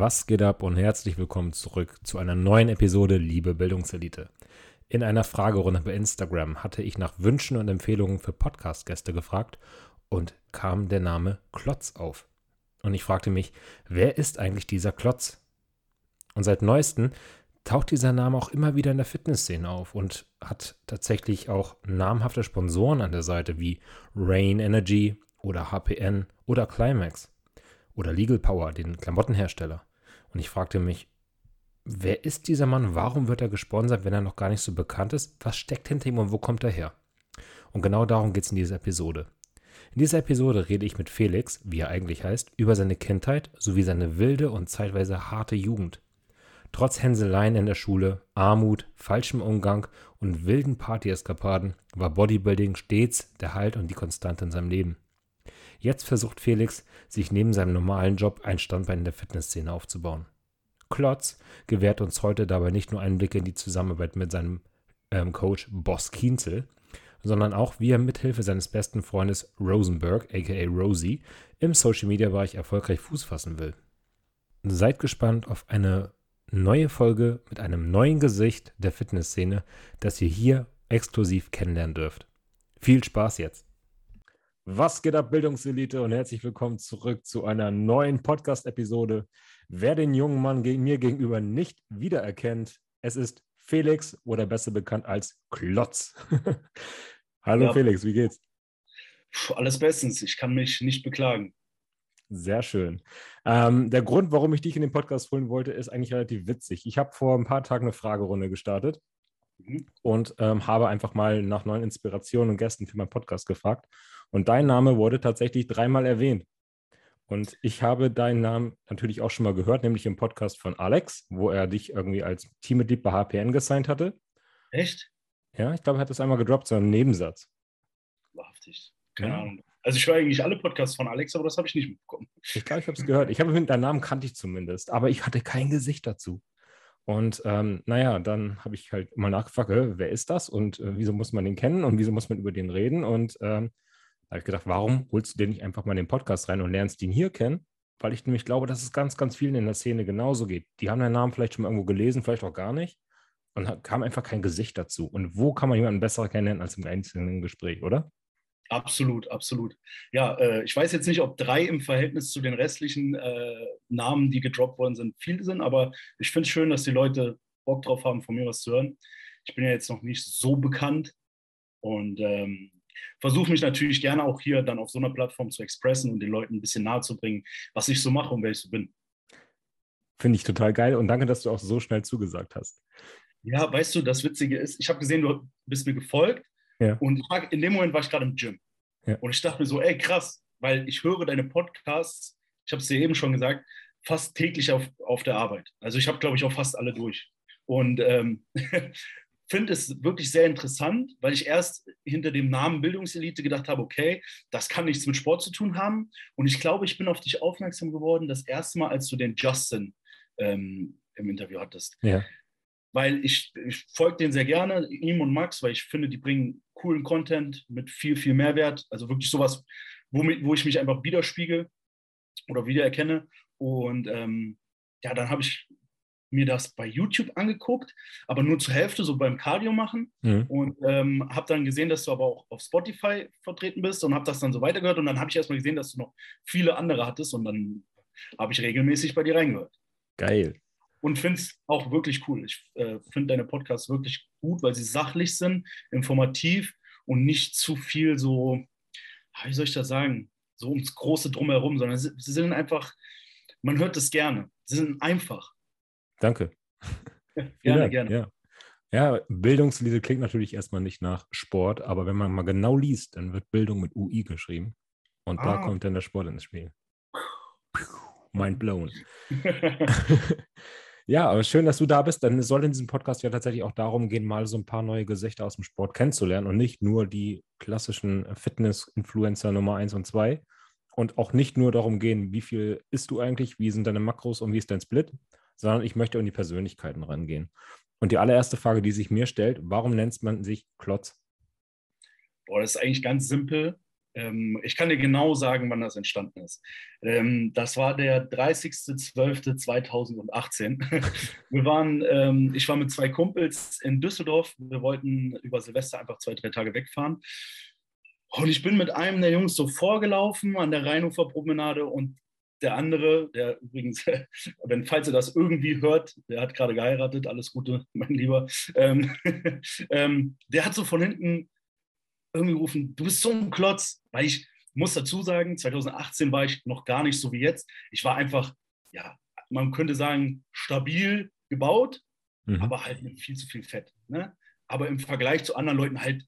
Was geht ab und herzlich willkommen zurück zu einer neuen Episode Liebe Bildungselite. In einer Fragerunde bei Instagram hatte ich nach Wünschen und Empfehlungen für Podcast-Gäste gefragt und kam der Name Klotz auf. Und ich fragte mich, wer ist eigentlich dieser Klotz? Und seit neuestem taucht dieser Name auch immer wieder in der Fitnessszene auf und hat tatsächlich auch namhafte Sponsoren an der Seite wie Rain Energy oder HPN oder Climax oder Legal Power, den Klamottenhersteller. Und ich fragte mich, wer ist dieser Mann? Warum wird er gesponsert, wenn er noch gar nicht so bekannt ist? Was steckt hinter ihm und wo kommt er her? Und genau darum geht es in dieser Episode. In dieser Episode rede ich mit Felix, wie er eigentlich heißt, über seine Kindheit sowie seine wilde und zeitweise harte Jugend. Trotz Hänseleien in der Schule, Armut, falschem Umgang und wilden Partyeskapaden war Bodybuilding stets der Halt und die Konstante in seinem Leben. Jetzt versucht Felix, sich neben seinem normalen Job ein Standbein in der Fitnessszene aufzubauen. Klotz gewährt uns heute dabei nicht nur Einblicke in die Zusammenarbeit mit seinem ähm, Coach Boss Kienzel, sondern auch, wie er mithilfe seines besten Freundes Rosenberg, aka Rosie, im Social Media Bereich erfolgreich Fuß fassen will. Seid gespannt auf eine neue Folge mit einem neuen Gesicht der Fitnessszene, das ihr hier exklusiv kennenlernen dürft. Viel Spaß jetzt! Was geht ab, Bildungselite, und herzlich willkommen zurück zu einer neuen Podcast-Episode. Wer den jungen Mann gegen mir gegenüber nicht wiedererkennt, es ist Felix oder besser bekannt als Klotz. Hallo ja. Felix, wie geht's? Puh, alles bestens, ich kann mich nicht beklagen. Sehr schön. Ähm, der Grund, warum ich dich in den Podcast holen wollte, ist eigentlich relativ witzig. Ich habe vor ein paar Tagen eine Fragerunde gestartet mhm. und ähm, habe einfach mal nach neuen Inspirationen und Gästen für meinen Podcast gefragt. Und dein Name wurde tatsächlich dreimal erwähnt. Und ich habe deinen Namen natürlich auch schon mal gehört, nämlich im Podcast von Alex, wo er dich irgendwie als Teammitglied bei HPN gesigned hatte. Echt? Ja, ich glaube, er hat das einmal gedroppt, so einen Nebensatz. Wahrhaftig. Keine ja. Ahnung. Also ich höre eigentlich alle Podcasts von Alex, aber das habe ich nicht mitbekommen. Ich glaube, ich habe es gehört. Ich habe deinen Namen kannte ich zumindest, aber ich hatte kein Gesicht dazu. Und ähm, naja, dann habe ich halt mal nachgefragt, wer ist das und äh, wieso muss man den kennen und wieso muss man über den reden? Und ähm, da habe ich gedacht, warum holst du den nicht einfach mal in den Podcast rein und lernst ihn hier kennen? Weil ich nämlich glaube, dass es ganz, ganz vielen in der Szene genauso geht. Die haben deinen Namen vielleicht schon mal irgendwo gelesen, vielleicht auch gar nicht. Und kam einfach kein Gesicht dazu. Und wo kann man jemanden besser kennenlernen als im einzelnen Gespräch, oder? Absolut, absolut. Ja, äh, ich weiß jetzt nicht, ob drei im Verhältnis zu den restlichen äh, Namen, die gedroppt worden sind, viel sind, aber ich finde es schön, dass die Leute Bock drauf haben, von mir was zu hören. Ich bin ja jetzt noch nicht so bekannt und ähm, versuche mich natürlich gerne auch hier dann auf so einer Plattform zu expressen und den Leuten ein bisschen nahe zu bringen, was ich so mache und wer ich so bin. Finde ich total geil und danke, dass du auch so schnell zugesagt hast. Ja, weißt du, das Witzige ist, ich habe gesehen, du bist mir gefolgt ja. und in dem Moment war ich gerade im Gym. Ja. Und ich dachte mir so, ey, krass, weil ich höre deine Podcasts, ich habe es dir eben schon gesagt, fast täglich auf, auf der Arbeit. Also ich habe, glaube ich, auch fast alle durch. Und ähm, finde es wirklich sehr interessant, weil ich erst hinter dem Namen Bildungselite gedacht habe, okay, das kann nichts mit Sport zu tun haben. Und ich glaube, ich bin auf dich aufmerksam geworden, das erste Mal, als du den Justin ähm, im Interview hattest. Ja. Weil ich, ich folge den sehr gerne, ihm und Max, weil ich finde, die bringen coolen Content mit viel, viel Mehrwert. Also wirklich sowas, womit, wo ich mich einfach widerspiegel oder wiedererkenne. Und ähm, ja, dann habe ich mir das bei YouTube angeguckt, aber nur zur Hälfte, so beim Cardio machen. Mhm. Und ähm, habe dann gesehen, dass du aber auch auf Spotify vertreten bist und habe das dann so weitergehört. Und dann habe ich erstmal gesehen, dass du noch viele andere hattest und dann habe ich regelmäßig bei dir reingehört. Geil. Und finde es auch wirklich cool. Ich äh, finde deine Podcasts wirklich gut, weil sie sachlich sind, informativ und nicht zu viel so, wie soll ich das sagen, so ums große Drumherum, sondern sie, sie sind einfach, man hört es gerne. Sie sind einfach. Danke. gerne, ja, gerne. Ja. Ja, Bildungslied klingt natürlich erstmal nicht nach Sport, aber wenn man mal genau liest, dann wird Bildung mit UI geschrieben. Und ah. da kommt dann der Sport ins Spiel. Mind blown. ja, aber schön, dass du da bist. Dann soll in diesem Podcast ja tatsächlich auch darum gehen, mal so ein paar neue Gesichter aus dem Sport kennenzulernen und nicht nur die klassischen Fitness-Influencer Nummer 1 und 2. Und auch nicht nur darum gehen, wie viel isst du eigentlich, wie sind deine Makros und wie ist dein Split, sondern ich möchte an die Persönlichkeiten rangehen. Und die allererste Frage, die sich mir stellt, warum nennt man sich Klotz? Boah, das ist eigentlich ganz simpel. Ähm, ich kann dir genau sagen, wann das entstanden ist. Ähm, das war der 30.12.2018. Wir waren, ähm, ich war mit zwei Kumpels in Düsseldorf. Wir wollten über Silvester einfach zwei, drei Tage wegfahren. Und ich bin mit einem der Jungs so vorgelaufen an der Rheinufer Promenade und der andere, der übrigens, wenn falls ihr das irgendwie hört, der hat gerade geheiratet, alles Gute, mein Lieber, der hat so von hinten irgendwie gerufen, du bist so ein Klotz, weil ich muss dazu sagen, 2018 war ich noch gar nicht so wie jetzt. Ich war einfach, ja, man könnte sagen, stabil gebaut, mhm. aber halt mit viel zu viel Fett. Ne? Aber im Vergleich zu anderen Leuten halt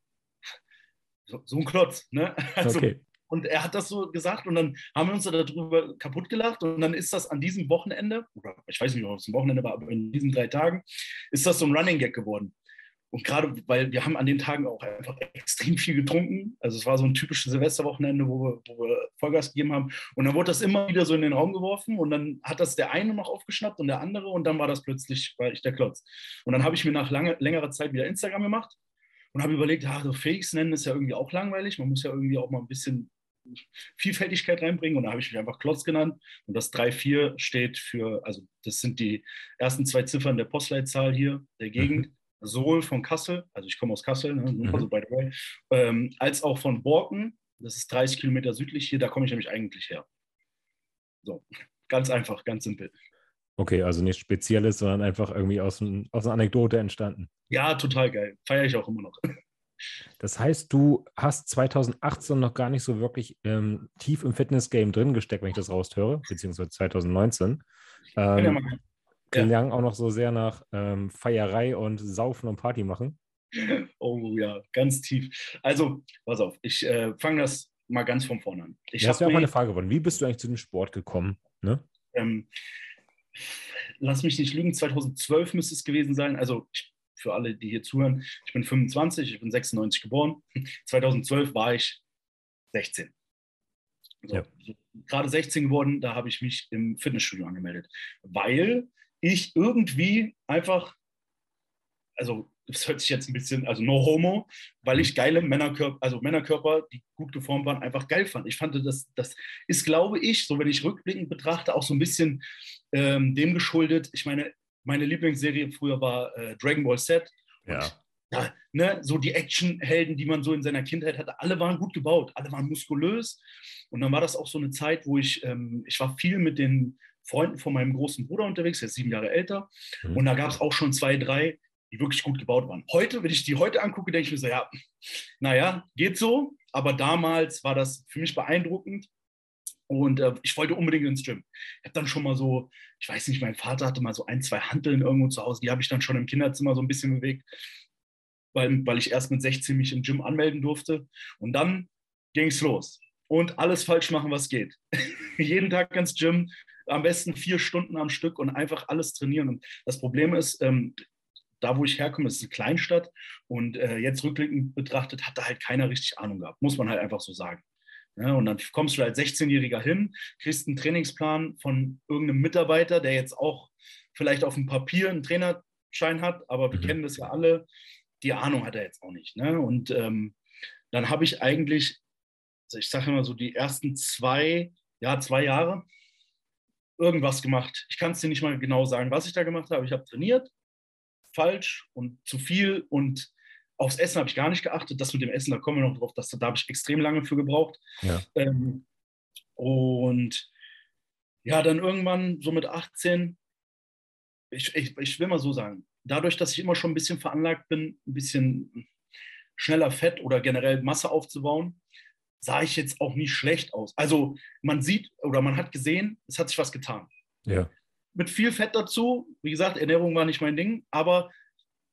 so, so ein Klotz. Ne? Also, okay. Und er hat das so gesagt und dann haben wir uns darüber kaputt gelacht und dann ist das an diesem Wochenende, oder ich weiß nicht, ob es ein Wochenende war, aber in diesen drei Tagen, ist das so ein Running Gag geworden. Und gerade, weil wir haben an den Tagen auch einfach extrem viel getrunken. Also es war so ein typisches Silvesterwochenende, wo wir, wo wir Vollgas gegeben haben. Und dann wurde das immer wieder so in den Raum geworfen und dann hat das der eine noch aufgeschnappt und der andere und dann war das plötzlich, war ich der Klotz. Und dann habe ich mir nach lange, längerer Zeit wieder Instagram gemacht und habe überlegt, ja, so Fakes nennen ist ja irgendwie auch langweilig. Man muss ja irgendwie auch mal ein bisschen Vielfältigkeit reinbringen und da habe ich mich einfach Klotz genannt und das 3-4 steht für, also das sind die ersten zwei Ziffern der Postleitzahl hier der Gegend, mhm. Sowohl von Kassel, also ich komme aus Kassel, ne, mhm. also by the way, ähm, als auch von Borken, das ist 30 Kilometer südlich hier, da komme ich nämlich eigentlich her. So, ganz einfach, ganz simpel. Okay, also nichts Spezielles, sondern einfach irgendwie aus, ein, aus einer Anekdote entstanden. Ja, total geil. Feiere ich auch immer noch. Das heißt, du hast 2018 noch gar nicht so wirklich ähm, tief im Fitness-Game drin gesteckt, wenn ich das raushöre, beziehungsweise 2019. Ähm, ja, klingt ja. auch noch so sehr nach ähm, Feierei und Saufen und Party machen. Oh ja, ganz tief. Also, pass auf, ich äh, fange das mal ganz von vorne an. Ich ja, das wäre auch mal eine Frage geworden. Wie bist du eigentlich zu dem Sport gekommen? Ne? Ähm, lass mich nicht lügen, 2012 müsste es gewesen sein. Also ich, für alle, die hier zuhören, ich bin 25, ich bin 96 geboren. 2012 war ich 16. So, ja. Gerade 16 geworden, da habe ich mich im Fitnessstudio angemeldet, weil ich irgendwie einfach, also das hört sich jetzt ein bisschen, also no homo, weil ich geile Männerkörper, also Männerkörper, die gut geformt waren, einfach geil fand. Ich fand, das, das ist, glaube ich, so wenn ich rückblickend betrachte, auch so ein bisschen ähm, dem geschuldet. Ich meine, meine Lieblingsserie früher war äh, Dragon Ball Z. Ja. ja ne, so die Actionhelden, die man so in seiner Kindheit hatte, alle waren gut gebaut, alle waren muskulös. Und dann war das auch so eine Zeit, wo ich, ähm, ich war viel mit den Freunden von meinem großen Bruder unterwegs, der ist sieben Jahre älter. Mhm. Und da gab es auch schon zwei, drei, die wirklich gut gebaut waren. Heute, wenn ich die heute angucke, denke ich mir so, ja, naja, geht so. Aber damals war das für mich beeindruckend. Und äh, ich wollte unbedingt ins Gym. Ich habe dann schon mal so, ich weiß nicht, mein Vater hatte mal so ein, zwei Hanteln irgendwo zu Hause, die habe ich dann schon im Kinderzimmer so ein bisschen bewegt, weil, weil ich erst mit 16 mich im Gym anmelden durfte. Und dann ging es los. Und alles falsch machen, was geht. Jeden Tag ins Gym, am besten vier Stunden am Stück und einfach alles trainieren. Und das Problem ist, ähm, da wo ich herkomme, ist eine Kleinstadt und äh, jetzt rückblickend betrachtet, hat da halt keiner richtig Ahnung gehabt, muss man halt einfach so sagen. Ja, und dann kommst du als 16-Jähriger hin, kriegst einen Trainingsplan von irgendeinem Mitarbeiter, der jetzt auch vielleicht auf dem Papier einen Trainerschein hat, aber wir mhm. kennen das ja alle, die Ahnung hat er jetzt auch nicht. Ne? Und ähm, dann habe ich eigentlich, also ich sage immer so, die ersten zwei, ja, zwei Jahre irgendwas gemacht. Ich kann es dir nicht mal genau sagen, was ich da gemacht habe. Ich habe trainiert, falsch und zu viel und aufs Essen habe ich gar nicht geachtet. Das mit dem Essen, da kommen wir noch drauf, das, da habe ich extrem lange für gebraucht. Ja. Ähm, und ja, dann irgendwann so mit 18, ich, ich, ich will mal so sagen, dadurch, dass ich immer schon ein bisschen veranlagt bin, ein bisschen schneller Fett oder generell Masse aufzubauen, sah ich jetzt auch nicht schlecht aus. Also man sieht oder man hat gesehen, es hat sich was getan. Ja mit viel Fett dazu. Wie gesagt, Ernährung war nicht mein Ding, aber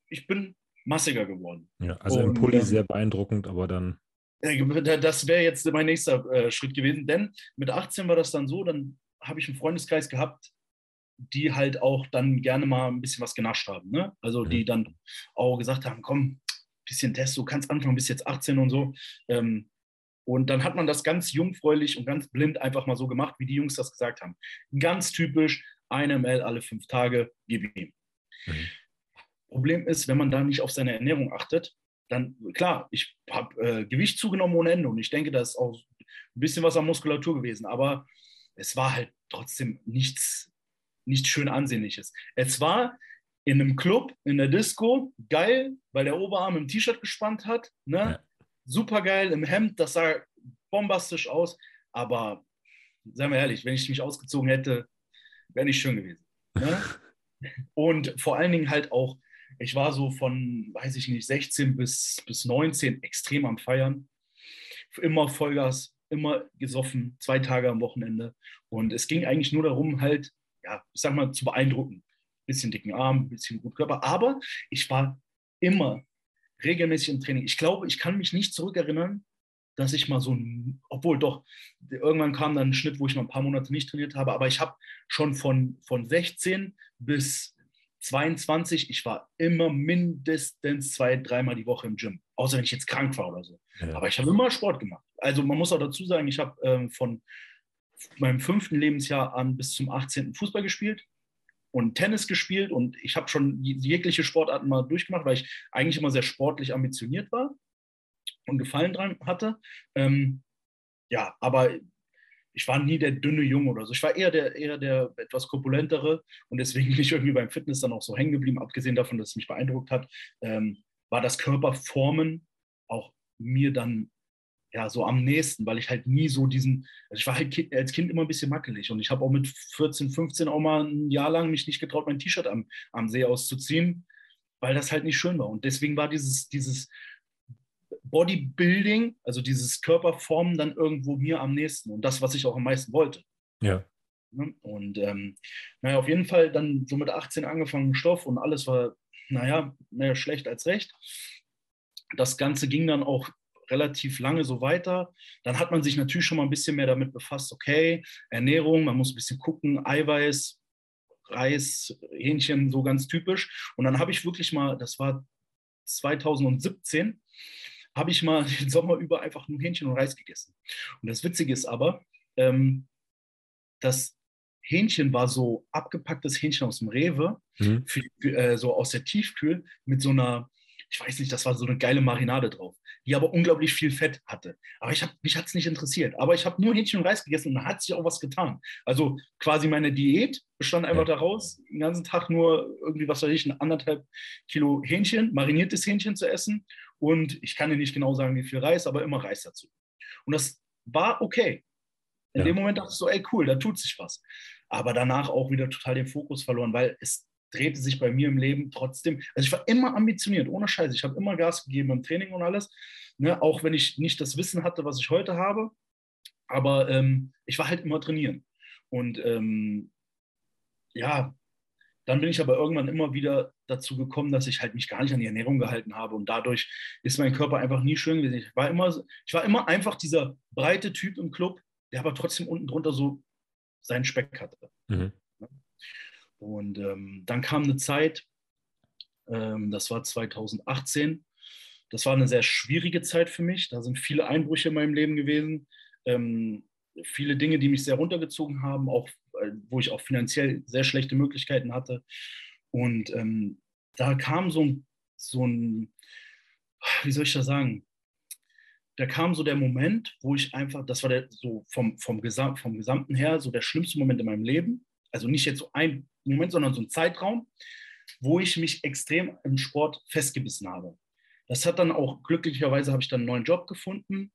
ich bin massiger geworden. Ja, also und, im Pulli ähm, sehr beeindruckend, aber dann. Das wäre jetzt mein nächster äh, Schritt gewesen, denn mit 18 war das dann so, dann habe ich einen Freundeskreis gehabt, die halt auch dann gerne mal ein bisschen was genascht haben. Ne? Also die dann auch gesagt haben, komm, bisschen Test, du kannst anfangen, bis jetzt 18 und so. Ähm, und dann hat man das ganz jungfräulich und ganz blind einfach mal so gemacht, wie die Jungs das gesagt haben. Ganz typisch, eine ML alle fünf Tage, gib ihm. Mhm. Problem ist, wenn man da nicht auf seine Ernährung achtet, dann, klar, ich habe äh, Gewicht zugenommen ohne Ende und ich denke, da ist auch ein bisschen was an Muskulatur gewesen, aber es war halt trotzdem nichts, nichts schön Ansehnliches. Es war in einem Club, in der Disco, geil, weil der Oberarm im T-Shirt gespannt hat, ne? Ja. Super geil, im Hemd, das sah bombastisch aus, aber seien wir ehrlich, wenn ich mich ausgezogen hätte, wäre nicht schön gewesen. Ne? und vor allen Dingen halt auch ich war so von, weiß ich nicht, 16 bis, bis 19 extrem am Feiern. Immer Vollgas, immer gesoffen, zwei Tage am Wochenende. Und es ging eigentlich nur darum, halt, ja, ich sag mal, zu beeindrucken. Bisschen dicken Arm, bisschen gut Körper. Aber ich war immer regelmäßig im Training. Ich glaube, ich kann mich nicht zurückerinnern, dass ich mal so ein, obwohl doch, irgendwann kam dann ein Schnitt, wo ich mal ein paar Monate nicht trainiert habe, aber ich habe schon von, von 16 bis 22, ich war immer mindestens zwei, dreimal die Woche im Gym. Außer wenn ich jetzt krank war oder so. Ja. Aber ich habe immer Sport gemacht. Also man muss auch dazu sagen, ich habe ähm, von meinem fünften Lebensjahr an bis zum 18. Fußball gespielt und Tennis gespielt und ich habe schon jegliche Sportarten mal durchgemacht, weil ich eigentlich immer sehr sportlich ambitioniert war und Gefallen dran hatte. Ähm, ja, aber ich war nie der dünne Junge oder so. Ich war eher der, eher der etwas korpulentere und deswegen bin ich irgendwie beim Fitness dann auch so hängen geblieben. Abgesehen davon, dass es mich beeindruckt hat, ähm, war das Körperformen auch mir dann ja so am nächsten, weil ich halt nie so diesen, also ich war halt als Kind immer ein bisschen mackelig und ich habe auch mit 14, 15 auch mal ein Jahr lang mich nicht getraut, mein T-Shirt am, am See auszuziehen, weil das halt nicht schön war. Und deswegen war dieses, dieses Bodybuilding, also dieses Körperformen, dann irgendwo mir am nächsten und das, was ich auch am meisten wollte. Ja. Ne? Und ähm, naja, auf jeden Fall dann so mit 18 angefangen Stoff und alles war, naja, mehr schlecht als recht. Das Ganze ging dann auch relativ lange so weiter. Dann hat man sich natürlich schon mal ein bisschen mehr damit befasst, okay, Ernährung, man muss ein bisschen gucken, Eiweiß, Reis, Hähnchen, so ganz typisch. Und dann habe ich wirklich mal, das war 2017, habe ich mal den Sommer über einfach nur Hähnchen und Reis gegessen. Und das Witzige ist aber, ähm, das Hähnchen war so abgepacktes Hähnchen aus dem Rewe, mhm. für, für, äh, so aus der Tiefkühl mit so einer ich weiß nicht, das war so eine geile Marinade drauf, die aber unglaublich viel Fett hatte. Aber ich hab, mich hat es nicht interessiert. Aber ich habe nur Hähnchen und Reis gegessen und da hat sich auch was getan. Also quasi meine Diät bestand einfach ja. daraus, den ganzen Tag nur irgendwie, was weiß ich, ein anderthalb Kilo Hähnchen, mariniertes Hähnchen zu essen. Und ich kann dir nicht genau sagen, wie viel Reis, aber immer Reis dazu. Und das war okay. In ja. dem Moment dachte ich so, ey, cool, da tut sich was. Aber danach auch wieder total den Fokus verloren, weil es drehte sich bei mir im Leben trotzdem, also ich war immer ambitioniert, ohne Scheiße. Ich habe immer Gas gegeben im Training und alles, ne? auch wenn ich nicht das Wissen hatte, was ich heute habe. Aber ähm, ich war halt immer trainieren. Und ähm, ja, dann bin ich aber irgendwann immer wieder dazu gekommen, dass ich halt mich gar nicht an die Ernährung gehalten habe. Und dadurch ist mein Körper einfach nie schön gewesen. Ich war immer, ich war immer einfach dieser breite Typ im Club, der aber trotzdem unten drunter so seinen Speck hatte. Mhm. Und ähm, dann kam eine Zeit, ähm, das war 2018, das war eine sehr schwierige Zeit für mich. Da sind viele Einbrüche in meinem Leben gewesen, ähm, viele Dinge, die mich sehr runtergezogen haben, auch äh, wo ich auch finanziell sehr schlechte Möglichkeiten hatte. Und ähm, da kam so ein, so ein, wie soll ich das sagen? da kam so der Moment, wo ich einfach, das war der so vom, vom, Gesam vom Gesamten her so der schlimmste Moment in meinem Leben. Also nicht jetzt so ein Moment, sondern so ein Zeitraum, wo ich mich extrem im Sport festgebissen habe. Das hat dann auch, glücklicherweise habe ich dann einen neuen Job gefunden.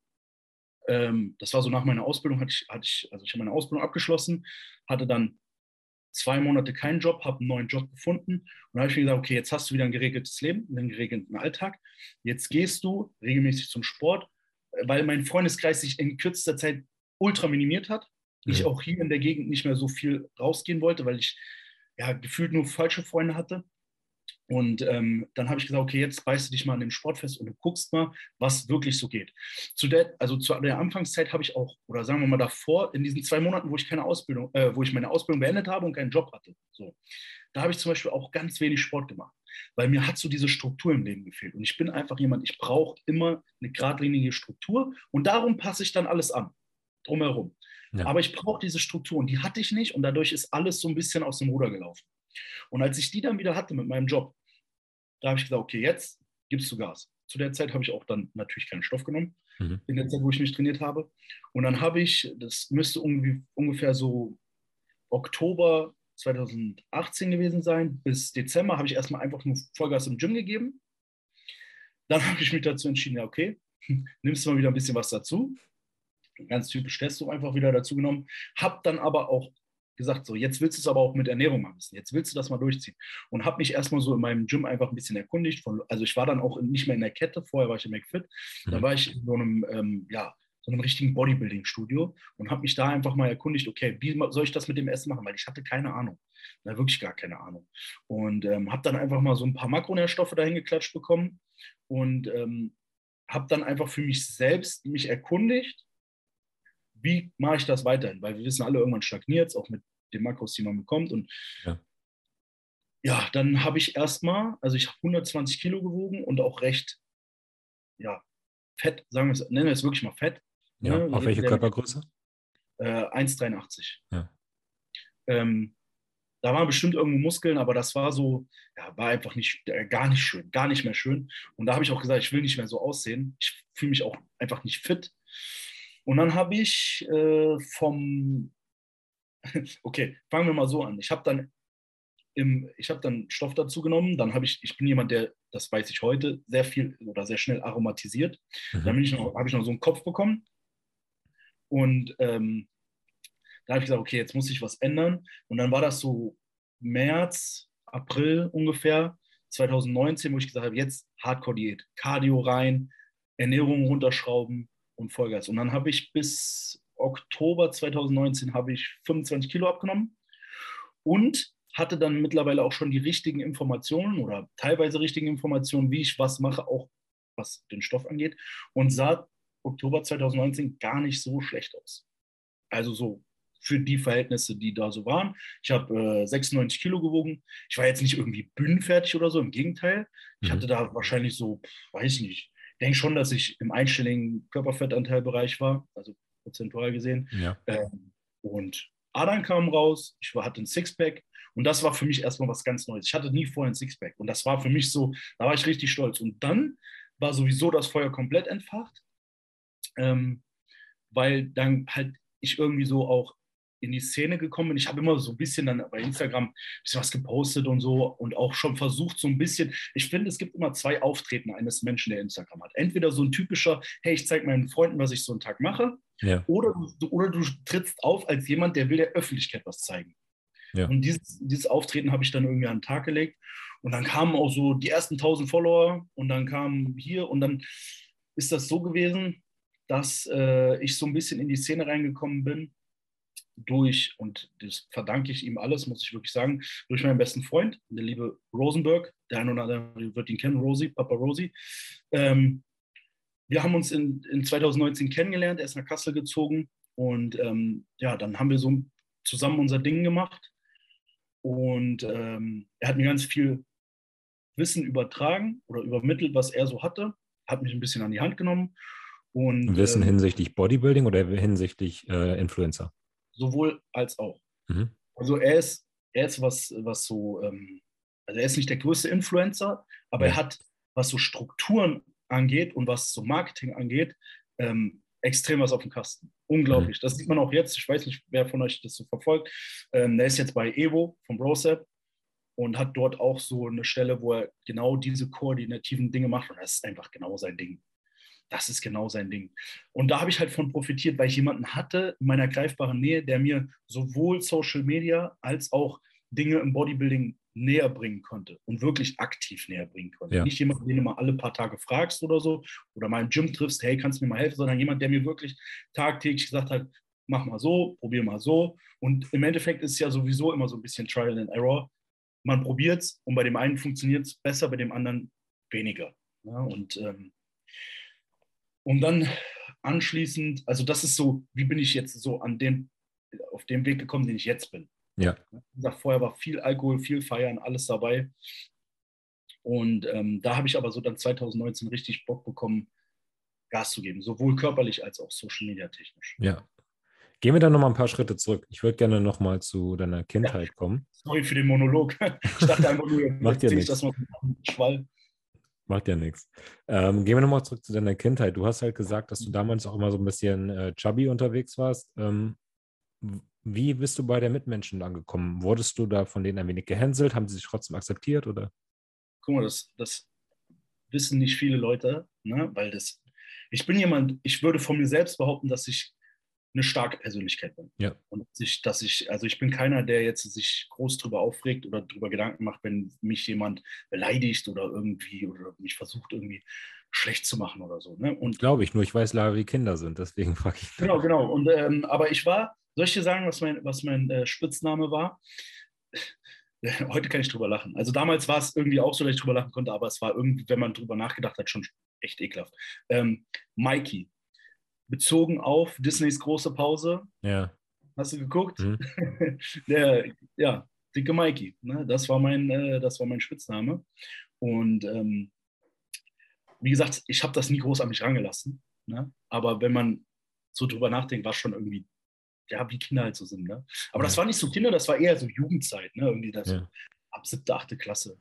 Ähm, das war so nach meiner Ausbildung, hatte ich, hatte ich, also ich habe meine Ausbildung abgeschlossen, hatte dann zwei Monate keinen Job, habe einen neuen Job gefunden und da habe ich mir gesagt, okay, jetzt hast du wieder ein geregeltes Leben, einen geregelten Alltag. Jetzt gehst du regelmäßig zum Sport, weil mein Freundeskreis sich in kürzester Zeit ultra minimiert hat. Ich auch hier in der Gegend nicht mehr so viel rausgehen wollte, weil ich ja, gefühlt nur falsche Freunde hatte. Und ähm, dann habe ich gesagt, okay, jetzt beißt du dich mal an dem Sportfest und du guckst mal, was wirklich so geht. Zu der, also zu der Anfangszeit habe ich auch, oder sagen wir mal davor, in diesen zwei Monaten, wo ich keine Ausbildung, äh, wo ich meine Ausbildung beendet habe und keinen Job hatte, so, da habe ich zum Beispiel auch ganz wenig Sport gemacht, weil mir hat so diese Struktur im Leben gefehlt. Und ich bin einfach jemand, ich brauche immer eine geradlinige Struktur und darum passe ich dann alles an, drumherum. Ja. Aber ich brauche diese Struktur und die hatte ich nicht und dadurch ist alles so ein bisschen aus dem Ruder gelaufen. Und als ich die dann wieder hatte mit meinem Job, da habe ich gesagt, okay, jetzt gibst du Gas. Zu der Zeit habe ich auch dann natürlich keinen Stoff genommen, mhm. in der Zeit, wo ich mich trainiert habe. Und dann habe ich, das müsste ungefähr so Oktober 2018 gewesen sein, bis Dezember habe ich erstmal einfach nur Vollgas im Gym gegeben. Dann habe ich mich dazu entschieden, ja, okay, nimmst du mal wieder ein bisschen was dazu. Ganz typisch Testo einfach wieder dazu genommen. Habe dann aber auch gesagt, so jetzt willst du es aber auch mit Ernährung machen. Jetzt willst du das mal durchziehen. Und habe mich erstmal so in meinem Gym einfach ein bisschen erkundigt. Von, also ich war dann auch nicht mehr in der Kette, vorher war ich im McFit. Da mhm. war ich in so einem, ähm, ja, so einem richtigen Bodybuilding-Studio und habe mich da einfach mal erkundigt, okay, wie soll ich das mit dem Essen machen? Weil ich hatte keine Ahnung. Na, wirklich gar keine Ahnung. Und ähm, habe dann einfach mal so ein paar Makronährstoffe dahin geklatscht bekommen und ähm, habe dann einfach für mich selbst mich erkundigt, wie mache ich das weiterhin? Weil wir wissen alle, irgendwann stagniert es, auch mit den Makros, die man bekommt. Und ja, ja dann habe ich erstmal, also ich habe 120 Kilo gewogen und auch recht, ja, fett, sagen wir es, nennen wir es wirklich mal fett. Ja, ne? auf welche Körpergröße? Äh, 1,83. Ja. Ähm, da waren bestimmt irgendwo Muskeln, aber das war so, ja, war einfach nicht, äh, gar nicht schön, gar nicht mehr schön. Und da habe ich auch gesagt, ich will nicht mehr so aussehen. Ich fühle mich auch einfach nicht fit. Und dann habe ich äh, vom, okay, fangen wir mal so an. Ich habe dann im, ich habe dann Stoff dazu genommen, dann habe ich, ich bin jemand, der, das weiß ich heute, sehr viel oder sehr schnell aromatisiert. Mhm. Dann ich habe ich noch so einen Kopf bekommen und ähm, da habe ich gesagt, okay, jetzt muss ich was ändern. Und dann war das so März, April ungefähr 2019, wo ich gesagt habe, jetzt Hardcore-Diät, Cardio rein, Ernährung runterschrauben, und Vollgas. Und dann habe ich bis Oktober 2019 habe ich 25 Kilo abgenommen und hatte dann mittlerweile auch schon die richtigen Informationen oder teilweise richtigen Informationen, wie ich was mache, auch was den Stoff angeht. Und sah Oktober 2019 gar nicht so schlecht aus. Also so für die Verhältnisse, die da so waren. Ich habe äh, 96 Kilo gewogen. Ich war jetzt nicht irgendwie bühnenfertig oder so, im Gegenteil. Ich mhm. hatte da wahrscheinlich so, weiß nicht, denke schon, dass ich im einstelligen Körperfettanteilbereich war, also prozentual gesehen. Ja. Ähm, und Adern kam raus, ich hatte ein Sixpack und das war für mich erstmal was ganz Neues. Ich hatte nie vorher ein Sixpack und das war für mich so, da war ich richtig stolz. Und dann war sowieso das Feuer komplett entfacht, ähm, weil dann halt ich irgendwie so auch in die Szene gekommen bin. Ich habe immer so ein bisschen dann bei Instagram ein bisschen was gepostet und so und auch schon versucht, so ein bisschen. Ich finde, es gibt immer zwei Auftreten eines Menschen, der Instagram hat. Entweder so ein typischer, hey, ich zeige meinen Freunden, was ich so einen Tag mache, ja. oder, du, oder du trittst auf als jemand, der will der Öffentlichkeit was zeigen. Ja. Und dieses, dieses Auftreten habe ich dann irgendwie an den Tag gelegt. Und dann kamen auch so die ersten 1000 Follower und dann kam hier und dann ist das so gewesen, dass äh, ich so ein bisschen in die Szene reingekommen bin durch, und das verdanke ich ihm alles, muss ich wirklich sagen, durch meinen besten Freund, der liebe Rosenberg, der eine oder andere wird ihn kennen, Rosie, Papa Rosie. Ähm, wir haben uns in, in 2019 kennengelernt, er ist nach Kassel gezogen und ähm, ja, dann haben wir so zusammen unser Ding gemacht und ähm, er hat mir ganz viel Wissen übertragen oder übermittelt, was er so hatte, hat mich ein bisschen an die Hand genommen. Und, Wissen äh, hinsichtlich Bodybuilding oder hinsichtlich äh, Influencer? Sowohl als auch. Mhm. Also er ist, er ist was, was so, ähm, also er ist nicht der größte Influencer, aber ja. er hat, was so Strukturen angeht und was so Marketing angeht, ähm, extrem was auf dem Kasten. Unglaublich. Mhm. Das sieht man auch jetzt. Ich weiß nicht, wer von euch das so verfolgt. Ähm, der ist jetzt bei Evo vom Brosep und hat dort auch so eine Stelle, wo er genau diese koordinativen Dinge macht. Und das ist einfach genau sein Ding das ist genau sein Ding. Und da habe ich halt von profitiert, weil ich jemanden hatte in meiner greifbaren Nähe, der mir sowohl Social Media als auch Dinge im Bodybuilding näher bringen konnte und wirklich aktiv näher bringen konnte. Ja. Nicht jemand, den du mal alle paar Tage fragst oder so oder mal im Gym triffst, hey, kannst du mir mal helfen, sondern jemand, der mir wirklich tagtäglich gesagt hat, mach mal so, probier mal so. Und im Endeffekt ist es ja sowieso immer so ein bisschen Trial and Error. man probiert es und bei dem einen funktioniert es besser, bei dem anderen weniger. Ja, und ähm, um dann anschließend, also das ist so, wie bin ich jetzt so an dem, auf dem Weg gekommen, den ich jetzt bin. Ja. Wie gesagt, vorher war viel Alkohol, viel Feiern, alles dabei. Und ähm, da habe ich aber so dann 2019 richtig Bock bekommen, Gas zu geben, sowohl körperlich als auch Social Media technisch. Ja. Gehen wir dann nochmal ein paar Schritte zurück. Ich würde gerne nochmal zu deiner Kindheit ja. kommen. Sorry für den Monolog. Ich dachte einfach nur, Macht ja nichts. dass man Schwall. Macht ja nichts. Ähm, gehen wir nochmal zurück zu deiner Kindheit. Du hast halt gesagt, dass du damals auch immer so ein bisschen äh, chubby unterwegs warst. Ähm, wie bist du bei den Mitmenschen angekommen? Wurdest du da von denen ein wenig gehänselt? Haben sie sich trotzdem akzeptiert? Oder? Guck mal, das, das wissen nicht viele Leute, ne? weil das, ich bin jemand, ich würde von mir selbst behaupten, dass ich eine starke Persönlichkeit bin. Ja. Und ich, dass ich, also ich bin keiner, der jetzt sich groß drüber aufregt oder drüber Gedanken macht, wenn mich jemand beleidigt oder irgendwie oder mich versucht irgendwie schlecht zu machen oder so. Ne? Und glaube ich nur, ich weiß leider, wie Kinder sind, deswegen frage ich. Genau, genau. Und ähm, aber ich war, soll ich dir sagen, was mein, was mein äh, Spitzname war? Heute kann ich drüber lachen. Also damals war es irgendwie auch so, dass ich drüber lachen konnte, aber es war irgendwie, wenn man drüber nachgedacht hat, schon echt ekelhaft. Ähm, Mikey bezogen auf Disneys große Pause. Ja. Hast du geguckt? Mhm. Der, ja, dicke Mikey. Ne? Das, war mein, äh, das war mein Spitzname. Und ähm, wie gesagt, ich habe das nie groß an mich rangelassen. Ne? Aber wenn man so drüber nachdenkt, war es schon irgendwie, ja, wie Kinder halt so sind. Ne? Aber ja. das war nicht so Kinder, das war eher so Jugendzeit. Ne? Irgendwie das ja. ab siebte, achte Klasse.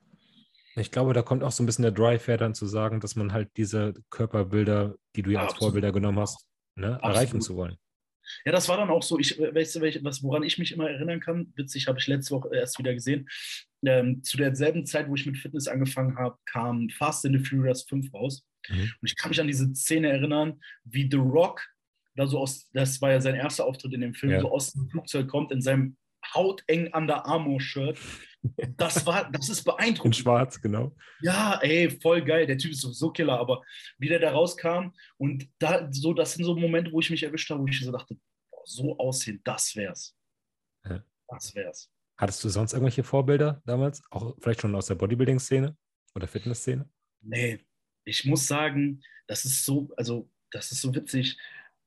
Ich glaube, da kommt auch so ein bisschen der Drive her, dann zu sagen, dass man halt diese Körperbilder, die du ja, ja als absolut. Vorbilder genommen hast, ne, erreichen zu wollen. Ja, das war dann auch so, ich, weißt du, was, woran ich mich immer erinnern kann, witzig, habe ich letzte Woche erst wieder gesehen, ähm, zu derselben Zeit, wo ich mit Fitness angefangen habe, kam Fast and the Furious 5 raus. Mhm. Und ich kann mich an diese Szene erinnern, wie The Rock, da so aus, das war ja sein erster Auftritt in dem Film, ja. so aus dem Flugzeug kommt, in seinem hauteng Under Armour-Shirt das war, das ist beeindruckend. In schwarz, genau. Ja, ey, voll geil. Der Typ ist so killer, aber wie der da rauskam und da, so, das sind so Momente, wo ich mich erwischt habe, wo ich so dachte, so aussehen, das wär's. Ja. Das wär's. Hattest du sonst irgendwelche Vorbilder damals? Auch vielleicht schon aus der Bodybuilding-Szene oder Fitness-Szene? Nee, ich muss sagen, das ist so, also, das ist so witzig.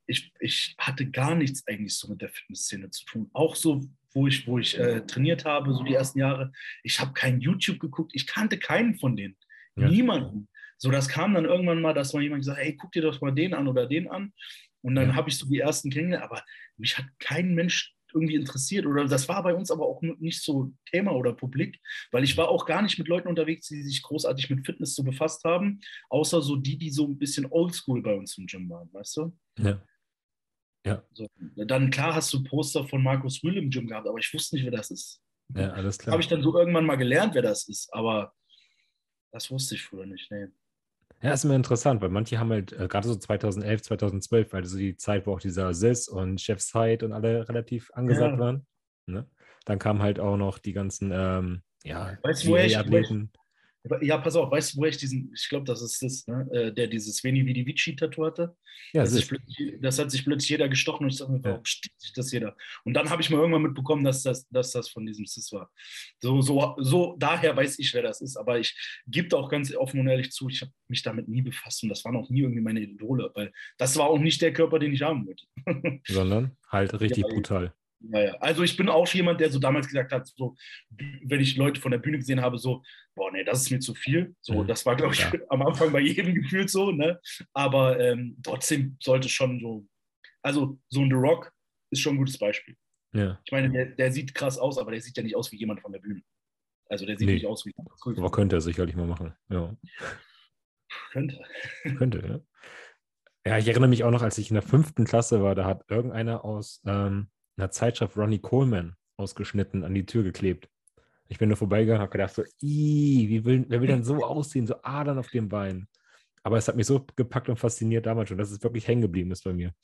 Ich, ich hatte gar nichts eigentlich so mit der Fitnessszene zu tun. Auch so wo ich, wo ich äh, trainiert habe, so die ersten Jahre. Ich habe kein YouTube geguckt, ich kannte keinen von denen. Ja. Niemanden. So, das kam dann irgendwann mal, dass mal jemand gesagt hat, hey, guck dir doch mal den an oder den an. Und dann ja. habe ich so die ersten kennengelernt, aber mich hat kein Mensch irgendwie interessiert oder das war bei uns aber auch nicht so Thema oder publik, weil ich war auch gar nicht mit Leuten unterwegs, die sich großartig mit Fitness so befasst haben, außer so die, die so ein bisschen oldschool bei uns im Gym waren, weißt du? Ja. Ja. So, dann klar hast du Poster von Markus Rühl im Gym gehabt, aber ich wusste nicht, wer das ist. Ja, alles klar. Habe ich dann so irgendwann mal gelernt, wer das ist, aber das wusste ich früher nicht. Nee. Ja, ist immer interessant, weil manche haben halt, äh, gerade so 2011, 2012, weil so die Zeit, wo auch dieser Sis und Chef Side und alle relativ angesagt ja. waren. Ne? Dann kamen halt auch noch die ganzen, ähm, ja, weißt, die Athleten. Ja, pass auf, weißt du, wo ich diesen, ich glaube, das ist das, ne, äh, der dieses Veni Vidi Vici-Tattoo hatte? Ja, das, das hat sich plötzlich jeder gestochen und ich dachte mir, warum ja. steht sich das jeder? Und dann habe ich mal irgendwann mitbekommen, dass das, dass das von diesem Sis war. So, so, so, daher weiß ich, wer das ist, aber ich gebe auch ganz offen und ehrlich zu, ich habe mich damit nie befasst und das waren auch nie irgendwie meine Idole, weil das war auch nicht der Körper, den ich haben wollte. Sondern halt richtig ja, brutal. Naja, also ich bin auch jemand, der so damals gesagt hat, so, wenn ich Leute von der Bühne gesehen habe, so, boah, nee, das ist mir zu viel. So, mhm. das war, glaube ich, ja. am Anfang bei jedem gefühlt so, ne? Aber ähm, trotzdem sollte schon so, also so ein The Rock ist schon ein gutes Beispiel. Ja. Ich meine, der, der, sieht krass aus, aber der sieht ja nicht aus wie jemand von der Bühne. Also der sieht nee. nicht aus wie. Aber könnte er sicherlich mal machen, ja. Könnte. Könnte, ja. Ja, ich erinnere mich auch noch, als ich in der fünften Klasse war, da hat irgendeiner aus ähm, einer Zeitschrift Ronnie Coleman ausgeschnitten, an die Tür geklebt. Ich bin nur vorbeigegangen, habe gedacht so, wie will, wer will denn so aussehen, so Adern auf dem Bein? Aber es hat mich so gepackt und fasziniert damals schon, dass es wirklich hängen geblieben ist bei mir.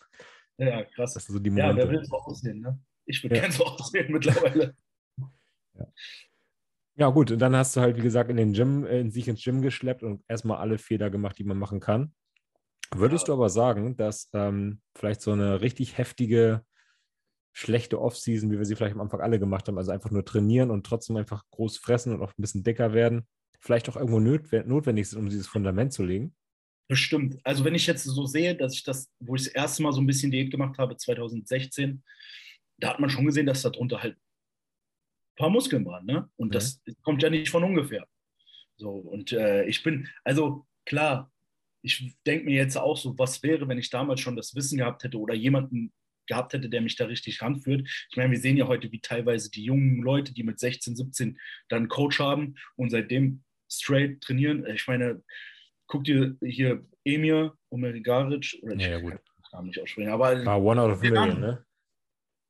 Ja, krass. Das sind so die Momente. Ja, wer will so aussehen, ne? Ich würde ja. gerne so aussehen mittlerweile. Ja. ja. gut, und dann hast du halt, wie gesagt, in den Gym, äh, in sich ins Gym geschleppt und erstmal alle Fehler gemacht, die man machen kann. Würdest ja. du aber sagen, dass ähm, vielleicht so eine richtig heftige schlechte Offseason, wie wir sie vielleicht am Anfang alle gemacht haben. Also einfach nur trainieren und trotzdem einfach groß fressen und auch ein bisschen dicker werden. Vielleicht auch irgendwo notwendig sind, um dieses Fundament zu legen. Bestimmt. Also wenn ich jetzt so sehe, dass ich das, wo ich das erste Mal so ein bisschen Diät gemacht habe, 2016, da hat man schon gesehen, dass darunter halt ein paar Muskeln waren. Ne? Und mhm. das kommt ja nicht von ungefähr. So, und äh, ich bin, also klar, ich denke mir jetzt auch so, was wäre, wenn ich damals schon das Wissen gehabt hätte oder jemanden gehabt hätte, der mich da richtig ranführt. Ich meine, wir sehen ja heute, wie teilweise die jungen Leute, die mit 16, 17 dann einen Coach haben und seitdem straight trainieren. Ich meine, guck dir hier Emir Omerigaric, oder ja, ja, gut. kann nicht aussprechen, aber. War one out of a million, ne?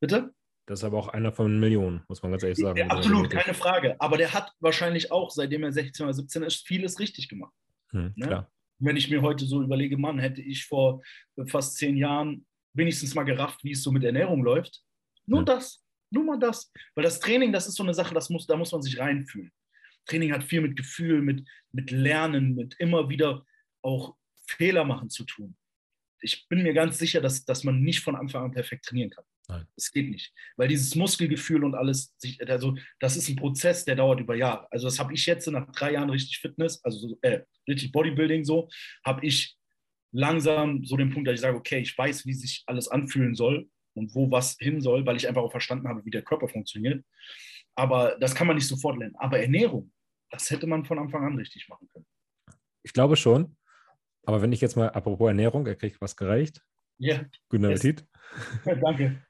Bitte? Das ist aber auch einer von Millionen, muss man ganz ehrlich sagen. Ja, absolut, keine Frage. Aber der hat wahrscheinlich auch, seitdem er 16 oder 17 ist, vieles richtig gemacht. Hm, ne? Wenn ich mir heute so überlege, Mann, hätte ich vor fast zehn Jahren wenigstens mal gerafft, wie es so mit Ernährung läuft. Nur hm. das, nur mal das. Weil das Training, das ist so eine Sache, das muss, da muss man sich reinfühlen. Training hat viel mit Gefühl, mit, mit Lernen, mit immer wieder auch Fehler machen zu tun. Ich bin mir ganz sicher, dass, dass man nicht von Anfang an perfekt trainieren kann. Nein. Das geht nicht. Weil dieses Muskelgefühl und alles, also das ist ein Prozess, der dauert über Jahre. Also das habe ich jetzt nach drei Jahren richtig Fitness, also äh, richtig Bodybuilding so, habe ich langsam so den Punkt, dass ich sage, okay, ich weiß, wie sich alles anfühlen soll und wo was hin soll, weil ich einfach auch verstanden habe, wie der Körper funktioniert. Aber das kann man nicht sofort lernen. Aber Ernährung, das hätte man von Anfang an richtig machen können. Ich glaube schon. Aber wenn ich jetzt mal, apropos Ernährung, er kriegt was gereicht. Ja. Guten Appetit. Yes. Danke.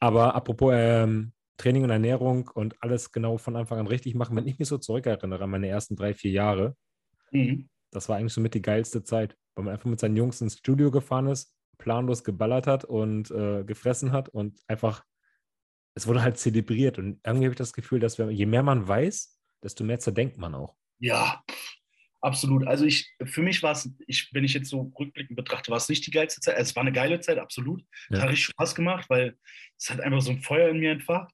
Aber apropos ähm, Training und Ernährung und alles genau von Anfang an richtig machen, wenn ich mich so zurückerinnere an meine ersten drei, vier Jahre, mhm. das war eigentlich so mit die geilste Zeit, weil man einfach mit seinen Jungs ins Studio gefahren ist, planlos geballert hat und äh, gefressen hat und einfach es wurde halt zelebriert. Und irgendwie habe ich das Gefühl, dass wir, je mehr man weiß, desto mehr zerdenkt man auch. Ja, absolut. Also ich, für mich war es, ich, wenn ich jetzt so rückblickend betrachte, war es nicht die geilste Zeit. Es war eine geile Zeit, absolut. Ja. Hat richtig Spaß gemacht, weil es hat einfach so ein Feuer in mir entfacht.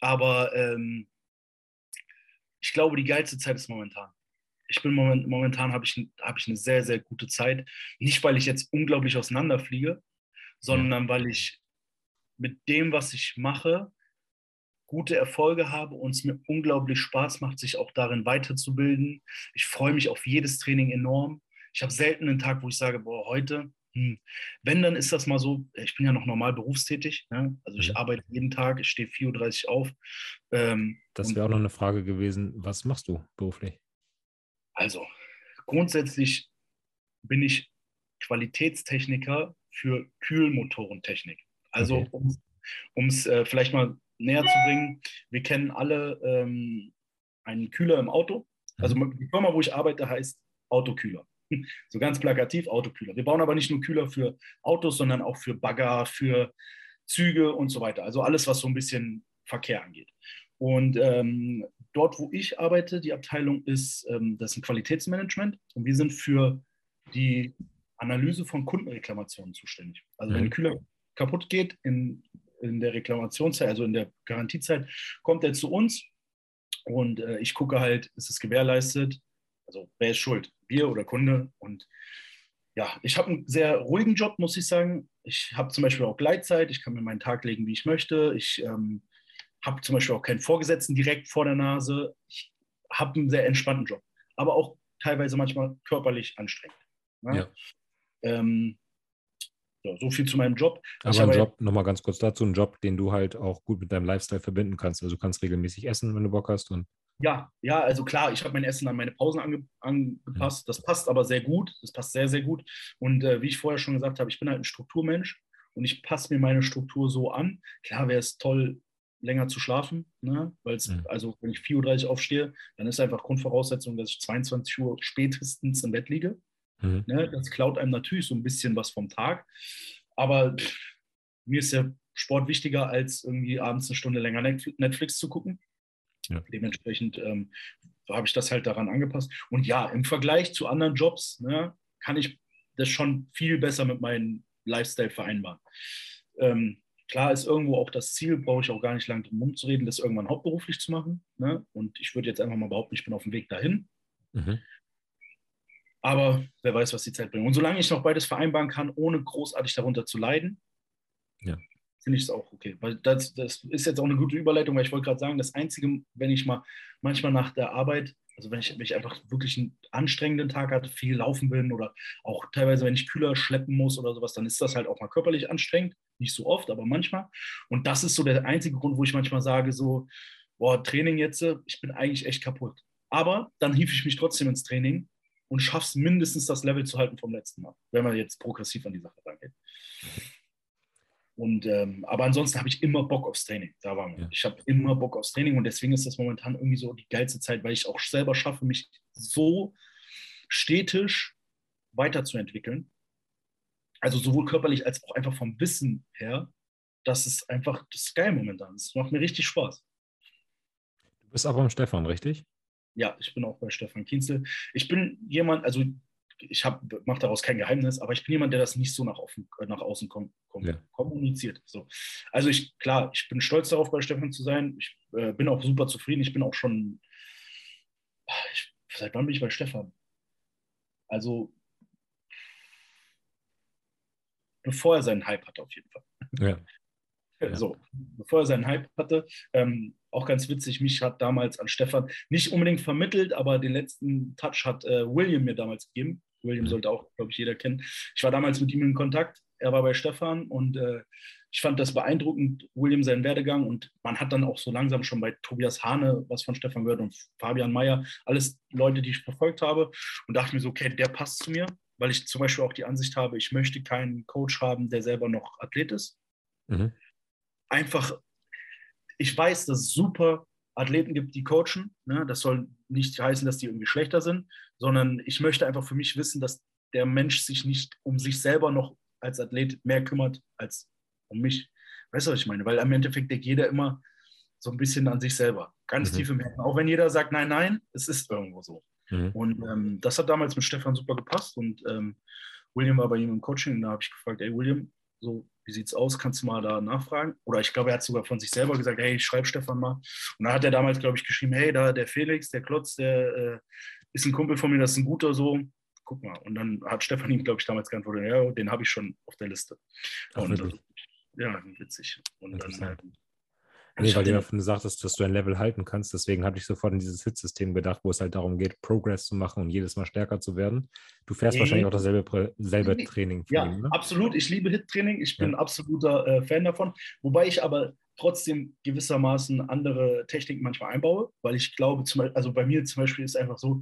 Aber ähm, ich glaube, die geilste Zeit ist momentan. Ich bin moment, momentan habe ich, hab ich eine sehr, sehr gute Zeit. Nicht, weil ich jetzt unglaublich auseinanderfliege, sondern ja. weil ich mit dem, was ich mache, gute Erfolge habe und es mir unglaublich Spaß macht, sich auch darin weiterzubilden. Ich freue mich auf jedes Training enorm. Ich habe selten einen Tag, wo ich sage, boah, heute, hm. wenn, dann ist das mal so, ich bin ja noch normal berufstätig, ne? also ich mhm. arbeite jeden Tag, ich stehe 4.30 Uhr auf. Ähm, das wäre auch noch eine Frage gewesen, was machst du beruflich? Also, grundsätzlich bin ich Qualitätstechniker für Kühlmotorentechnik. Also okay. um es äh, vielleicht mal näher zu bringen, wir kennen alle ähm, einen Kühler im Auto. Also mhm. die Firma, wo ich arbeite, heißt Autokühler. So ganz plakativ Autokühler. Wir bauen aber nicht nur Kühler für Autos, sondern auch für Bagger, für Züge und so weiter. Also alles, was so ein bisschen Verkehr angeht. Und ähm, dort, wo ich arbeite, die Abteilung ist, ähm, das ist ein Qualitätsmanagement und wir sind für die Analyse von Kundenreklamationen zuständig. Also mhm. wenn ein Kühler kaputt geht in, in der Reklamationszeit, also in der Garantiezeit, kommt er zu uns und äh, ich gucke halt, ist es gewährleistet? Also wer ist schuld? Wir oder Kunde? Und ja, ich habe einen sehr ruhigen Job, muss ich sagen. Ich habe zum Beispiel auch Gleitzeit, ich kann mir meinen Tag legen, wie ich möchte. Ich ähm, habe zum Beispiel auch keinen Vorgesetzten direkt vor der Nase. Ich habe einen sehr entspannten Job, aber auch teilweise manchmal körperlich anstrengend. Ne? Ja. Ähm, ja, so viel zu meinem Job. Aber ein Job, nochmal ganz kurz dazu, ein Job, den du halt auch gut mit deinem Lifestyle verbinden kannst. Also du kannst regelmäßig essen, wenn du Bock hast. Und ja, ja, also klar, ich habe mein Essen an meine Pausen ange angepasst. Das passt aber sehr gut. Das passt sehr, sehr gut. Und äh, wie ich vorher schon gesagt habe, ich bin halt ein Strukturmensch und ich passe mir meine Struktur so an. Klar wäre es toll, länger zu schlafen, ne? weil es, mhm. also wenn ich 4.30 Uhr aufstehe, dann ist einfach Grundvoraussetzung, dass ich 22 Uhr spätestens im Bett liege. Mhm. Ne? Das klaut einem natürlich so ein bisschen was vom Tag. Aber pff, mir ist ja Sport wichtiger, als irgendwie abends eine Stunde länger Netflix zu gucken. Ja. Dementsprechend ähm, habe ich das halt daran angepasst. Und ja, im Vergleich zu anderen Jobs ne, kann ich das schon viel besser mit meinem Lifestyle vereinbaren. Ähm, klar ist irgendwo auch das Ziel, brauche ich auch gar nicht lange drum rumzureden, das irgendwann hauptberuflich zu machen. Ne? Und ich würde jetzt einfach mal behaupten, ich bin auf dem Weg dahin. Mhm. Aber wer weiß, was die Zeit bringt. Und solange ich noch beides vereinbaren kann, ohne großartig darunter zu leiden, ja. finde ich es auch okay. Weil das, das ist jetzt auch eine gute Überleitung, weil ich wollte gerade sagen, das Einzige, wenn ich mal manchmal nach der Arbeit, also wenn ich, wenn ich einfach wirklich einen anstrengenden Tag hatte, viel laufen bin oder auch teilweise, wenn ich Kühler schleppen muss oder sowas, dann ist das halt auch mal körperlich anstrengend. Nicht so oft, aber manchmal. Und das ist so der einzige Grund, wo ich manchmal sage, so, boah, Training jetzt, ich bin eigentlich echt kaputt. Aber dann hief ich mich trotzdem ins Training und schaff's mindestens das Level zu halten vom letzten Mal, wenn man jetzt progressiv an die Sache rangeht. Und, ähm, aber ansonsten habe ich immer Bock aufs Training. Da waren wir. Ja. Ich habe immer Bock aufs Training und deswegen ist das momentan irgendwie so die geilste Zeit, weil ich auch selber schaffe, mich so stetisch weiterzuentwickeln. Also sowohl körperlich als auch einfach vom Wissen her. Das ist einfach das ist geil momentan. Das macht mir richtig Spaß. Du bist aber beim Stefan, richtig? Ja, ich bin auch bei Stefan Kienzel. Ich bin jemand, also ich mache daraus kein Geheimnis, aber ich bin jemand, der das nicht so nach, offen, äh, nach außen kom kom ja. kommuniziert. So. Also ich, klar, ich bin stolz darauf, bei Stefan zu sein. Ich äh, bin auch super zufrieden. Ich bin auch schon, ich, seit wann bin ich bei Stefan? Also bevor er seinen Hype hatte, auf jeden Fall. Ja. Ja. So, bevor er seinen Hype hatte. Ähm, auch ganz witzig, mich hat damals an Stefan nicht unbedingt vermittelt, aber den letzten Touch hat äh, William mir damals gegeben. William mhm. sollte auch, glaube ich, jeder kennen. Ich war damals mit ihm in Kontakt. Er war bei Stefan und äh, ich fand das beeindruckend, William seinen Werdegang. Und man hat dann auch so langsam schon bei Tobias Hane was von Stefan gehört und Fabian Mayer, alles Leute, die ich verfolgt habe. Und dachte mir so, okay, der passt zu mir, weil ich zum Beispiel auch die Ansicht habe, ich möchte keinen Coach haben, der selber noch Athlet ist. Mhm einfach, ich weiß, dass es super Athleten gibt, die coachen. Ne? Das soll nicht heißen, dass die irgendwie schlechter sind, sondern ich möchte einfach für mich wissen, dass der Mensch sich nicht um sich selber noch als Athlet mehr kümmert als um mich. Weißt du, was ich meine? Weil am Endeffekt denkt jeder immer so ein bisschen an sich selber. Ganz mhm. tief im Herzen. Auch wenn jeder sagt, nein, nein, es ist irgendwo so. Mhm. Und ähm, das hat damals mit Stefan super gepasst und ähm, William war bei ihm im Coaching und da habe ich gefragt, ey William, so wie sieht's aus? Kannst du mal da nachfragen? Oder ich glaube, er hat sogar von sich selber gesagt, hey, schreib Stefan mal. Und dann hat er damals, glaube ich, geschrieben, hey, da der Felix, der Klotz, der äh, ist ein Kumpel von mir, das ist ein guter so. Guck mal. Und dann hat Stefan ihm, glaube ich, damals geantwortet, ja, den habe ich schon auf der Liste. Ach, und, äh, ja, witzig. Und dann, äh, Nee, weil du ja sagtest, dass du ein Level halten kannst. Deswegen hatte ich sofort in dieses Hit-System gedacht, wo es halt darum geht, Progress zu machen und jedes Mal stärker zu werden. Du fährst nee. wahrscheinlich auch dasselbe selbe Training. Ja, ihn, ne? absolut. Ich liebe Hit-Training. Ich bin ja. absoluter äh, Fan davon. Wobei ich aber trotzdem gewissermaßen andere Techniken manchmal einbaue, weil ich glaube, zum Beispiel, also bei mir zum Beispiel ist einfach so,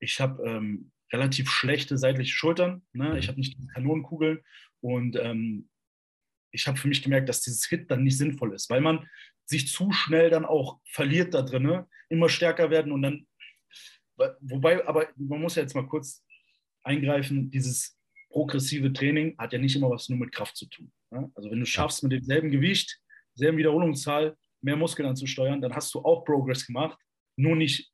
ich habe ähm, relativ schlechte seitliche Schultern. Ne? Mhm. Ich habe nicht die Kanonenkugeln und ähm, ich habe für mich gemerkt, dass dieses Hit dann nicht sinnvoll ist, weil man sich zu schnell dann auch verliert da drin, immer stärker werden und dann, wobei, aber man muss ja jetzt mal kurz eingreifen, dieses progressive Training hat ja nicht immer was nur mit Kraft zu tun. Ne? Also wenn du schaffst, mit demselben Gewicht, selben Wiederholungszahl, mehr Muskeln anzusteuern, dann hast du auch Progress gemacht, nur nicht,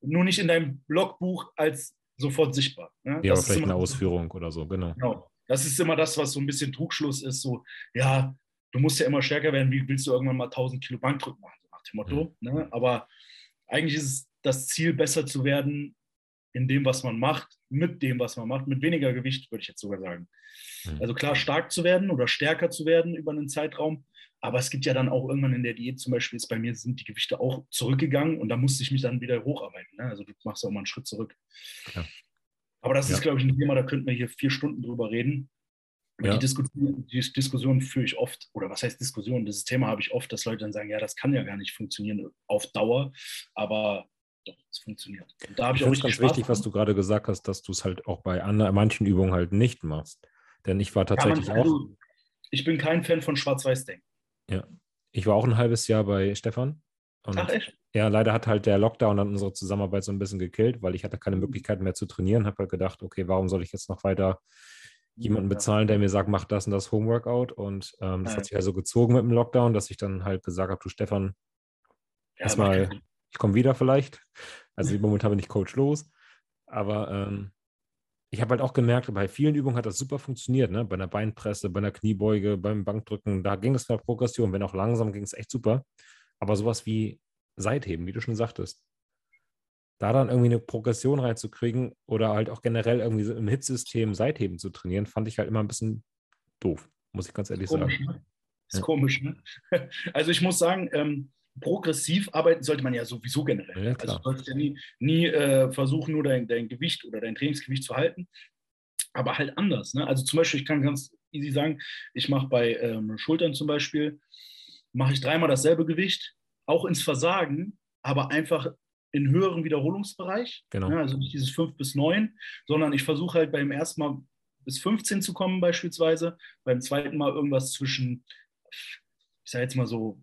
nur nicht in deinem Blogbuch als sofort sichtbar. Ne? Ja, aber vielleicht eine Ausführung oder so, genau. genau. Das ist immer das, was so ein bisschen Trugschluss ist, so, ja, du musst ja immer stärker werden, wie willst du irgendwann mal 1000 Kilo Bankdrücken machen, so nach dem Motto. Mhm. Ne? Aber eigentlich ist es das Ziel, besser zu werden in dem, was man macht, mit dem, was man macht, mit weniger Gewicht, würde ich jetzt sogar sagen. Mhm. Also klar, stark zu werden oder stärker zu werden über einen Zeitraum, aber es gibt ja dann auch irgendwann in der Diät zum Beispiel, ist bei mir sind die Gewichte auch zurückgegangen und da musste ich mich dann wieder hocharbeiten. Ne? Also du machst auch mal einen Schritt zurück. Ja. Aber das ja. ist, glaube ich, ein Thema, da könnten wir hier vier Stunden drüber reden. Ja. Die, Diskussion, die Diskussion führe ich oft, oder was heißt Diskussion? Dieses Thema habe ich oft, dass Leute dann sagen, ja, das kann ja gar nicht funktionieren auf Dauer, aber doch, es funktioniert. Und da habe ich, ich auch ganz Spaß wichtig, was du gerade gesagt hast, dass du es halt auch bei anderen, manchen Übungen halt nicht machst. Denn ich war tatsächlich ja, man, also, auch. Ich bin kein Fan von Schwarz-Weiß-Denken. Ja. Ich war auch ein halbes Jahr bei Stefan. Ach, echt? Ja, leider hat halt der Lockdown dann unsere Zusammenarbeit so ein bisschen gekillt, weil ich hatte keine mhm. Möglichkeit mehr zu trainieren. Habe halt gedacht, okay, warum soll ich jetzt noch weiter jemanden bezahlen, der mir sagt, mach das und das Homeworkout. Und ähm, das hat sich also gezogen mit dem Lockdown, dass ich dann halt gesagt habe, du Stefan, ja, erstmal, ich komme wieder vielleicht. Also momentan bin ich Coach los. Aber ähm, ich habe halt auch gemerkt, bei vielen Übungen hat das super funktioniert. Ne? Bei einer Beinpresse, bei einer Kniebeuge, beim Bankdrücken, da ging es mit der Progression. Wenn auch langsam, ging es echt super. Aber sowas wie Seitheben, wie du schon sagtest, da dann irgendwie eine Progression reinzukriegen oder halt auch generell irgendwie so im Hitsystem Seitheben zu trainieren, fand ich halt immer ein bisschen doof, muss ich ganz ehrlich sagen. Ne? Ist ja. komisch, ne? Also ich muss sagen, ähm, progressiv arbeiten sollte man ja sowieso generell. Ja, also du solltest ja nie, nie äh, versuchen, nur dein, dein Gewicht oder dein Trainingsgewicht zu halten, aber halt anders. Ne? Also zum Beispiel, ich kann ganz easy sagen, ich mache bei ähm, Schultern zum Beispiel, mache ich dreimal dasselbe Gewicht, auch ins Versagen, aber einfach in höheren Wiederholungsbereich. Genau. Ja, also nicht dieses 5 bis 9, sondern ich versuche halt beim ersten Mal bis 15 zu kommen beispielsweise, beim zweiten Mal irgendwas zwischen, ich sage jetzt mal so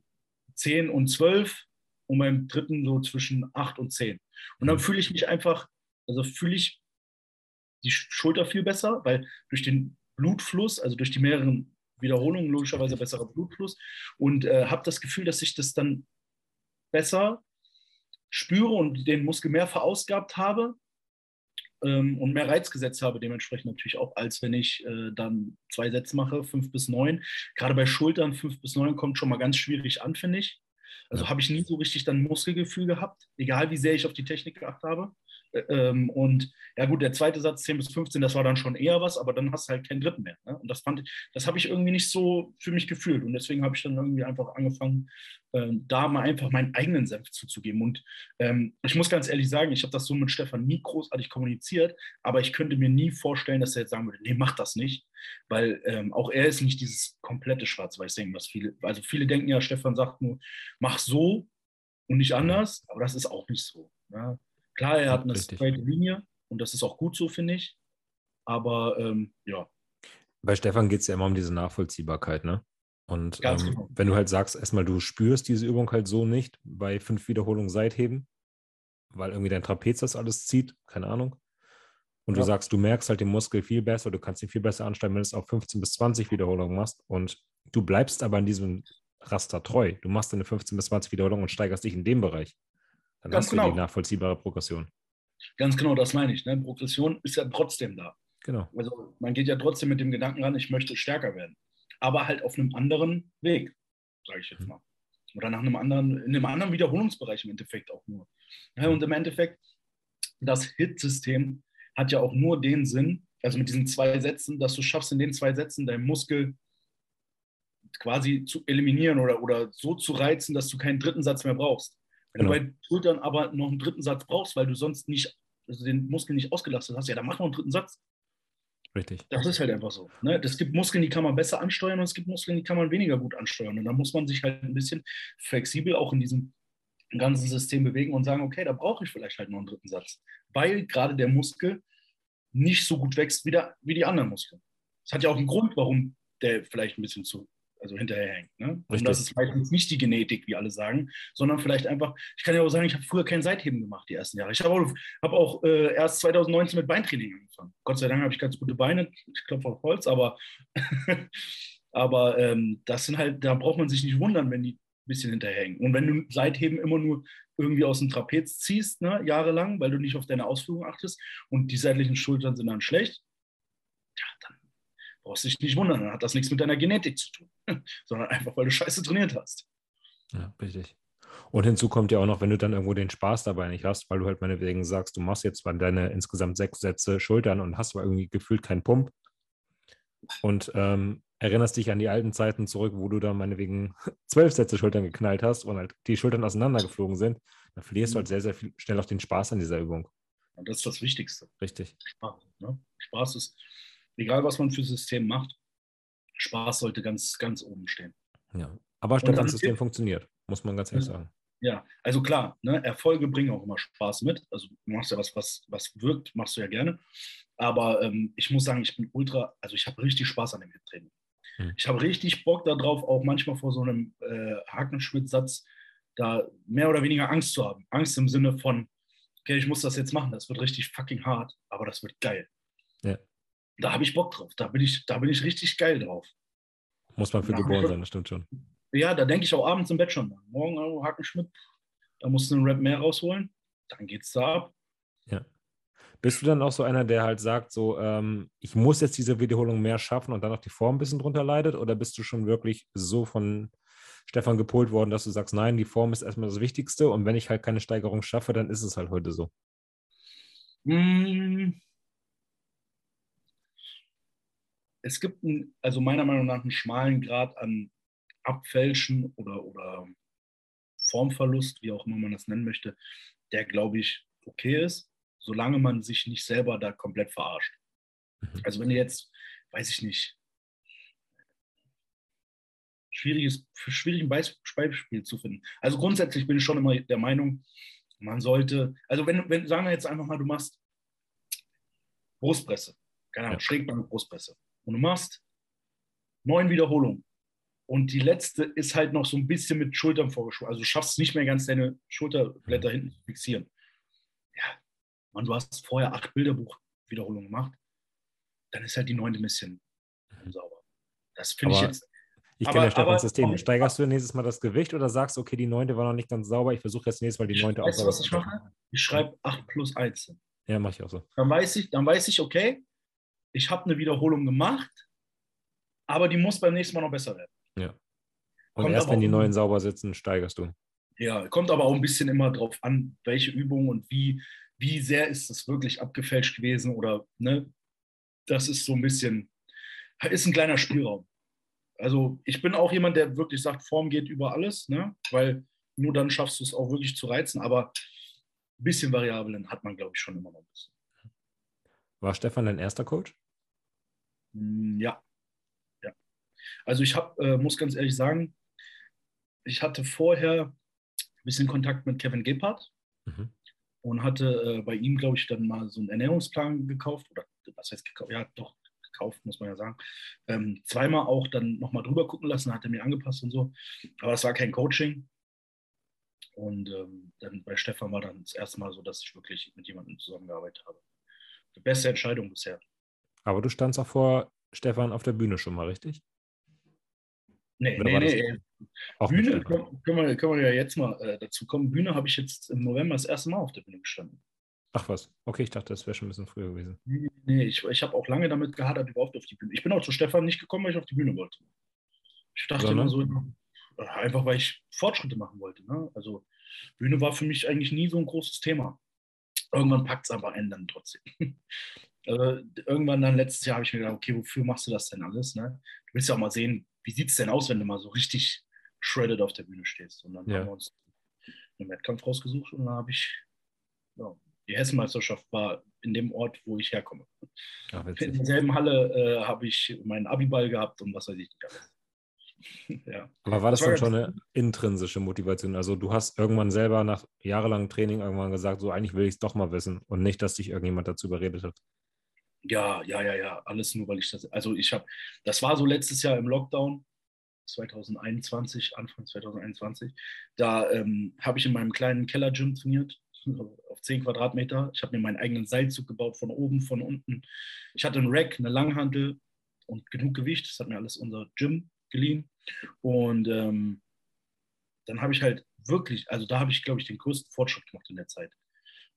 10 und 12 und beim dritten so zwischen 8 und 10. Und dann mhm. fühle ich mich einfach, also fühle ich die Schulter viel besser, weil durch den Blutfluss, also durch die mehreren Wiederholungen logischerweise besserer Blutfluss und äh, habe das Gefühl, dass ich das dann besser spüre und den Muskel mehr verausgabt habe ähm, und mehr Reiz gesetzt habe, dementsprechend natürlich auch, als wenn ich äh, dann zwei Sätze mache, fünf bis neun. Gerade bei Schultern fünf bis neun kommt schon mal ganz schwierig an, finde ich. Also ja. habe ich nie so richtig dann Muskelgefühl gehabt, egal wie sehr ich auf die Technik geachtet habe. Ähm, und ja gut, der zweite Satz 10 bis 15, das war dann schon eher was, aber dann hast du halt keinen dritten mehr. Ne? Und das fand ich, das habe ich irgendwie nicht so für mich gefühlt. Und deswegen habe ich dann irgendwie einfach angefangen, ähm, da mal einfach meinen eigenen Senf zuzugeben. Und ähm, ich muss ganz ehrlich sagen, ich habe das so mit Stefan nie großartig kommuniziert, aber ich könnte mir nie vorstellen, dass er jetzt sagen würde, nee, mach das nicht. Weil ähm, auch er ist nicht dieses komplette Schwarz-Weiß-Denken, was viele, also viele denken ja, Stefan sagt nur, mach so und nicht anders, aber das ist auch nicht so. Ne? Klar, er hat eine straight Linie und das ist auch gut so, finde ich. Aber ähm, ja. Bei Stefan geht es ja immer um diese Nachvollziehbarkeit, ne? Und ähm, genau. wenn du halt sagst, erstmal du spürst diese Übung halt so nicht bei fünf Wiederholungen Seitheben, weil irgendwie dein Trapez das alles zieht, keine Ahnung. Und ja. du sagst, du merkst halt den Muskel viel besser, du kannst ihn viel besser anstellen, wenn du es auf 15 bis 20 Wiederholungen machst. Und du bleibst aber in diesem Raster treu. Du machst deine 15 bis 20 Wiederholungen und steigerst dich in dem Bereich. Dann Ganz hast genau. du die nachvollziehbare Progression. Ganz genau, das meine ich. Ne? Progression ist ja trotzdem da. Genau. Also man geht ja trotzdem mit dem Gedanken ran, ich möchte stärker werden. Aber halt auf einem anderen Weg, sage ich jetzt mhm. mal. Oder nach einem anderen, in einem anderen Wiederholungsbereich im Endeffekt auch nur. Ja, und im Endeffekt, das Hit-System hat ja auch nur den Sinn, also mit diesen zwei Sätzen, dass du schaffst, in den zwei Sätzen deinen Muskel quasi zu eliminieren oder, oder so zu reizen, dass du keinen dritten Satz mehr brauchst. Wenn genau. du bei Schultern aber noch einen dritten Satz brauchst, weil du sonst nicht, also den Muskel nicht ausgelastet hast, ja, dann mach noch einen dritten Satz. Richtig. Das ist halt einfach so. Ne? Es gibt Muskeln, die kann man besser ansteuern und es gibt Muskeln, die kann man weniger gut ansteuern. Und da muss man sich halt ein bisschen flexibel auch in diesem ganzen System bewegen und sagen, okay, da brauche ich vielleicht halt noch einen dritten Satz. Weil gerade der Muskel nicht so gut wächst wie, der, wie die anderen Muskeln. Das hat ja auch einen Grund, warum der vielleicht ein bisschen zu also hinterherhängt. Ne? Und das ist meistens nicht die Genetik, wie alle sagen, sondern vielleicht einfach, ich kann ja auch sagen, ich habe früher kein Seitheben gemacht, die ersten Jahre. Ich habe auch, hab auch äh, erst 2019 mit Beintraining angefangen. Gott sei Dank habe ich ganz gute Beine, ich klopfe auf Holz, aber, aber ähm, das sind halt, da braucht man sich nicht wundern, wenn die ein bisschen hinterhängen. Und wenn du Seitheben immer nur irgendwie aus dem Trapez ziehst, ne, jahrelang, weil du nicht auf deine Ausführung achtest und die seitlichen Schultern sind dann schlecht, ja, dann brauchst dich nicht wundern, dann hat das nichts mit deiner Genetik zu tun, sondern einfach, weil du scheiße trainiert hast. Ja, richtig. Und hinzu kommt ja auch noch, wenn du dann irgendwo den Spaß dabei nicht hast, weil du halt meinetwegen sagst, du machst jetzt mal deine insgesamt sechs Sätze Schultern und hast aber irgendwie gefühlt keinen Pump und ähm, erinnerst dich an die alten Zeiten zurück, wo du dann meinetwegen zwölf Sätze Schultern geknallt hast und halt die Schultern auseinandergeflogen sind, dann verlierst mhm. du halt sehr, sehr viel, schnell auch den Spaß an dieser Übung. Und das ist das Wichtigste. Richtig. Spaß, ne? Spaß ist egal was man für System macht, Spaß sollte ganz, ganz oben stehen. Ja, aber Stefans System funktioniert, muss man ganz ehrlich sagen. Ja, also klar, ne, Erfolge bringen auch immer Spaß mit. Also du machst ja was, was, was wirkt, machst du ja gerne. Aber ähm, ich muss sagen, ich bin ultra, also ich habe richtig Spaß an dem Hit-Training. Hm. Ich habe richtig Bock darauf, auch manchmal vor so einem äh, Hakenschmidt-Satz da mehr oder weniger Angst zu haben. Angst im Sinne von, okay, ich muss das jetzt machen, das wird richtig fucking hart, aber das wird geil. Ja da habe ich Bock drauf. Da bin ich, da bin ich richtig geil drauf. Muss man für geboren sein, das stimmt schon. Ja, da denke ich auch abends im Bett schon. Morgen oh, Hakenschmidt, da musst du einen Rap mehr rausholen. Dann geht's da ab. Ja. Bist du dann auch so einer, der halt sagt, so, ähm, ich muss jetzt diese Wiederholung mehr schaffen und dann auch die Form ein bisschen drunter leidet? Oder bist du schon wirklich so von Stefan gepolt worden, dass du sagst, nein, die Form ist erstmal das Wichtigste und wenn ich halt keine Steigerung schaffe, dann ist es halt heute so? Mmh es gibt einen, also meiner Meinung nach einen schmalen Grad an Abfälschen oder, oder Formverlust, wie auch immer man das nennen möchte, der, glaube ich, okay ist, solange man sich nicht selber da komplett verarscht. Mhm. Also wenn du jetzt, weiß ich nicht, schwieriges, schwierigen Beispiel zu finden. Also grundsätzlich bin ich schon immer der Meinung, man sollte, also wenn, wenn sagen wir jetzt einfach mal, du machst Brustpresse, keine Ahnung. Schrägbank Brustpresse und du machst neun Wiederholungen und die letzte ist halt noch so ein bisschen mit Schultern vorgeschoben, also du schaffst nicht mehr ganz deine Schulterblätter mhm. hinten zu fixieren. Ja, man, du hast vorher acht Bilderbuch-Wiederholungen gemacht, dann ist halt die neunte ein bisschen unsauber. Das finde ich jetzt ich kenne ja Stefans System. Steigerst du nächstes Mal das Gewicht oder sagst, okay, die neunte war noch nicht ganz sauber, ich versuche jetzt nächstes Mal die neunte auch sauber was ich mache? Ich schreibe 8 plus 1. Ja, mache ich auch so. Dann weiß ich, dann weiß ich, okay, ich habe eine Wiederholung gemacht, aber die muss beim nächsten Mal noch besser werden. Ja. Und kommt erst wenn die neuen sauber sitzen, steigerst du. Ja, kommt aber auch ein bisschen immer drauf an, welche Übung und wie, wie sehr ist das wirklich abgefälscht gewesen oder, ne, das ist so ein bisschen, ist ein kleiner Spielraum. Also ich bin auch jemand, der wirklich sagt, Form geht über alles, ne? weil nur dann schaffst du es auch wirklich zu reizen. Aber ein bisschen Variablen hat man, glaube ich, schon immer noch ein bisschen. War Stefan dein erster Coach? Hm, ja. ja. Also ich hab, äh, muss ganz ehrlich sagen, ich hatte vorher ein bisschen Kontakt mit Kevin Gebhardt mhm. und hatte äh, bei ihm, glaube ich, dann mal so einen Ernährungsplan gekauft. Oder was heißt gekauft? Ja, doch, gekauft, muss man ja sagen. Ähm, zweimal auch dann nochmal drüber gucken lassen, hat er mir angepasst und so. Aber es war kein Coaching. Und ähm, dann bei Stefan war dann das erste Mal so, dass ich wirklich mit jemandem zusammengearbeitet habe. Die beste Entscheidung bisher. Aber du standst auch vor Stefan auf der Bühne schon mal, richtig? Nee, Oder nee, nee. Auch Bühne können, können, wir, können wir ja jetzt mal äh, dazu kommen. Bühne habe ich jetzt im November das erste Mal auf der Bühne gestanden. Ach was, okay, ich dachte, das wäre schon ein bisschen früher gewesen. Nee, ich, ich habe auch lange damit gehadert, überhaupt auf die Bühne. Ich bin auch zu Stefan nicht gekommen, weil ich auf die Bühne wollte. Ich dachte Sondern? immer so, einfach weil ich Fortschritte machen wollte. Ne? Also Bühne war für mich eigentlich nie so ein großes Thema. Irgendwann packt es aber einen dann trotzdem. also, irgendwann dann letztes Jahr habe ich mir gedacht, okay, wofür machst du das denn alles? Ne? Du willst ja auch mal sehen, wie sieht es denn aus, wenn du mal so richtig shredded auf der Bühne stehst. Und dann ja. haben wir uns einen Wettkampf rausgesucht und dann habe ich ja, die Hessenmeisterschaft war in dem Ort, wo ich herkomme. Ach, in derselben Halle äh, habe ich meinen Abiball gehabt und was weiß ich nicht alles. ja. Aber war das, das war dann schon eine intrinsische Motivation? Also du hast irgendwann selber nach jahrelangem Training irgendwann gesagt, so eigentlich will ich es doch mal wissen und nicht, dass dich irgendjemand dazu überredet hat. Ja, ja, ja, ja, alles nur, weil ich das, also ich habe, das war so letztes Jahr im Lockdown, 2021, Anfang 2021, da ähm, habe ich in meinem kleinen Keller-Gym trainiert, auf 10 Quadratmeter. Ich habe mir meinen eigenen Seilzug gebaut, von oben, von unten. Ich hatte einen Rack, eine Langhantel und genug Gewicht. Das hat mir alles unser Gym geliehen. Und ähm, dann habe ich halt wirklich, also da habe ich, glaube ich, den größten Fortschritt gemacht in der Zeit.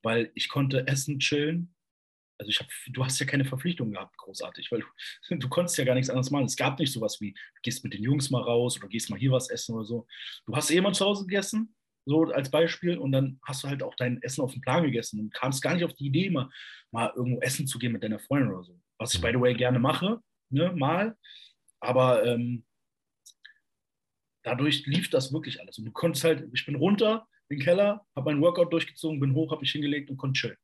Weil ich konnte essen, chillen. Also ich habe, du hast ja keine Verpflichtung gehabt, großartig, weil du, du konntest ja gar nichts anderes machen. Es gab nicht sowas wie, du gehst mit den Jungs mal raus oder gehst mal hier was essen oder so. Du hast eh mal zu Hause gegessen so als Beispiel. Und dann hast du halt auch dein Essen auf dem Plan gegessen und kamst gar nicht auf die Idee, mal, mal irgendwo essen zu gehen mit deiner Freundin oder so. Was ich, by the way, gerne mache, ne, mal. Aber ähm, dadurch lief das wirklich alles. Und du konntest halt, ich bin runter in den Keller, habe meinen Workout durchgezogen, bin hoch, habe mich hingelegt und konnte chillen.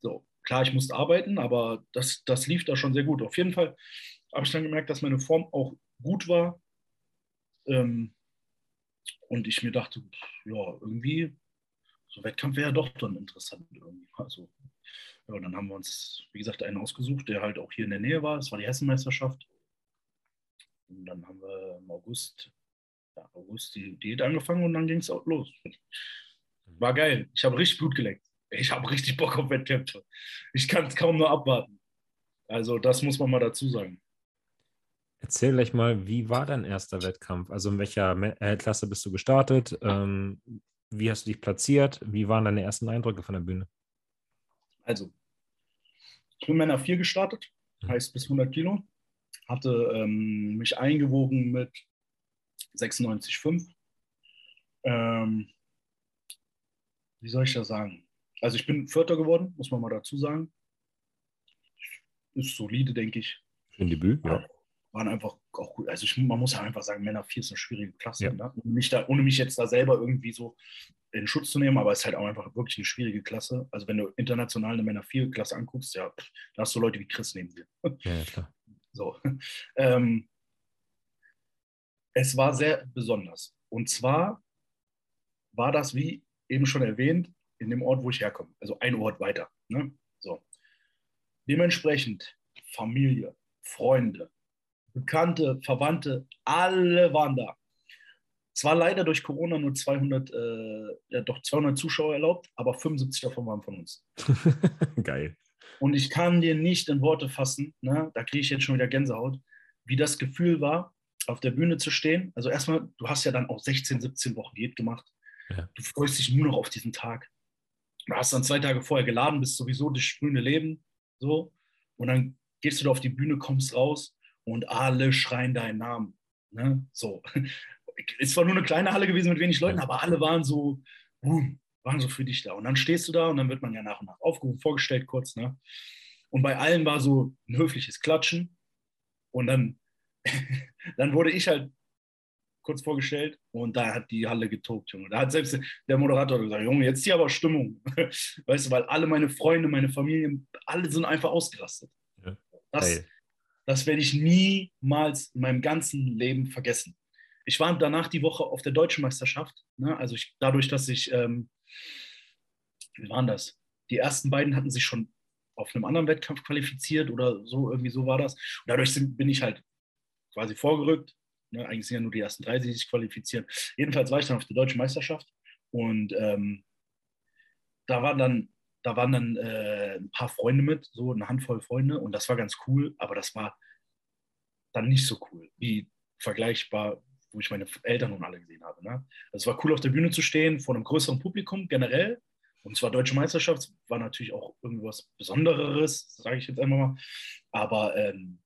So, klar, ich musste arbeiten, aber das, das lief da schon sehr gut. Auf jeden Fall habe ich dann gemerkt, dass meine Form auch gut war. Ähm, und ich mir dachte, ja, irgendwie, so Wettkampf wäre ja doch dann interessant irgendwie. Also, ja, dann haben wir uns, wie gesagt, einen ausgesucht, der halt auch hier in der Nähe war. Das war die Hessenmeisterschaft. Und dann haben wir im August, ja, August die Diät angefangen und dann ging es auch los. War geil. Ich habe richtig Blut geleckt. Ich habe richtig Bock auf Wettkämpfe. Ich kann es kaum nur abwarten. Also, das muss man mal dazu sagen. Erzähl gleich mal, wie war dein erster Wettkampf? Also in welcher äh, Klasse bist du gestartet? Ähm, wie hast du dich platziert? Wie waren deine ersten Eindrücke von der Bühne? Also, ich bin Männer 4 gestartet, mhm. heißt bis 100 Kilo. Hatte ähm, mich eingewogen mit 96,5. Ähm, wie soll ich das sagen? Also ich bin Vierter geworden, muss man mal dazu sagen. Ist solide, denke ich. Für ein Debüt, ja waren einfach auch gut. Also ich, man muss ja einfach sagen, Männer 4 ist eine schwierige Klasse. Ja. Ne? Ohne, mich da, ohne mich jetzt da selber irgendwie so in Schutz zu nehmen, aber es ist halt auch einfach wirklich eine schwierige Klasse. Also wenn du international eine Männer 4 Klasse anguckst, ja, da hast du Leute wie Chris neben dir. Ja, klar. So. Ähm, es war sehr besonders. Und zwar war das, wie eben schon erwähnt, in dem Ort, wo ich herkomme. Also ein Ort weiter. Ne? So. Dementsprechend Familie, Freunde, Bekannte, Verwandte, alle waren da. Es war leider durch Corona nur 200, äh, ja, doch 200 Zuschauer erlaubt, aber 75 davon waren von uns. Geil. Und ich kann dir nicht in Worte fassen, ne, da kriege ich jetzt schon wieder Gänsehaut, wie das Gefühl war, auf der Bühne zu stehen. Also erstmal, du hast ja dann auch 16, 17 Wochen Diät gemacht. Ja. Du freust dich nur noch auf diesen Tag. Du hast dann zwei Tage vorher geladen, bist sowieso das sprühende Leben. So. Und dann gehst du da auf die Bühne, kommst raus und alle schreien deinen Namen. Ne? So. Es war nur eine kleine Halle gewesen mit wenig Leuten, aber alle waren so, boom, waren so für dich da. Und dann stehst du da und dann wird man ja nach und nach aufgerufen, vorgestellt kurz. Ne? Und bei allen war so ein höfliches Klatschen. Und dann, dann wurde ich halt kurz vorgestellt und da hat die Halle getobt, Junge. Da hat selbst der Moderator gesagt, Junge, jetzt hier aber Stimmung. Weißt du, weil alle meine Freunde, meine Familie, alle sind einfach ausgerastet. Ja. Das, hey. das werde ich niemals in meinem ganzen Leben vergessen. Ich war danach die Woche auf der Deutschen Meisterschaft. Ne? Also ich, dadurch, dass ich, ähm, wie waren das? Die ersten beiden hatten sich schon auf einem anderen Wettkampf qualifiziert oder so, irgendwie so war das. Und dadurch bin ich halt quasi vorgerückt. Ne? Eigentlich sind ja nur die ersten drei, die sich qualifizieren. Jedenfalls war ich dann auf der Deutschen Meisterschaft und ähm, da waren dann, da waren dann äh, ein paar Freunde mit, so eine Handvoll Freunde und das war ganz cool, aber das war dann nicht so cool, wie vergleichbar, wo ich meine Eltern und alle gesehen habe. Ne? Also es war cool, auf der Bühne zu stehen, vor einem größeren Publikum generell. Und zwar Deutsche Meisterschaft war natürlich auch irgendwas Besonderes, sage ich jetzt einmal mal. Aber ähm,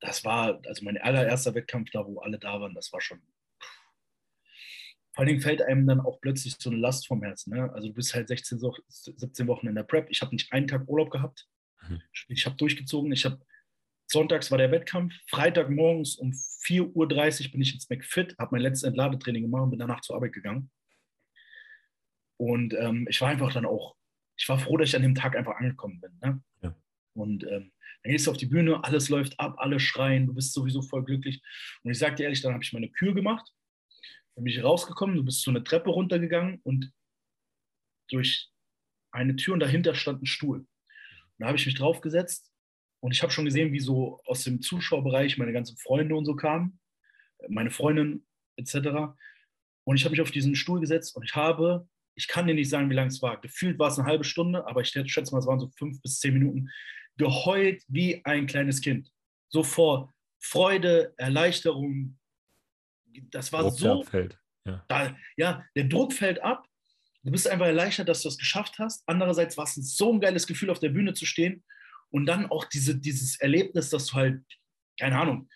das war, also mein allererster Wettkampf da, wo alle da waren, das war schon. Vor allen Dingen fällt einem dann auch plötzlich so eine Last vom Herzen. Ne? Also du bist halt 16, 17 Wochen in der Prep. Ich habe nicht einen Tag Urlaub gehabt. Mhm. Ich habe durchgezogen. Ich habe Sonntags war der Wettkampf. Freitagmorgens um 4.30 Uhr bin ich ins McFit, habe mein letztes Entladetraining gemacht und bin danach zur Arbeit gegangen. Und ähm, ich war einfach dann auch, ich war froh, dass ich an dem Tag einfach angekommen bin. Ne? Und ähm, dann gehst du auf die Bühne, alles läuft ab, alle schreien, du bist sowieso voll glücklich. Und ich sage dir ehrlich, dann habe ich meine Kür gemacht, dann bin ich rausgekommen, du bist so eine Treppe runtergegangen und durch eine Tür und dahinter stand ein Stuhl. Und da habe ich mich draufgesetzt und ich habe schon gesehen, wie so aus dem Zuschauerbereich meine ganzen Freunde und so kamen, meine Freundin etc. Und ich habe mich auf diesen Stuhl gesetzt und ich habe, ich kann dir nicht sagen, wie lange es war. Gefühlt war es eine halbe Stunde, aber ich schätze mal, es waren so fünf bis zehn Minuten. Geheult wie ein kleines Kind. So vor Freude, Erleichterung. Das war Druck so. Abfällt. Ja. Da, ja, der Druck fällt ab. Du bist einfach erleichtert, dass du das geschafft hast. Andererseits war es so ein geiles Gefühl, auf der Bühne zu stehen und dann auch diese, dieses Erlebnis, dass du halt, keine Ahnung,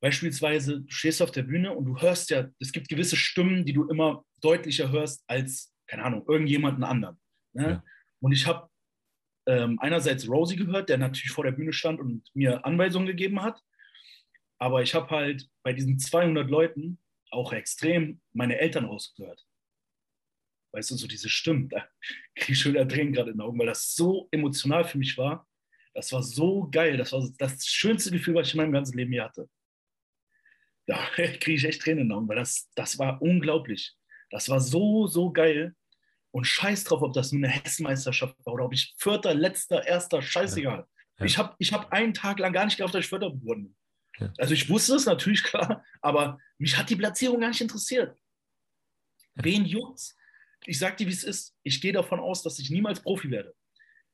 beispielsweise, du stehst auf der Bühne und du hörst ja, es gibt gewisse Stimmen, die du immer deutlicher hörst als, keine Ahnung, irgendjemanden anderen. Ne? Ja. Und ich habe ähm, einerseits Rosie gehört, der natürlich vor der Bühne stand und mir Anweisungen gegeben hat. Aber ich habe halt bei diesen 200 Leuten auch extrem meine Eltern rausgehört weißt du, so diese Stimmen, da kriege ich schon Tränen gerade in den Augen, weil das so emotional für mich war. Das war so geil. Das war das schönste Gefühl, was ich in meinem ganzen Leben hier hatte. Da kriege ich echt Tränen in den Augen, weil das, das war unglaublich. Das war so, so geil. Und scheiß drauf, ob das nur eine Hessenmeisterschaft war oder ob ich Vierter, Letzter, Erster, scheißegal. Ja. Ja. Ich habe ich hab einen Tag lang gar nicht gedacht, dass ich Vierter geworden bin. Ja. Also ich wusste es natürlich, klar, aber mich hat die Platzierung gar nicht interessiert. Wen juckt's? ich sage dir, wie es ist. Ich gehe davon aus, dass ich niemals Profi werde.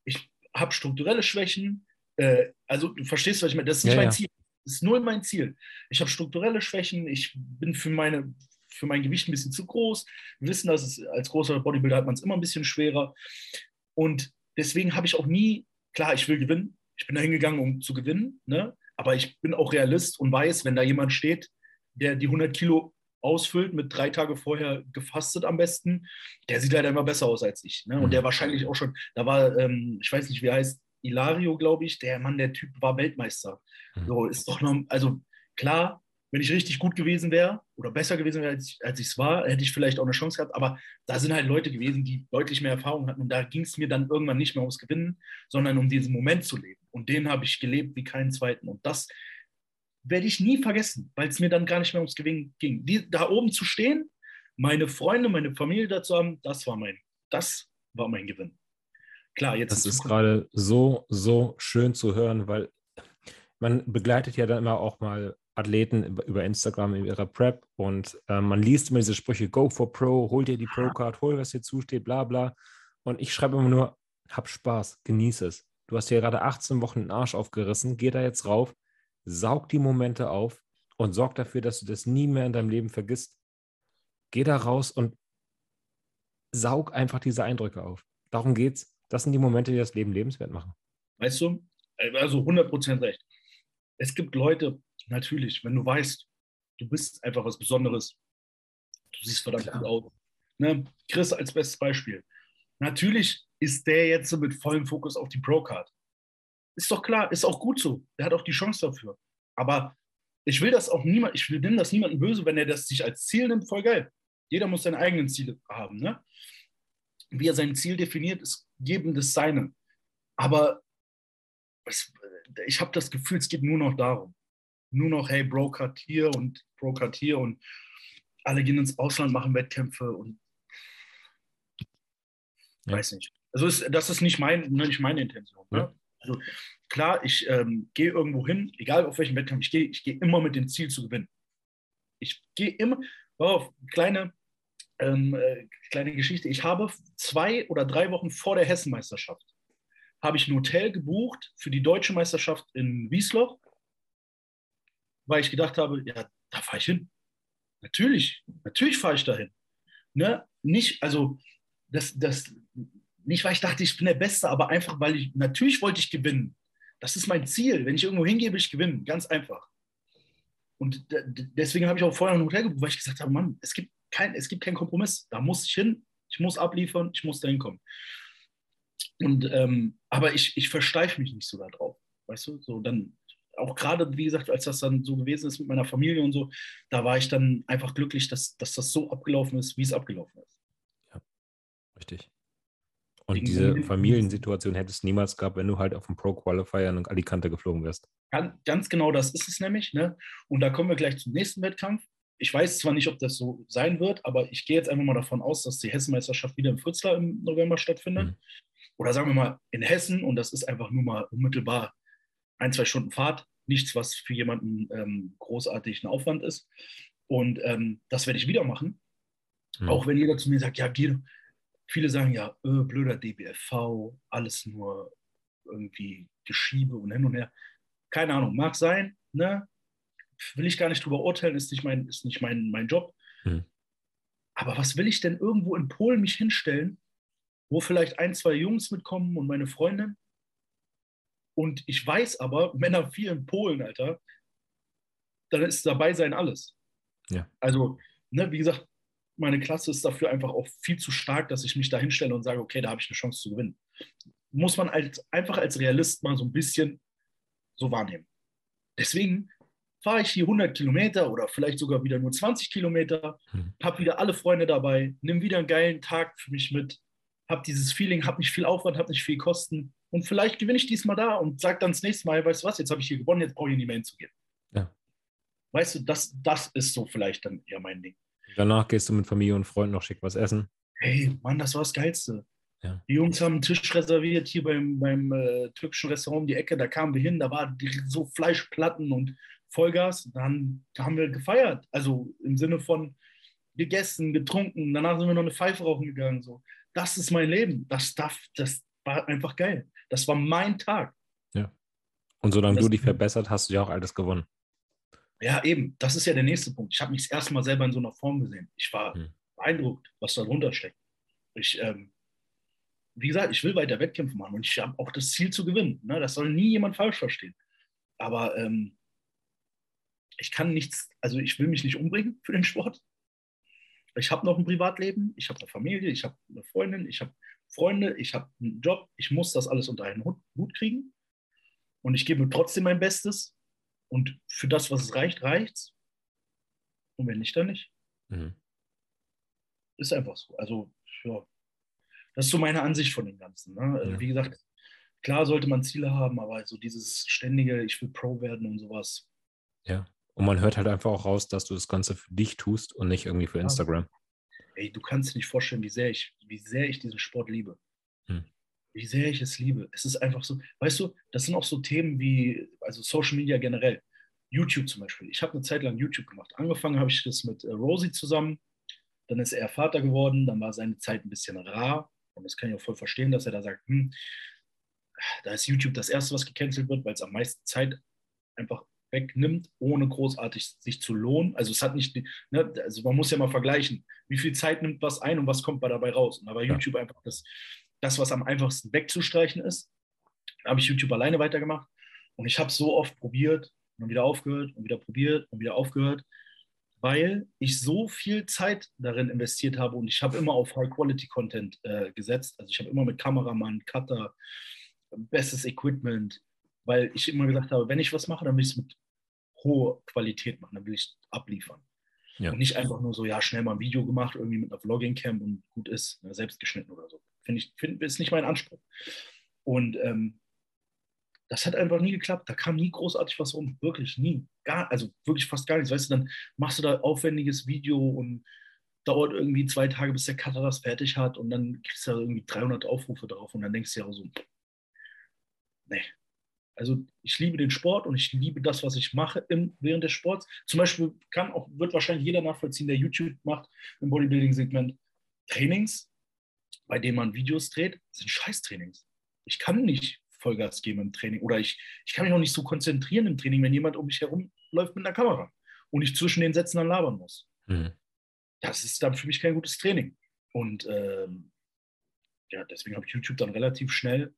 Ich habe strukturelle Schwächen. Äh, also, du verstehst, was ich meine. Das ist nicht ja, mein ja. Ziel. Das ist nur mein Ziel. Ich habe strukturelle Schwächen. Ich bin für, meine, für mein Gewicht ein bisschen zu groß. Wir wissen, dass es als großer Bodybuilder hat man es immer ein bisschen schwerer. Und deswegen habe ich auch nie, klar, ich will gewinnen. Ich bin da hingegangen, um zu gewinnen. Ne? Aber ich bin auch Realist und weiß, wenn da jemand steht, der die 100 Kilo ausfüllt, mit drei Tage vorher gefastet am besten, der sieht halt immer besser aus als ich. Ne? Und der mhm. wahrscheinlich auch schon, da war, ähm, ich weiß nicht, wie heißt, Ilario, glaube ich, der Mann, der Typ war Weltmeister. Mhm. So ist doch noch, also klar, wenn ich richtig gut gewesen wäre oder besser gewesen wäre, als, als ich es war, hätte ich vielleicht auch eine Chance gehabt. Aber da sind halt Leute gewesen, die deutlich mehr Erfahrung hatten. Und da ging es mir dann irgendwann nicht mehr ums Gewinnen, sondern um diesen Moment zu leben. Und den habe ich gelebt wie keinen zweiten. Und das werde ich nie vergessen, weil es mir dann gar nicht mehr ums Gewinnen ging. Die, da oben zu stehen, meine Freunde, meine Familie dazu haben, das war mein, das war mein Gewinn. Klar, jetzt. Das ist gerade so, so schön zu hören, weil man begleitet ja dann immer auch mal Athleten über Instagram in ihrer Prep und äh, man liest immer diese Sprüche, go for Pro, hol dir die Pro-Card, hol, was dir zusteht, bla bla. Und ich schreibe immer nur, hab Spaß, genieße es. Du hast hier gerade 18 Wochen den Arsch aufgerissen, geh da jetzt rauf, saug die Momente auf und sorg dafür, dass du das nie mehr in deinem Leben vergisst. Geh da raus und saug einfach diese Eindrücke auf. Darum geht's. Das sind die Momente, die das Leben lebenswert machen. Weißt du, also 100% recht. Es gibt Leute, natürlich, wenn du weißt, du bist einfach was Besonderes, du siehst verdammt Klar. gut aus. Ne? Chris als bestes Beispiel. Natürlich ist der jetzt mit vollem Fokus auf die Pro-Card. Ist doch klar, ist auch gut so. Der hat auch die Chance dafür. Aber ich will das auch niemand, ich will das niemandem böse, wenn er das sich als Ziel nimmt, voll geil. Jeder muss seine eigenen Ziele haben. Ne? Wie er sein Ziel definiert, ist geben das seine. Aber es, ich habe das Gefühl, es geht nur noch darum nur noch, hey, Broker hier und Broker hier und alle gehen ins Ausland, machen Wettkämpfe und ja. weiß nicht. Also ist, das ist nicht, mein, nicht meine Intention. Ne? Ja. Also klar, ich ähm, gehe irgendwo hin, egal auf welchem Wettkampf ich gehe, ich gehe immer mit dem Ziel zu gewinnen. Ich gehe immer, oh, kleine, ähm, äh, kleine Geschichte, ich habe zwei oder drei Wochen vor der Hessenmeisterschaft habe ich ein Hotel gebucht für die deutsche Meisterschaft in Wiesloch weil ich gedacht habe, ja, da fahre ich hin. Natürlich, natürlich fahre ich dahin. Ne? Nicht, also, das, das, nicht, weil ich dachte, ich bin der Beste, aber einfach, weil ich, natürlich wollte ich gewinnen. Das ist mein Ziel. Wenn ich irgendwo hingehe, will ich gewinnen. Ganz einfach. Und deswegen habe ich auch vorher ein Hotel gebucht, weil ich gesagt habe, Mann, es gibt, kein, es gibt keinen Kompromiss. Da muss ich hin, ich muss abliefern, ich muss da hinkommen. Und, ähm, aber ich, ich versteife mich nicht so darauf. Weißt du, so dann, auch gerade, wie gesagt, als das dann so gewesen ist mit meiner Familie und so, da war ich dann einfach glücklich, dass, dass das so abgelaufen ist, wie es abgelaufen ist. Ja, richtig. Und Wegen diese Familiensituation hättest du niemals gehabt, wenn du halt auf dem Pro-Qualifier in Alicante geflogen wärst. Ganz, ganz genau das ist es nämlich. Ne? Und da kommen wir gleich zum nächsten Wettkampf. Ich weiß zwar nicht, ob das so sein wird, aber ich gehe jetzt einfach mal davon aus, dass die Hessenmeisterschaft wieder im Fritzlar im November stattfindet. Mhm. Oder sagen wir mal in Hessen und das ist einfach nur mal unmittelbar ein, zwei Stunden Fahrt nichts, was für jemanden ähm, großartig ein Aufwand ist. Und ähm, das werde ich wieder machen. Mhm. Auch wenn jeder zu mir sagt, ja, Guido, viele sagen ja, öh, blöder DBFV, alles nur irgendwie Geschiebe und hin und her. Keine Ahnung, mag sein, ne? Will ich gar nicht drüber urteilen, ist nicht mein, ist nicht mein, mein Job. Mhm. Aber was will ich denn irgendwo in Polen mich hinstellen, wo vielleicht ein, zwei Jungs mitkommen und meine Freundin und ich weiß aber, Männer viel in Polen, Alter, dann ist dabei sein alles. Ja. Also, ne, wie gesagt, meine Klasse ist dafür einfach auch viel zu stark, dass ich mich da hinstelle und sage, okay, da habe ich eine Chance zu gewinnen. Muss man als, einfach als Realist mal so ein bisschen so wahrnehmen. Deswegen fahre ich hier 100 Kilometer oder vielleicht sogar wieder nur 20 Kilometer, hm. habe wieder alle Freunde dabei, nimm wieder einen geilen Tag für mich mit, habe dieses Feeling, habe nicht viel Aufwand, habe nicht viel Kosten und vielleicht gewinne ich diesmal da und sage dann das nächste Mal, weißt du was, jetzt habe ich hier gewonnen, jetzt brauche ich nicht mehr hinzugehen. Ja. Weißt du, das, das ist so vielleicht dann eher mein Ding. Danach gehst du mit Familie und Freunden noch schick was essen. Hey, Mann, das war das Geilste. Ja. Die Jungs haben einen Tisch reserviert hier beim, beim äh, türkischen Restaurant um die Ecke. Da kamen wir hin, da war so Fleischplatten und Vollgas. Dann da haben wir gefeiert. Also im Sinne von gegessen, getrunken. Danach sind wir noch eine Pfeife rauchen gegangen. So. Das ist mein Leben. Das, darf, das war einfach geil. Das war mein Tag. Ja. Und solange das, du dich verbessert, hast du ja auch alles gewonnen. Ja, eben. Das ist ja der nächste Punkt. Ich habe mich das erste Mal selber in so einer Form gesehen. Ich war hm. beeindruckt, was da drunter steckt. Ich, ähm, wie gesagt, ich will weiter Wettkämpfe machen und ich habe auch das Ziel zu gewinnen. Ne? Das soll nie jemand falsch verstehen. Aber ähm, ich kann nichts, also ich will mich nicht umbringen für den Sport. Ich habe noch ein Privatleben, ich habe eine Familie, ich habe eine Freundin, ich habe Freunde, ich habe einen Job, ich muss das alles unter einen Hut kriegen und ich gebe trotzdem mein Bestes und für das, was es reicht, reicht's. Und wenn nicht, dann nicht. Mhm. Ist einfach so. Also, ja, das ist so meine Ansicht von dem Ganzen. Ne? Ja. Wie gesagt, klar sollte man Ziele haben, aber so dieses ständige, ich will Pro werden und sowas. Ja, und man hört halt einfach auch raus, dass du das Ganze für dich tust und nicht irgendwie für. Instagram. Ey, du kannst dir nicht vorstellen, wie sehr ich, wie sehr ich diesen Sport liebe. Hm. Wie sehr ich es liebe. Es ist einfach so, weißt du, das sind auch so Themen wie, also Social Media generell. YouTube zum Beispiel. Ich habe eine Zeit lang YouTube gemacht. Angefangen habe ich das mit äh, Rosie zusammen. Dann ist er Vater geworden. Dann war seine Zeit ein bisschen rar. Und das kann ich auch voll verstehen, dass er da sagt, hm, da ist YouTube das Erste, was gecancelt wird, weil es am meisten Zeit einfach wegnimmt, ohne großartig sich zu lohnen. Also es hat nicht, ne, also man muss ja mal vergleichen, wie viel Zeit nimmt was ein und was kommt dabei raus. Und da war ja. YouTube einfach das, das, was am einfachsten wegzustreichen ist. Da habe ich YouTube alleine weitergemacht und ich habe so oft probiert und wieder aufgehört und wieder probiert und wieder aufgehört, weil ich so viel Zeit darin investiert habe und ich habe immer auf High-Quality-Content äh, gesetzt. Also ich habe immer mit Kameramann, Cutter, bestes Equipment, weil ich immer gesagt habe, wenn ich was mache, dann will ich es mit hoher Qualität machen, dann will ich abliefern. Ja. Und nicht einfach nur so, ja, schnell mal ein Video gemacht, irgendwie mit einer Vlogging-Cam und gut ist, ne, selbst geschnitten oder so. Finde ich, find, ist nicht mein Anspruch. Und ähm, das hat einfach nie geklappt. Da kam nie großartig was rum. Wirklich nie. Gar, also wirklich fast gar nichts. Weißt du, dann machst du da aufwendiges Video und dauert irgendwie zwei Tage, bis der Cutter das fertig hat und dann kriegst du da irgendwie 300 Aufrufe drauf und dann denkst du ja so, nee, also ich liebe den Sport und ich liebe das, was ich mache im, während des Sports. Zum Beispiel kann auch, wird wahrscheinlich jeder nachvollziehen, der YouTube macht im Bodybuilding-Segment. Trainings, bei denen man Videos dreht, sind Scheißtrainings. Ich kann nicht Vollgas geben im Training oder ich, ich kann mich auch nicht so konzentrieren im Training, wenn jemand um mich herum läuft mit einer Kamera und ich zwischen den Sätzen dann labern muss. Mhm. Das ist dann für mich kein gutes Training. Und ähm, ja, deswegen habe ich YouTube dann relativ schnell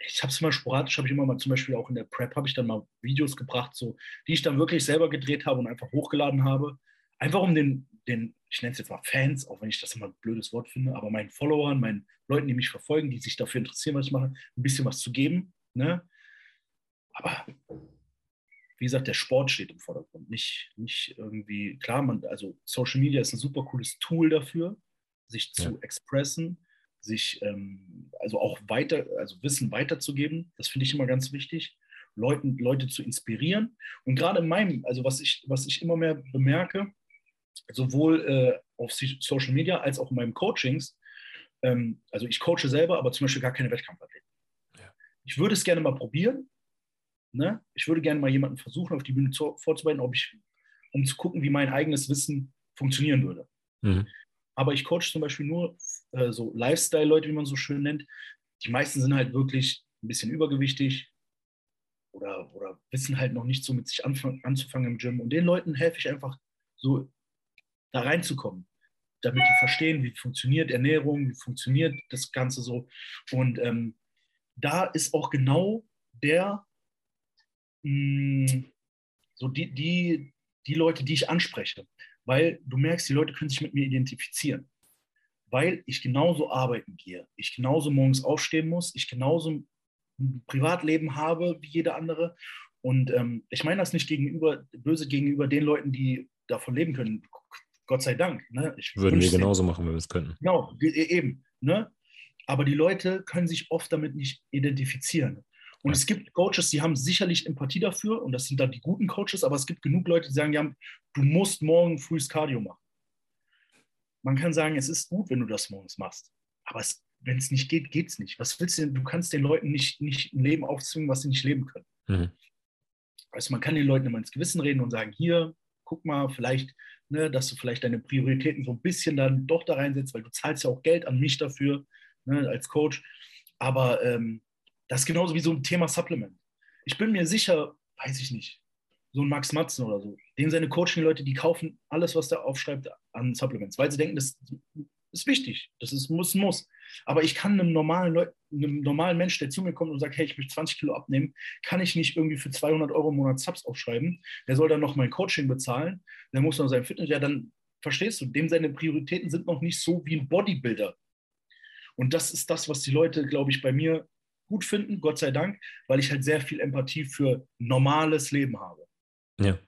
ich habe es mal sporadisch, habe ich immer mal zum Beispiel auch in der Prep, habe ich dann mal Videos gebracht, so, die ich dann wirklich selber gedreht habe und einfach hochgeladen habe. Einfach um den, den ich nenne es jetzt mal Fans, auch wenn ich das immer ein blödes Wort finde, aber meinen Followern, meinen Leuten, die mich verfolgen, die sich dafür interessieren, was ich mache, ein bisschen was zu geben. Ne? Aber wie gesagt, der Sport steht im Vordergrund. Nicht, nicht irgendwie, klar, man, also Social Media ist ein super cooles Tool dafür, sich zu ja. expressen sich ähm, also auch weiter, also Wissen weiterzugeben. Das finde ich immer ganz wichtig. Leuten, Leute zu inspirieren. Und gerade in meinem, also was ich, was ich immer mehr bemerke, sowohl äh, auf Social Media als auch in meinen Coachings, ähm, also ich coache selber, aber zum Beispiel gar keine Wettkampfathleten. Ja. Ich würde es gerne mal probieren. Ne? Ich würde gerne mal jemanden versuchen, auf die Bühne zu, vorzubereiten, ob ich, um zu gucken, wie mein eigenes Wissen funktionieren würde. Mhm. Aber ich coach zum Beispiel nur äh, so Lifestyle-Leute, wie man so schön nennt. Die meisten sind halt wirklich ein bisschen übergewichtig oder, oder wissen halt noch nicht so mit sich anfang, anzufangen im Gym. Und den Leuten helfe ich einfach so da reinzukommen, damit die verstehen, wie funktioniert Ernährung, wie funktioniert das Ganze so. Und ähm, da ist auch genau der, mh, hm, so die, die, die Leute, die ich anspreche weil du merkst, die Leute können sich mit mir identifizieren, weil ich genauso arbeiten gehe, ich genauso morgens aufstehen muss, ich genauso ein Privatleben habe wie jeder andere. Und ähm, ich meine das nicht gegenüber, böse gegenüber den Leuten, die davon leben können. Gott sei Dank. Ne? Würden wir genauso machen, wenn wir es könnten. Genau, e, eben. Ne? Aber die Leute können sich oft damit nicht identifizieren. Und es gibt Coaches, die haben sicherlich Empathie dafür und das sind dann die guten Coaches, aber es gibt genug Leute, die sagen, ja, du musst morgen frühes Cardio machen. Man kann sagen, es ist gut, wenn du das morgens machst, aber wenn es nicht geht, geht es nicht. Was willst du denn? Du kannst den Leuten nicht, nicht ein Leben aufzwingen, was sie nicht leben können. Mhm. Also man kann den Leuten immer ins Gewissen reden und sagen, hier, guck mal, vielleicht, ne, dass du vielleicht deine Prioritäten so ein bisschen dann doch da reinsetzt, weil du zahlst ja auch Geld an mich dafür, ne, als Coach. Aber ähm, das ist genauso wie so ein Thema Supplement. Ich bin mir sicher, weiß ich nicht, so ein Max Matzen oder so, dem seine Coaching-Leute, die kaufen alles, was der aufschreibt an Supplements, weil sie denken, das ist wichtig, das ist muss, muss. Aber ich kann einem normalen, Leut, einem normalen Mensch, der zu mir kommt und sagt, hey, ich möchte 20 Kilo abnehmen, kann ich nicht irgendwie für 200 Euro im Monat Subs aufschreiben. Der soll dann noch mein Coaching bezahlen, der muss noch sein Fitness, ja, dann verstehst du, dem seine Prioritäten sind noch nicht so wie ein Bodybuilder Und das ist das, was die Leute, glaube ich, bei mir gut finden, Gott sei Dank, weil ich halt sehr viel Empathie für normales Leben habe. Ja.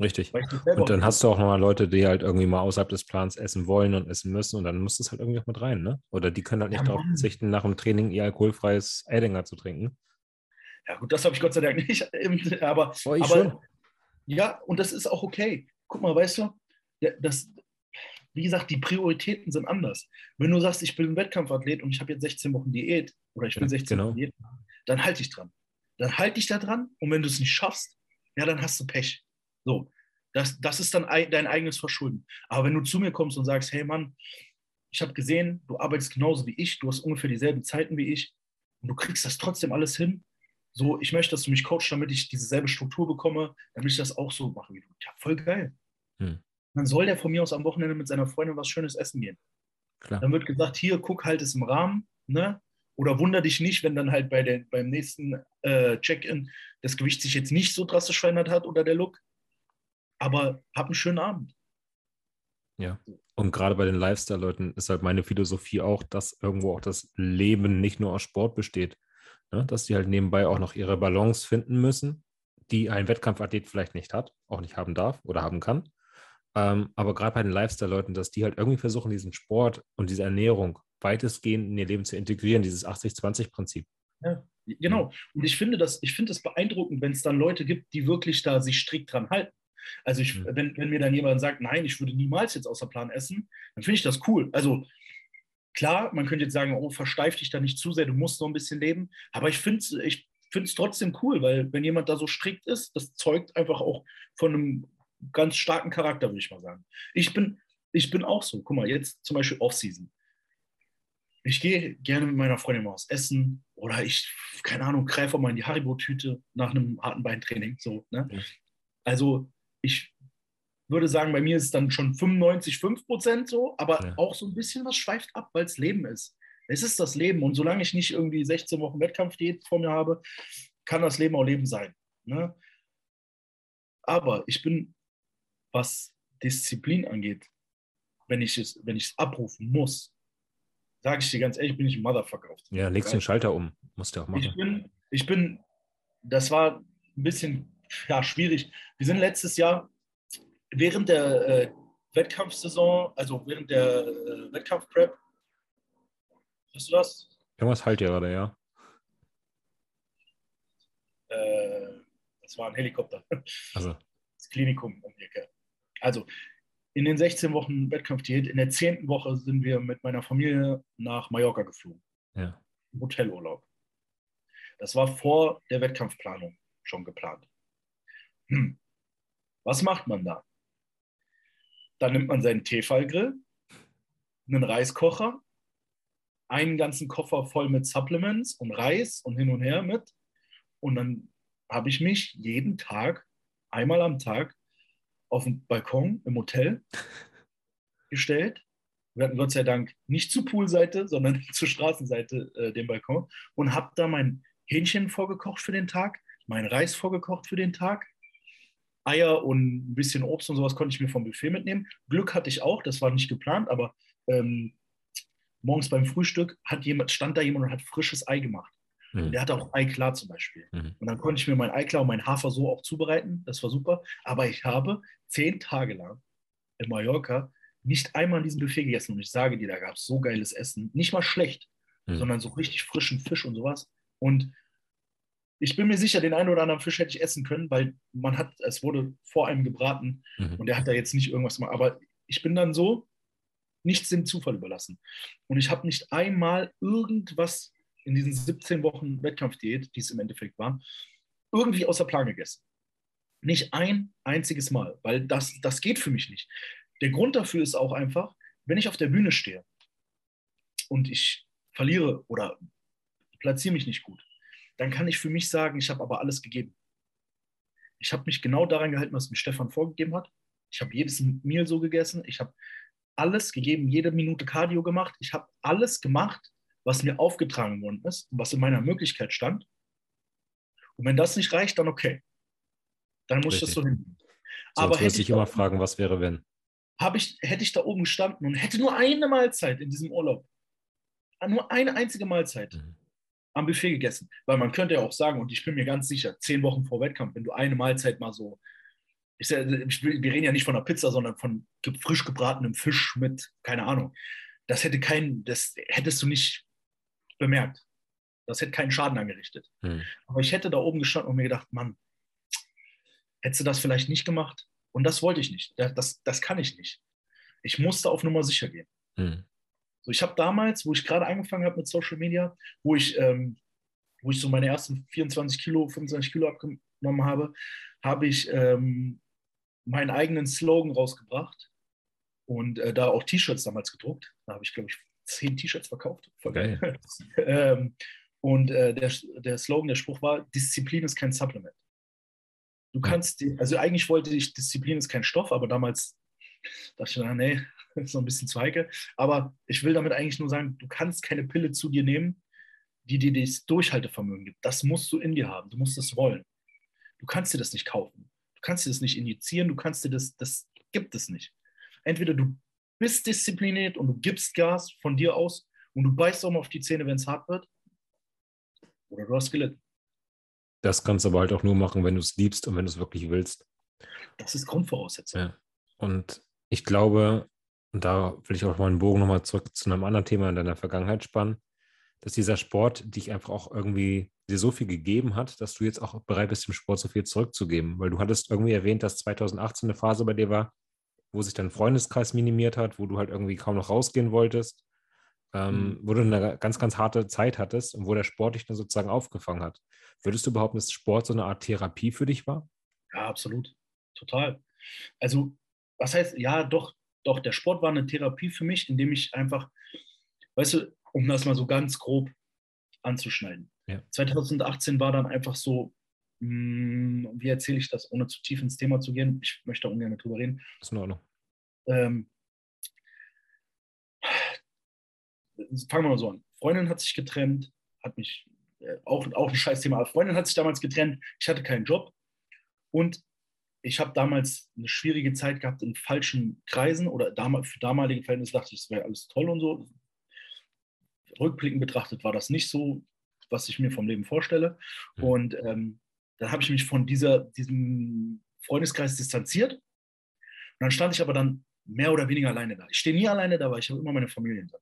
Richtig. Und dann hast du auch nochmal Leute, die halt irgendwie mal außerhalb des Plans essen wollen und essen müssen und dann muss das halt irgendwie auch mit rein, ne? Oder die können halt nicht ja, darauf verzichten, nach dem Training ihr alkoholfreies Edinger zu trinken. Ja, gut, das habe ich Gott sei Dank nicht. Aber, oh, aber schon. ja, und das ist auch okay. Guck mal, weißt du, das, wie gesagt, die Prioritäten sind anders. Wenn du sagst, ich bin ein Wettkampfathlet und ich habe jetzt 16 Wochen Diät oder ich will ja, 16 genau. Wochen Diät, dann halte ich dran. Dann halte ich da dran und wenn du es nicht schaffst, ja, dann hast du Pech. So, das, das ist dann dein eigenes Verschulden. Aber wenn du zu mir kommst und sagst, hey Mann, ich habe gesehen, du arbeitest genauso wie ich, du hast ungefähr dieselben Zeiten wie ich und du kriegst das trotzdem alles hin. So, ich möchte, dass du mich coachst, damit ich dieselbe Struktur bekomme, damit ich das auch so mache wie du. Ja, voll geil. Hm. Dann soll der von mir aus am Wochenende mit seiner Freundin was Schönes essen gehen. Klar. Dann wird gesagt, hier, guck halt es im Rahmen, ne? Oder wunder dich nicht, wenn dann halt bei der, beim nächsten äh, Check-in das Gewicht sich jetzt nicht so drastisch verändert hat oder der Look aber hab einen schönen Abend. Ja. Und gerade bei den Lifestyle-Leuten ist halt meine Philosophie auch, dass irgendwo auch das Leben nicht nur aus Sport besteht. Ne? Dass die halt nebenbei auch noch ihre Balance finden müssen, die ein Wettkampfathlet vielleicht nicht hat, auch nicht haben darf oder haben kann. Ähm, aber gerade bei den Lifestyle-Leuten, dass die halt irgendwie versuchen, diesen Sport und diese Ernährung weitestgehend in ihr Leben zu integrieren, dieses 80-20-Prinzip. Ja, genau. Und ich finde das, ich finde es beeindruckend, wenn es dann Leute gibt, die wirklich da sich strikt dran halten. Also ich, mhm. wenn, wenn mir dann jemand sagt, nein, ich würde niemals jetzt außer Plan essen, dann finde ich das cool. Also klar, man könnte jetzt sagen, oh, versteif dich da nicht zu sehr, du musst noch ein bisschen leben. Aber ich finde es ich find's trotzdem cool, weil wenn jemand da so strikt ist, das zeugt einfach auch von einem ganz starken Charakter, würde ich mal sagen. Ich bin, ich bin auch so. Guck mal, jetzt zum Beispiel Off-Season. Ich gehe gerne mit meiner Freundin mal aus Essen oder ich, keine Ahnung, greife mal in die Haribo-Tüte nach einem harten Beintraining. So, ne? Also ich würde sagen, bei mir ist es dann schon 95, 5 Prozent so, aber ja. auch so ein bisschen was schweift ab, weil es Leben ist. Es ist das Leben und solange ich nicht irgendwie 16 Wochen Wettkampfdiät vor mir habe, kann das Leben auch Leben sein. Ne? Aber ich bin, was Disziplin angeht, wenn ich es, wenn ich es abrufen muss, sage ich dir ganz ehrlich, bin ich ein Motherfucker. Ja, legst den Schalter um, musst du auch machen. Ich bin, ich bin, das war ein bisschen ja, schwierig. Wir sind letztes Jahr während der äh, Wettkampfsaison, also während der äh, Wettkampfprep, hast du das? Irgendwas halt ja gerade, ja. Äh, das war ein Helikopter. Also. Das Klinikum um die Ecke. Also, in den 16 Wochen Wettkampfdiät, in der 10. Woche sind wir mit meiner Familie nach Mallorca geflogen. Ja. Hotelurlaub. Das war vor der Wettkampfplanung schon geplant. Hm. Was macht man da? Dann nimmt man seinen Tefallgrill, einen Reiskocher, einen ganzen Koffer voll mit Supplements und Reis und hin und her mit. Und dann habe ich mich jeden Tag, einmal am Tag, auf den Balkon im Hotel gestellt. Wir hatten Gott sei Dank nicht zur Poolseite, sondern zur Straßenseite äh, den Balkon und habe da mein Hähnchen vorgekocht für den Tag, mein Reis vorgekocht für den Tag, Eier und ein bisschen Obst und sowas konnte ich mir vom Buffet mitnehmen. Glück hatte ich auch, das war nicht geplant, aber ähm, morgens beim Frühstück hat jemand, stand da jemand und hat frisches Ei gemacht. Mhm. Der hatte auch Eiklar zum Beispiel. Mhm. Und dann konnte ich mir mein Eiklar und mein Hafer so auch zubereiten. Das war super. Aber ich habe zehn Tage lang in Mallorca nicht einmal an diesem Buffet gegessen. Und ich sage dir, da gab es so geiles Essen. Nicht mal schlecht, mhm. sondern so richtig frischen Fisch und sowas. Und ich bin mir sicher, den einen oder anderen Fisch hätte ich essen können, weil man hat, es wurde vor einem gebraten mhm. und der hat da jetzt nicht irgendwas gemacht. Aber ich bin dann so, nichts dem Zufall überlassen. Und ich habe nicht einmal irgendwas in diesen 17 Wochen Wettkampfdiät, die es im Endeffekt waren, irgendwie außer Plan gegessen. Nicht ein einziges Mal, weil das, das geht für mich nicht. Der Grund dafür ist auch einfach, wenn ich auf der Bühne stehe und ich verliere oder platziere mich nicht gut, dann kann ich für mich sagen, ich habe aber alles gegeben. Ich habe mich genau daran gehalten, was mir Stefan vorgegeben hat. Ich habe jedes Meal so gegessen. Ich habe alles gegeben, jede Minute Cardio gemacht. Ich habe alles gemacht, was mir aufgetragen worden ist und was in meiner Möglichkeit stand. Und wenn das nicht reicht, dann okay. Dann muss Richtig. ich das so hin. Aber hätte ich immer fragen, was wäre, wenn? Ich, hätte ich da oben gestanden und hätte nur eine Mahlzeit in diesem Urlaub, nur eine einzige Mahlzeit mhm. am Buffet gegessen. Weil man könnte ja auch sagen, und ich bin mir ganz sicher, zehn Wochen vor Wettkampf, wenn du eine Mahlzeit mal so, ich, wir reden ja nicht von einer Pizza, sondern von frisch gebratenem Fisch mit, keine Ahnung. Das hätte kein, das hättest du nicht bemerkt. Das hätte keinen Schaden angerichtet. Mhm. Aber ich hätte da oben gestanden und mir gedacht, Mann, hättest du das vielleicht nicht gemacht? Und das wollte ich nicht. Das, das kann ich nicht. Ich musste auf Nummer sicher gehen. Mhm. So, ich habe damals, wo ich gerade angefangen habe mit Social Media, wo ich, ähm, wo ich so meine ersten 24 Kilo, 25 Kilo abgenommen habe, habe ich ähm, meinen eigenen Slogan rausgebracht und äh, da auch T-Shirts damals gedruckt. Da habe ich, glaube ich, zehn T-Shirts verkauft. Voll geil. ähm, und äh, der, der Slogan, der Spruch war: Disziplin ist kein Supplement. Du kannst, die, also eigentlich wollte ich, Disziplin ist kein Stoff, aber damals dachte ich, na, nee, ist noch ein bisschen zu heikel. Aber ich will damit eigentlich nur sagen, du kannst keine Pille zu dir nehmen, die dir das Durchhaltevermögen gibt. Das musst du in dir haben. Du musst es wollen. Du kannst dir das nicht kaufen. Du kannst dir das nicht injizieren. Du kannst dir das, das gibt es nicht. Entweder du bist diszipliniert und du gibst Gas von dir aus und du beißt auch mal auf die Zähne, wenn es hart wird, oder du hast gelitten. Das kannst du aber halt auch nur machen, wenn du es liebst und wenn du es wirklich willst. Das ist Grundvoraussetzung. Ja. Und ich glaube, und da will ich auch mal einen Bogen nochmal zurück zu einem anderen Thema in deiner Vergangenheit spannen, dass dieser Sport dich einfach auch irgendwie dir so viel gegeben hat, dass du jetzt auch bereit bist, dem Sport so viel zurückzugeben. Weil du hattest irgendwie erwähnt, dass 2018 eine Phase bei dir war, wo sich dein Freundeskreis minimiert hat, wo du halt irgendwie kaum noch rausgehen wolltest, ähm, mhm. wo du eine ganz, ganz harte Zeit hattest und wo der Sport dich dann sozusagen aufgefangen hat. Würdest du behaupten, dass Sport so eine Art Therapie für dich war? Ja, absolut. Total. Also, was heißt, ja, doch, doch, der Sport war eine Therapie für mich, indem ich einfach, weißt du, um das mal so ganz grob anzuschneiden. Ja. 2018 war dann einfach so, wie erzähle ich das, ohne zu tief ins Thema zu gehen? Ich möchte da ungern drüber reden. Das ist in Ordnung. Ähm, fangen wir mal so an. Freundin hat sich getrennt, hat mich, äh, auch, auch ein scheiß Thema, Freundin hat sich damals getrennt, ich hatte keinen Job und ich habe damals eine schwierige Zeit gehabt in falschen Kreisen oder damals, für damalige Verhältnisse dachte ich, es wäre alles toll und so. Rückblickend betrachtet war das nicht so, was ich mir vom Leben vorstelle. Mhm. Und ähm, dann habe ich mich von dieser, diesem Freundeskreis distanziert. Und dann stand ich aber dann mehr oder weniger alleine da. Ich stehe nie alleine da, weil ich habe immer meine Familie da.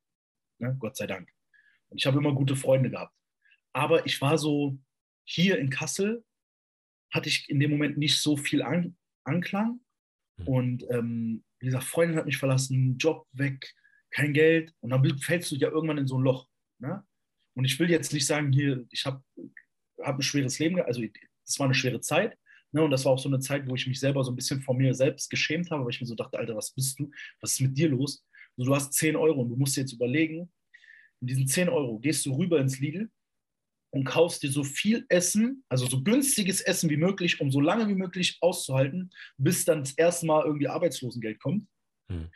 Ne? Gott sei Dank. Und ich habe immer gute Freunde gehabt. Aber ich war so hier in Kassel hatte ich in dem Moment nicht so viel An Anklang. Mhm. Und ähm, wie gesagt, Freundin hat mich verlassen, Job weg, kein Geld. Und dann fällst du ja irgendwann in so ein Loch. Ne? Und ich will jetzt nicht sagen, hier, ich habe hab ein schweres Leben, also es war eine schwere Zeit. Ne? Und das war auch so eine Zeit, wo ich mich selber so ein bisschen vor mir selbst geschämt habe, weil ich mir so dachte, Alter, was bist du? Was ist mit dir los? Also, du hast 10 Euro und du musst dir jetzt überlegen, in diesen 10 Euro gehst du rüber ins Lidl und kaufst dir so viel Essen, also so günstiges Essen wie möglich, um so lange wie möglich auszuhalten, bis dann das erste Mal irgendwie Arbeitslosengeld kommt. Hm.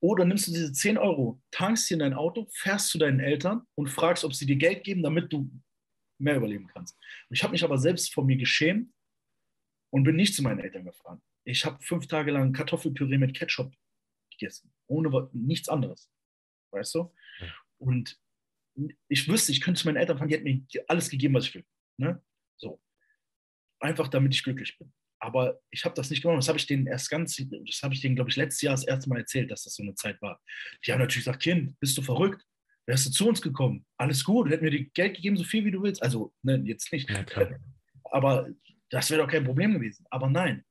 Oder nimmst du diese 10 Euro, tankst dir in dein Auto, fährst zu deinen Eltern und fragst, ob sie dir Geld geben, damit du mehr überleben kannst. Und ich habe mich aber selbst vor mir geschämt und bin nicht zu meinen Eltern gefahren. Ich habe fünf Tage lang Kartoffelpüree mit Ketchup gegessen, ohne nichts anderes. Weißt du? Und ich wüsste, ich könnte zu meinen Eltern fahren, die hätten mir alles gegeben, was ich will. Ne? So. Einfach damit ich glücklich bin. Aber ich habe das nicht gemacht. Das habe ich denen erst ganz, das habe ich denen, glaube ich, letztes Jahr das erste Mal erzählt, dass das so eine Zeit war. Die haben natürlich gesagt, Kind, bist du verrückt? Wärst du zu uns gekommen? Alles gut, hätten mir die Geld gegeben, so viel wie du willst. Also, ne, jetzt nicht. Ja, Aber das wäre doch kein Problem gewesen. Aber nein,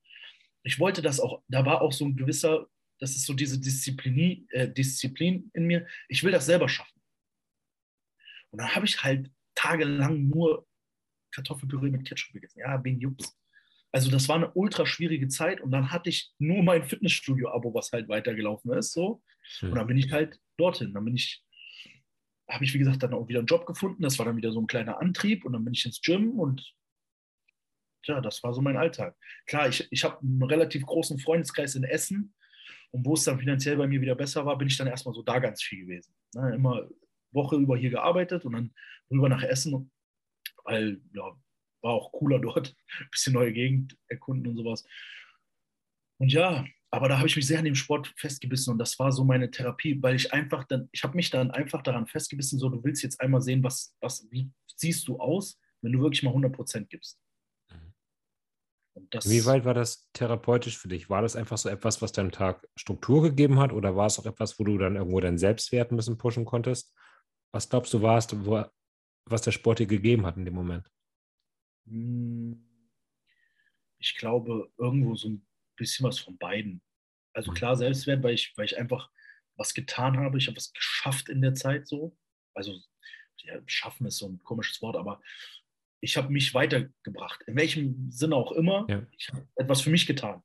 ich wollte das auch, da war auch so ein gewisser, das ist so diese Disziplin, äh, Disziplin in mir. Ich will das selber schaffen. Und dann habe ich halt tagelang nur Kartoffelpüree mit Ketchup gegessen. Ja, wegen Jups. Also das war eine ultra schwierige Zeit und dann hatte ich nur mein Fitnessstudio-Abo, was halt weitergelaufen ist. So. Und dann bin ich halt dorthin. Dann bin ich, habe ich, wie gesagt, dann auch wieder einen Job gefunden. Das war dann wieder so ein kleiner Antrieb und dann bin ich ins Gym und ja, das war so mein Alltag. Klar, ich, ich habe einen relativ großen Freundeskreis in Essen und wo es dann finanziell bei mir wieder besser war, bin ich dann erstmal so da ganz viel gewesen. Ne, immer Woche über hier gearbeitet und dann rüber nach Essen, weil ja, war auch cooler dort, ein bisschen neue Gegend erkunden und sowas. Und ja, aber da habe ich mich sehr an dem Sport festgebissen und das war so meine Therapie, weil ich einfach dann, ich habe mich dann einfach daran festgebissen, so du willst jetzt einmal sehen, was, was, wie siehst du aus, wenn du wirklich mal 100% gibst. Das, Wie weit war das therapeutisch für dich? War das einfach so etwas, was deinem Tag Struktur gegeben hat oder war es auch etwas, wo du dann irgendwo deinen Selbstwert ein bisschen pushen konntest? Was glaubst du, warst, wo, was der Sport dir gegeben hat in dem Moment? Hm, ich glaube, irgendwo so ein bisschen was von beiden. Also mhm. klar, Selbstwert, weil ich, weil ich einfach was getan habe. Ich habe was geschafft in der Zeit so. Also ja, schaffen ist so ein komisches Wort, aber ich habe mich weitergebracht. In welchem Sinne auch immer. Ja. Ich habe etwas für mich getan.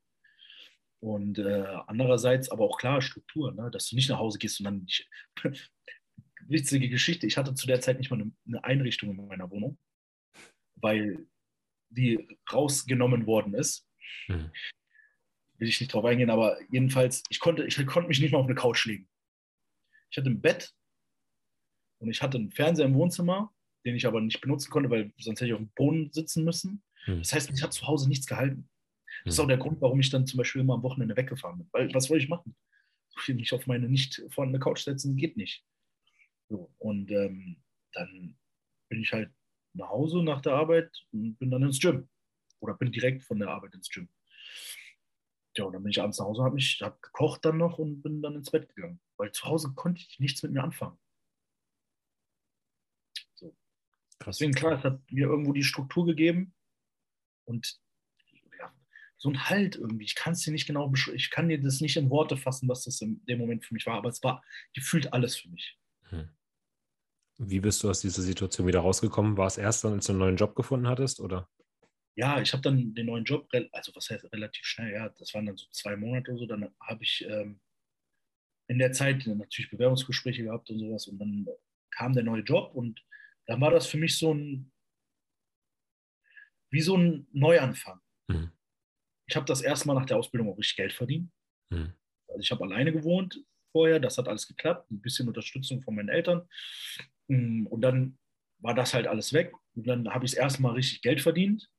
Und äh, andererseits aber auch klar Struktur, ne? dass du nicht nach Hause gehst und dann. Ich, witzige Geschichte, ich hatte zu der Zeit nicht mal eine, eine Einrichtung in meiner Wohnung, weil die rausgenommen worden ist. Mhm. Will ich nicht drauf eingehen, aber jedenfalls, ich konnte, ich konnte mich nicht mal auf eine Couch legen. Ich hatte ein Bett und ich hatte einen Fernseher im Wohnzimmer den ich aber nicht benutzen konnte, weil sonst hätte ich auf dem Boden sitzen müssen. Hm. Das heißt, ich habe zu Hause nichts gehalten. Das ist hm. auch der Grund, warum ich dann zum Beispiel immer am Wochenende weggefahren bin. Weil was wollte ich machen? Ich will mich auf meine nicht vorhandene Couch setzen, geht nicht. So, und ähm, dann bin ich halt nach Hause nach der Arbeit und bin dann ins Gym. Oder bin direkt von der Arbeit ins Gym. Ja, und dann bin ich abends nach Hause, habe hab gekocht dann noch und bin dann ins Bett gegangen. Weil zu Hause konnte ich nichts mit mir anfangen. Deswegen, klar, es hat mir irgendwo die Struktur gegeben und ja, so ein Halt irgendwie. Ich kann es dir nicht genau ich kann dir das nicht in Worte fassen, was das in dem Moment für mich war, aber es war gefühlt alles für mich. Hm. Wie bist du aus dieser Situation wieder rausgekommen? War es erst dann, als du einen neuen Job gefunden hattest, oder? Ja, ich habe dann den neuen Job, also was heißt relativ schnell, ja, das waren dann so zwei Monate oder so, dann habe ich ähm, in der Zeit natürlich Bewerbungsgespräche gehabt und sowas und dann kam der neue Job und dann war das für mich so ein, wie so ein Neuanfang. Mhm. Ich habe das erste Mal nach der Ausbildung auch richtig Geld verdient. Mhm. Also ich habe alleine gewohnt vorher, das hat alles geklappt, ein bisschen Unterstützung von meinen Eltern. Mm, und dann war das halt alles weg. Und dann habe ich das erste Mal richtig Geld verdient.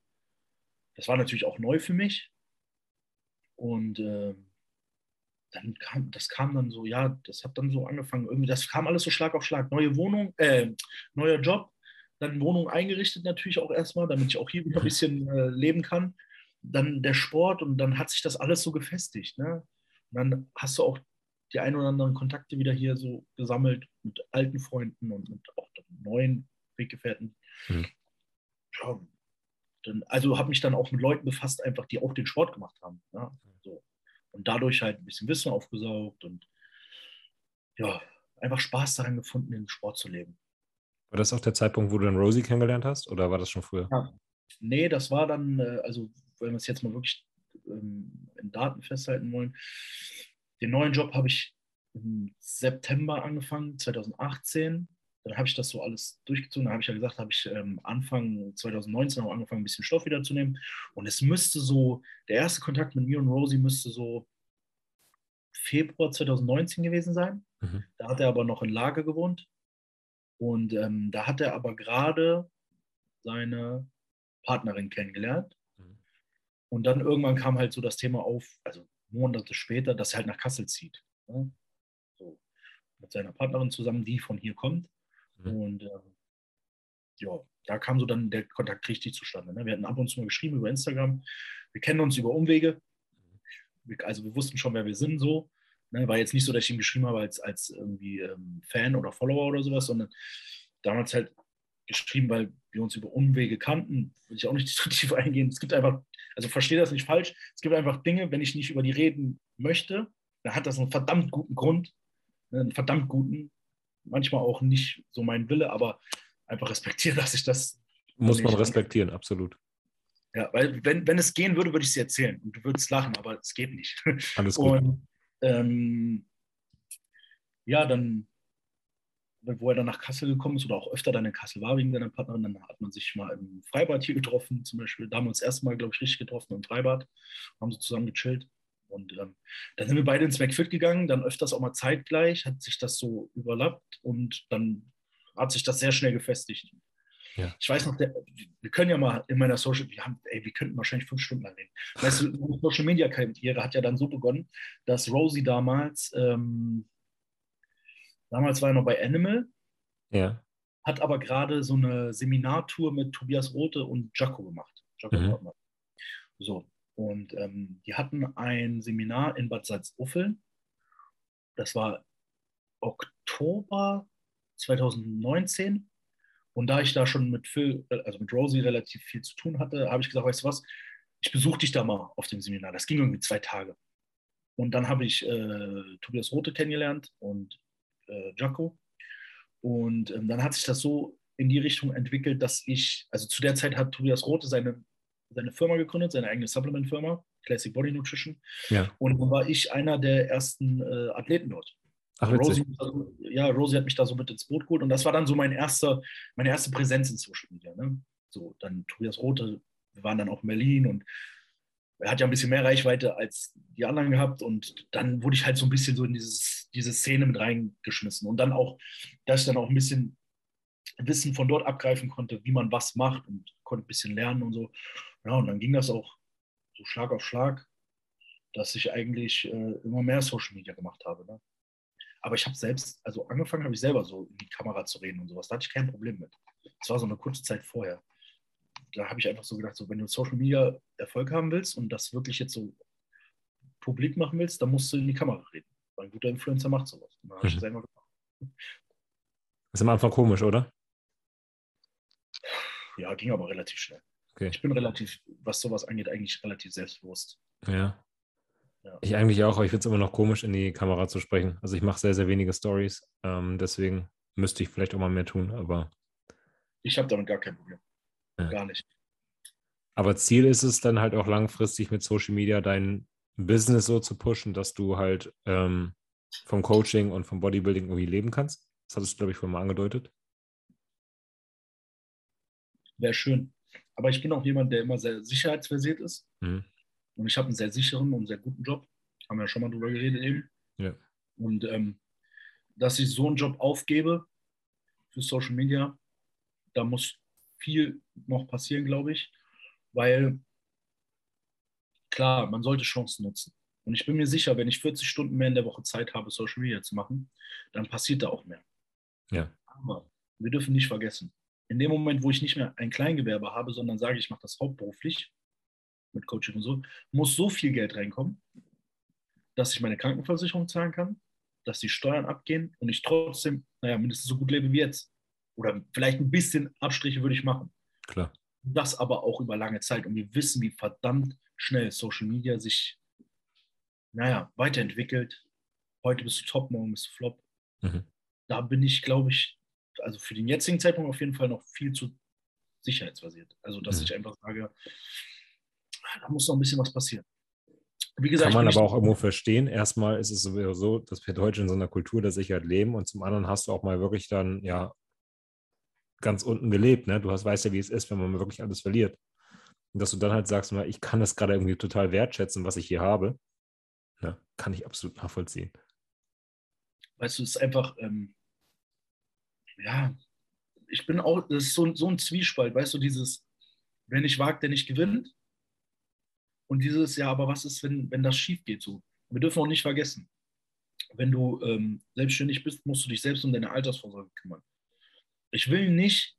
Das war natürlich auch neu für mich. Und äh, dann kam, das kam dann so, ja, das hat dann so angefangen, irgendwie, das kam alles so Schlag auf Schlag. Neue Wohnung, äh, neuer Job, dann Wohnung eingerichtet natürlich auch erstmal, damit ich auch hier wieder ein bisschen äh, leben kann. Dann der Sport und dann hat sich das alles so gefestigt. Ne? Und dann hast du auch die ein oder anderen Kontakte wieder hier so gesammelt mit alten Freunden und mit auch neuen Weggefährten. Mhm. Ja, dann, also habe mich dann auch mit Leuten befasst, einfach, die auch den Sport gemacht haben. Ja? So und dadurch halt ein bisschen Wissen aufgesaugt und ja, einfach Spaß daran gefunden, den Sport zu leben. War das auch der Zeitpunkt, wo du dann Rosie kennengelernt hast oder war das schon früher? Ja. Nee, das war dann, äh, also wenn wir es jetzt mal wirklich ähm, in Daten festhalten wollen, den neuen Job habe ich im September angefangen, 2018 dann habe ich das so alles durchgezogen. Da habe ich ja gesagt, habe ich ähm, Anfang 2019 auch angefangen, ein bisschen Stoff wiederzunehmen. Und es müsste so, der erste Kontakt mit mir und Rosie müsste so Februar 2019 gewesen sein. Mhm. Da hat er aber noch in Lager gewohnt. Und ähm, da hat er aber gerade seine Partnerin kennengelernt. Mhm. Und dann irgendwann kam halt so das Thema auf, also Monate später, dass er halt nach Kassel zieht. Ne? So, mit seiner Partnerin zusammen, die von hier kommt. Mhm. Und äh, ja, da kam so dann der Kontakt richtig zustande. Ne? Wir hatten ab und zu mal geschrieben über Instagram. Wir kennen uns über Umwege. Also wir wussten schon, wer wir sind so. Ne? War jetzt nicht so, dass ich ihm geschrieben habe als, als irgendwie ähm, Fan oder Follower oder sowas, sondern damals halt geschrieben, weil wir uns über Umwege kannten. Will ich auch nicht so tief eingehen. Es gibt einfach, also verstehe das nicht falsch, es gibt einfach Dinge, wenn ich nicht über die reden möchte, dann hat das einen verdammt guten Grund, ne? einen verdammt guten, manchmal auch nicht so mein Wille, aber einfach respektieren, dass ich das. Muss man respektieren, absolut. Ja, weil wenn, wenn es gehen würde, würde ich es dir erzählen und du würdest lachen, aber es geht nicht. Alles gut. Und ähm, ja, dann, wo er dann nach Kassel gekommen ist oder auch öfter dann in Kassel war wegen seiner Partnerin, dann hat man sich mal im Freibad hier getroffen, zum Beispiel. Da haben wir uns erstmal, glaube ich, richtig getroffen im Freibad, haben so zusammen gechillt. Und ähm, dann sind wir beide ins McFit gegangen, dann öfters auch mal zeitgleich, hat sich das so überlappt und dann hat sich das sehr schnell gefestigt. Ja. Ich weiß noch, der, wir können ja mal in meiner Social, wir haben, ey, wir könnten wahrscheinlich fünf Stunden lang reden. Weißt du, Social Media Karriere hat ja dann so begonnen, dass Rosie damals, ähm, damals war er noch bei Animal. Ja. Hat aber gerade so eine Seminartour mit Tobias Rote und Jaco gemacht. Jaco mhm. So. Und ähm, die hatten ein Seminar in Bad Salzuffeln. Das war Oktober 2019. Und da ich da schon mit Phil, also mit Rosie relativ viel zu tun hatte, habe ich gesagt, weißt du was, ich besuche dich da mal auf dem Seminar. Das ging irgendwie zwei Tage. Und dann habe ich äh, Tobias Rote kennengelernt und äh, Jaco. Und ähm, dann hat sich das so in die Richtung entwickelt, dass ich, also zu der Zeit hat Tobias Rote seine, seine Firma gegründet, seine eigene Supplement-Firma, Classic Body Nutrition. Ja. Und dann war ich einer der ersten äh, Athleten dort. Ach, Rosie, ja, Rosie hat mich da so mit ins Boot geholt und das war dann so mein erster, meine erste Präsenz in Social Media. Ne? So, dann Tobias Rote, wir waren dann auch in Berlin und er hat ja ein bisschen mehr Reichweite als die anderen gehabt und dann wurde ich halt so ein bisschen so in dieses, diese Szene mit reingeschmissen und dann auch, dass ich dann auch ein bisschen Wissen von dort abgreifen konnte, wie man was macht und konnte ein bisschen lernen und so. Ja, und dann ging das auch so Schlag auf Schlag, dass ich eigentlich äh, immer mehr Social Media gemacht habe. Ne? Aber ich habe selbst, also angefangen habe ich selber so in die Kamera zu reden und sowas. Da hatte ich kein Problem mit. Das war so eine kurze Zeit vorher. Da habe ich einfach so gedacht, so, wenn du Social Media Erfolg haben willst und das wirklich jetzt so publik machen willst, dann musst du in die Kamera reden. Weil ein guter Influencer macht sowas. Und dann habe ich mhm. das einfach gemacht. Ist am Anfang komisch, oder? Ja, ging aber relativ schnell. Okay. Ich bin relativ, was sowas angeht, eigentlich relativ selbstbewusst. Ja. Ja. Ich eigentlich auch, aber ich finde es immer noch komisch, in die Kamera zu sprechen. Also ich mache sehr, sehr wenige Stories. Ähm, deswegen müsste ich vielleicht auch mal mehr tun, aber. Ich habe damit gar kein Problem. Ja. Gar nicht. Aber Ziel ist es dann halt auch langfristig mit Social Media dein Business so zu pushen, dass du halt ähm, vom Coaching und vom Bodybuilding irgendwie leben kannst. Das hattest du, glaube ich, vorhin mal angedeutet. Wäre schön. Aber ich bin auch jemand, der immer sehr sicherheitsversiert ist. Mhm. Und ich habe einen sehr sicheren und sehr guten Job. Haben wir ja schon mal drüber geredet eben. Ja. Und ähm, dass ich so einen Job aufgebe für Social Media, da muss viel noch passieren, glaube ich. Weil klar, man sollte Chancen nutzen. Und ich bin mir sicher, wenn ich 40 Stunden mehr in der Woche Zeit habe, Social Media zu machen, dann passiert da auch mehr. Ja. Aber wir dürfen nicht vergessen, in dem Moment, wo ich nicht mehr ein Kleingewerbe habe, sondern sage, ich mache das hauptberuflich, mit Coaching und so, muss so viel Geld reinkommen, dass ich meine Krankenversicherung zahlen kann, dass die Steuern abgehen und ich trotzdem, naja, mindestens so gut lebe wie jetzt. Oder vielleicht ein bisschen Abstriche würde ich machen. Klar. Das aber auch über lange Zeit. Und wir wissen, wie verdammt schnell Social Media sich, naja, weiterentwickelt. Heute bist du top, morgen bist du flop. Mhm. Da bin ich, glaube ich, also für den jetzigen Zeitpunkt auf jeden Fall noch viel zu sicherheitsbasiert. Also, dass mhm. ich einfach sage, da muss noch ein bisschen was passieren. Wie gesagt, Kann man aber auch irgendwo verstehen. Erstmal ist es sowieso so, dass wir Deutsche in so einer Kultur der Sicherheit leben und zum anderen hast du auch mal wirklich dann, ja, ganz unten gelebt. Ne? Du hast, weißt ja, wie es ist, wenn man wirklich alles verliert. Und dass du dann halt sagst, ich kann das gerade irgendwie total wertschätzen, was ich hier habe, ne? kann ich absolut nachvollziehen. Weißt du, es ist einfach, ähm, ja, ich bin auch, das ist so, so ein Zwiespalt, weißt du, dieses, wer nicht wagt, der nicht gewinnt. Und dieses, ja, aber was ist, wenn, wenn das schief geht so? Wir dürfen auch nicht vergessen, wenn du ähm, selbstständig bist, musst du dich selbst um deine Altersvorsorge kümmern. Ich will nicht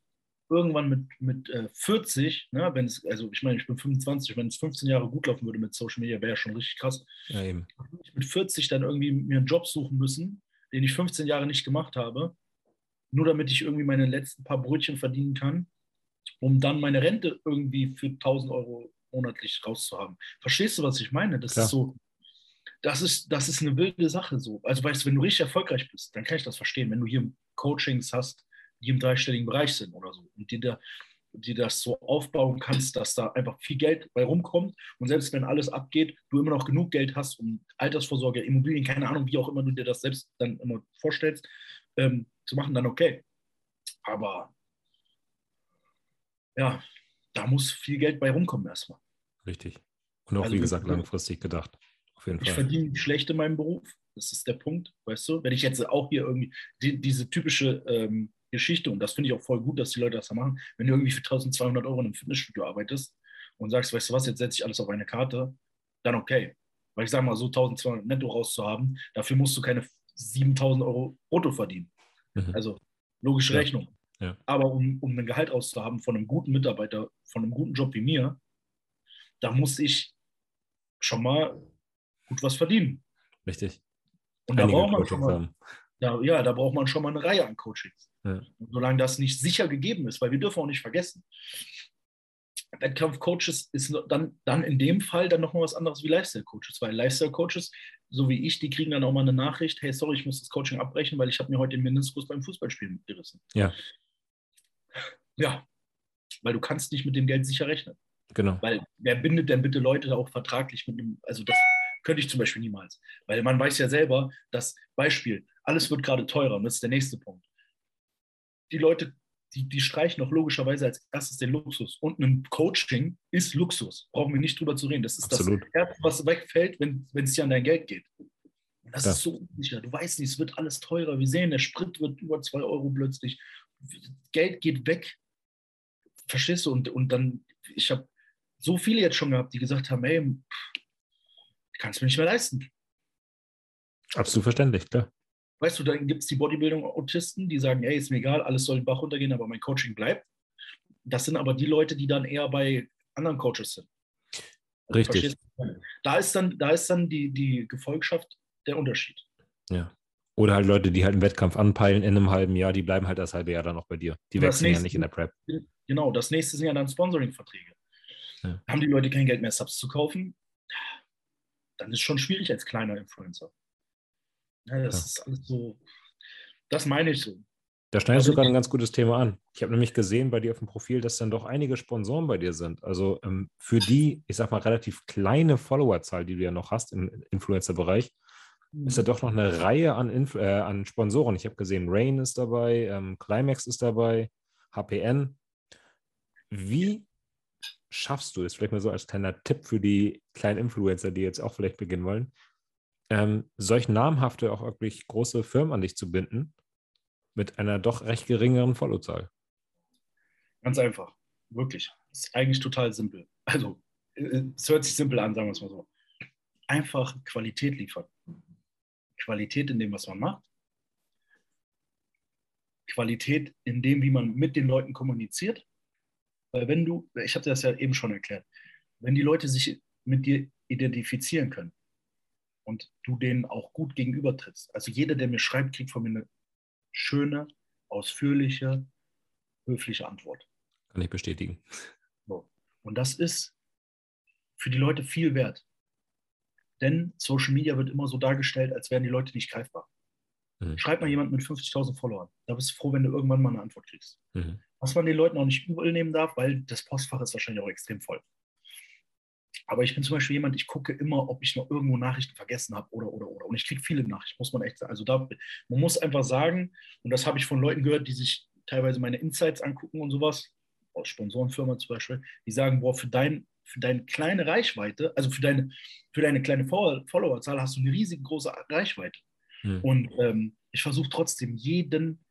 irgendwann mit, mit äh, 40, ne, wenn es, also ich meine, ich bin 25, wenn es 15 Jahre gut laufen würde mit Social Media, wäre ja schon richtig krass. Ja, eben. Mit 40 dann irgendwie mir einen Job suchen müssen, den ich 15 Jahre nicht gemacht habe, nur damit ich irgendwie meine letzten paar Brötchen verdienen kann, um dann meine Rente irgendwie für 1000 Euro monatlich rauszuhaben. Verstehst du, was ich meine? Das Klar. ist so, das ist, das ist eine wilde Sache so. Also weißt du, wenn du richtig erfolgreich bist, dann kann ich das verstehen. Wenn du hier Coachings hast, die im dreistelligen Bereich sind oder so und die da die das so aufbauen kannst, dass da einfach viel Geld bei rumkommt und selbst wenn alles abgeht, du immer noch genug Geld hast, um Altersvorsorge, Immobilien, keine Ahnung, wie auch immer du dir das selbst dann immer vorstellst, ähm, zu machen, dann okay. Aber ja, da muss viel Geld bei rumkommen erstmal. Richtig. Und auch, also, wie gesagt, langfristig gedacht. Auf jeden ich Fall. verdiene schlecht in meinem Beruf. Das ist der Punkt, weißt du? Wenn ich jetzt auch hier irgendwie die, diese typische ähm, Geschichte und das finde ich auch voll gut, dass die Leute das da machen. Wenn du irgendwie für 1200 Euro in einem Fitnessstudio arbeitest und sagst, weißt du was, jetzt setze ich alles auf eine Karte, dann okay. Weil ich sage mal, so 1200 netto rauszuhaben, dafür musst du keine 7000 Euro brutto verdienen. Mhm. Also logische ja. Rechnung. Ja. Aber um, um ein Gehalt auszuhaben von einem guten Mitarbeiter, von einem guten Job wie mir, da muss ich schon mal gut was verdienen. Richtig. Und da braucht man schon mal, da, ja, da braucht man schon mal eine Reihe an Coachings. Ja. solange das nicht sicher gegeben ist, weil wir dürfen auch nicht vergessen, Wettkampfcoaches ist dann, dann in dem Fall dann nochmal was anderes wie Lifestyle-Coaches, weil Lifestyle-Coaches, so wie ich, die kriegen dann auch mal eine Nachricht, hey, sorry, ich muss das Coaching abbrechen, weil ich habe mir heute den Meniskus beim Fußballspielen gerissen. Ja. Ja, weil du kannst nicht mit dem Geld sicher rechnen. Genau. Weil wer bindet denn bitte Leute auch vertraglich mit dem, also das könnte ich zum Beispiel niemals. Weil man weiß ja selber, dass, Beispiel, alles wird gerade teurer und das ist der nächste Punkt. Die Leute die, die streichen auch logischerweise als erstes den Luxus. Und ein Coaching ist Luxus. Brauchen wir nicht drüber zu reden. Das ist Absolut. das Erste, was wegfällt, wenn es dir an dein Geld geht. Und das ja. ist so unsicher. Du weißt nicht, es wird alles teurer. Wir sehen, der Sprit wird über 2 Euro plötzlich. Geld geht weg. Verstehst du? Und, und dann, ich habe so viele jetzt schon gehabt, die gesagt haben, hey, ich kann es mir nicht mehr leisten. Absolut verständlich, klar. Weißt du, dann gibt es die Bodybuilding-Autisten, die sagen, ey, ist mir egal, alles soll den Bach runtergehen, aber mein Coaching bleibt. Das sind aber die Leute, die dann eher bei anderen Coaches sind. Richtig. Da ist dann, da ist dann die, die Gefolgschaft der Unterschied. Ja. Oder halt Leute, die halt einen Wettkampf anpeilen in einem halben Jahr, die bleiben halt das halbe Jahr dann noch bei dir. Die wechseln nächste, ja nicht in der Prep. Genau, das nächste sind ja dann Sponsoring-Verträge. Ja. Haben die Leute kein Geld mehr, Subs zu kaufen, dann ist es schon schwierig als kleiner Influencer. Ja, das ja. ist alles so, das meine ich so. Da schneidest also, du gerade ein ganz gutes Thema an. Ich habe nämlich gesehen bei dir auf dem Profil, dass dann doch einige Sponsoren bei dir sind. Also ähm, für die, ich sag mal, relativ kleine Followerzahl, die du ja noch hast im Influencer-Bereich, ist ja mhm. doch noch eine Reihe an, Inf äh, an Sponsoren. Ich habe gesehen, Rain ist dabei, ähm, Climax ist dabei, HPN. Wie schaffst du es, vielleicht mal so als kleiner Tipp für die kleinen Influencer, die jetzt auch vielleicht beginnen wollen, ähm, solch namhafte, auch wirklich große Firmen an dich zu binden, mit einer doch recht geringeren Followzahl? Ganz einfach, wirklich. Ist eigentlich total simpel. Also, äh, es hört sich simpel an, sagen wir es mal so. Einfach Qualität liefern. Qualität in dem, was man macht. Qualität in dem, wie man mit den Leuten kommuniziert. Weil wenn du, ich hatte das ja eben schon erklärt, wenn die Leute sich mit dir identifizieren können, und du denen auch gut gegenüber trittst. Also jeder, der mir schreibt, kriegt von mir eine schöne, ausführliche, höfliche Antwort. Kann ich bestätigen. So. Und das ist für die Leute viel wert. Denn Social Media wird immer so dargestellt, als wären die Leute nicht greifbar. Mhm. Schreib mal jemand mit 50.000 Followern. Da bist du froh, wenn du irgendwann mal eine Antwort kriegst. Mhm. Was man den Leuten auch nicht übel nehmen darf, weil das Postfach ist wahrscheinlich auch extrem voll. Aber ich bin zum Beispiel jemand, ich gucke immer, ob ich noch irgendwo Nachrichten vergessen habe oder, oder, oder. Und ich kriege viele Nachrichten, muss man echt sagen. Also da, man muss einfach sagen, und das habe ich von Leuten gehört, die sich teilweise meine Insights angucken und sowas, aus Sponsorenfirmen zum Beispiel, die sagen, boah, für, dein, für deine kleine Reichweite, also für deine, für deine kleine Followerzahl hast du eine riesig große Reichweite. Hm. Und ähm, ich versuche trotzdem jeden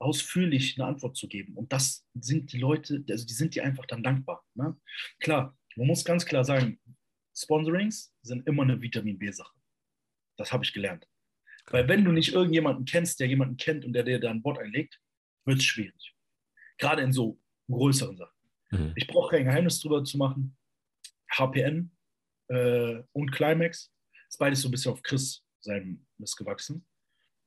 ausführlich eine Antwort zu geben. Und das sind die Leute, also die sind dir einfach dann dankbar. Ne? Klar, man muss ganz klar sagen, Sponsorings sind immer eine Vitamin B-Sache. Das habe ich gelernt. Weil wenn du nicht irgendjemanden kennst, der jemanden kennt und der dir da ein Wort einlegt, wird es schwierig. Gerade in so größeren Sachen. Mhm. Ich brauche kein Geheimnis drüber zu machen. HPN äh, und Climax ist beides so ein bisschen auf Chris sein Mist gewachsen.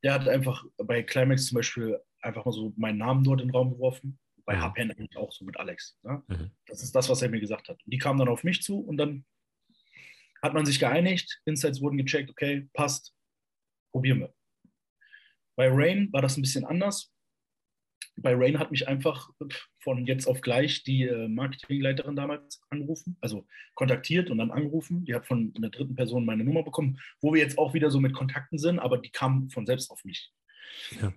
Der hat einfach bei Climax zum Beispiel einfach mal so meinen Namen dort in den Raum geworfen bei mhm. HPN eigentlich auch so mit Alex. Ne? Mhm. Das ist das, was er mir gesagt hat. Und die kamen dann auf mich zu und dann hat man sich geeinigt, Insights wurden gecheckt, okay, passt, probieren wir. Bei Rain war das ein bisschen anders. Bei Rain hat mich einfach von jetzt auf gleich die äh, Marketingleiterin damals angerufen, also kontaktiert und dann angerufen. Die hat von einer dritten Person meine Nummer bekommen, wo wir jetzt auch wieder so mit Kontakten sind, aber die kam von selbst auf mich. Ja.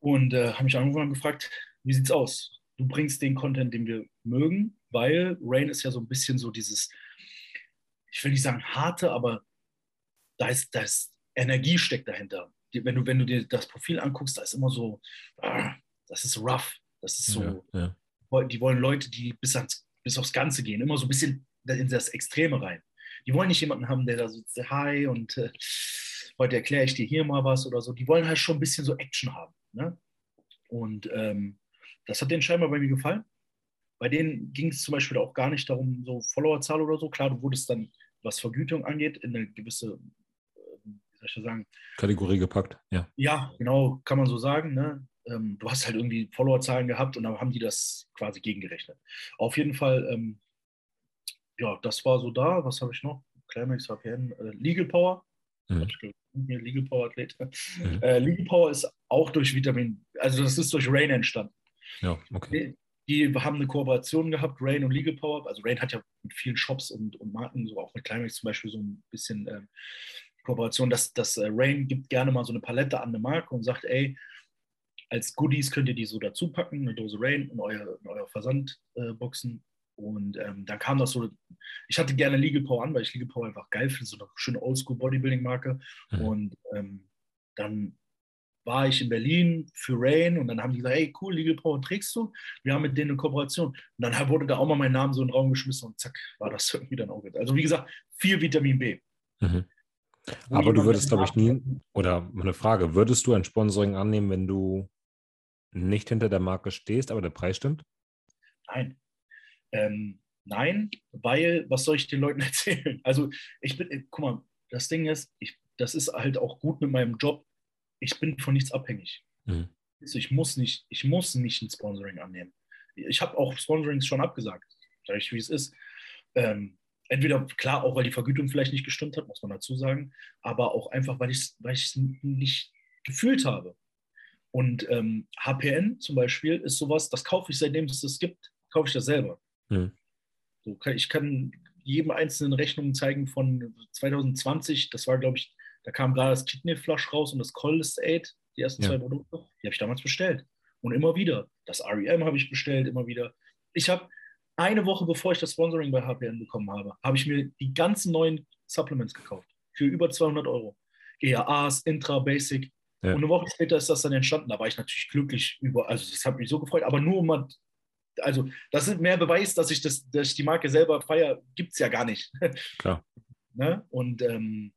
Und äh, haben mich angerufen und gefragt, wie sieht's aus? Du bringst den Content, den wir mögen, weil Rain ist ja so ein bisschen so dieses, ich will nicht sagen harte, aber da ist, da ist Energie steckt dahinter. wenn, du, wenn du dir das Profil anguckst, da ist immer so, ah, das ist rough, das ist so, ja, ja. die wollen Leute, die bis, ans, bis aufs Ganze gehen, immer so ein bisschen in das Extreme rein. Die wollen nicht jemanden haben, der da so hi und äh, heute erkläre ich dir hier mal was oder so. Die wollen halt schon ein bisschen so Action haben. Ne? Und ähm, das hat denen scheinbar bei mir gefallen. Bei denen ging es zum Beispiel auch gar nicht darum, so Followerzahl oder so. Klar, du wurdest dann, was Vergütung angeht, in eine gewisse, äh, wie soll ich sagen, Kategorie gepackt, ja. Ja, genau, kann man so sagen. Ne? Ähm, du hast halt irgendwie Followerzahlen gehabt und dann haben die das quasi gegengerechnet. Auf jeden Fall, ähm, ja, das war so da. Was habe ich noch? Climax, HPN, äh, Legal Power. Mhm. Legal Power Athlet. Mhm. Äh, Legal Power ist auch durch Vitamin, also das ist durch Rain entstanden. Ja, okay. Die, die haben eine Kooperation gehabt, Rain und Legal Power. Also Rain hat ja mit vielen Shops und, und Marken, so auch mit Climax zum Beispiel, so ein bisschen äh, Kooperation. Das, das äh, Rain gibt gerne mal so eine Palette an eine Marke und sagt, ey, als Goodies könnt ihr die so dazu packen, eine Dose Rain in, euer, in euer Versandboxen. Und ähm, dann kam das so, ich hatte gerne Legal Power an, weil ich Legal Power einfach geil finde, so eine schöne Oldschool Bodybuilding-Marke. Mhm. Und ähm, dann war ich in Berlin für Rain und dann haben die gesagt, hey cool, Legal Power trägst du? Wir haben mit denen eine Kooperation. Und dann wurde da auch mal mein Name so in den Raum geschmissen und zack, war das irgendwie dann auch wieder. Also wie gesagt, viel Vitamin B. Mhm. Aber du würdest, glaube ich, nie, oder eine Frage, würdest du ein Sponsoring annehmen, wenn du nicht hinter der Marke stehst, aber der Preis stimmt? Nein. Ähm, nein, weil, was soll ich den Leuten erzählen? Also ich bin, äh, guck mal, das Ding ist, ich, das ist halt auch gut mit meinem Job. Ich bin von nichts abhängig. Mhm. Ich muss nicht, ich muss nicht ein Sponsoring annehmen. Ich habe auch Sponsorings schon abgesagt, sage ich, wie es ist. Ähm, entweder klar, auch weil die Vergütung vielleicht nicht gestimmt hat, muss man dazu sagen, aber auch einfach, weil ich es weil nicht gefühlt habe. Und ähm, HPN zum Beispiel ist sowas, das kaufe ich seitdem es das gibt, kaufe ich das selber. Mhm. So, ich kann jedem einzelnen Rechnungen zeigen von 2020, das war, glaube ich, da kam gerade das Kidney Flush raus und das Coldest Aid, die ersten ja. zwei Produkte, die habe ich damals bestellt. Und immer wieder. Das REM habe ich bestellt, immer wieder. Ich habe eine Woche bevor ich das Sponsoring bei HPN bekommen habe, habe ich mir die ganzen neuen Supplements gekauft. Für über 200 Euro. EAAs, Intra, Basic. Ja. Und eine Woche später ist das dann entstanden. Da war ich natürlich glücklich über, also das hat mich so gefreut, aber nur um mal also das ist mehr Beweis, dass ich, das, dass ich die Marke selber feiere, gibt es ja gar nicht. Klar. ne? Und ähm,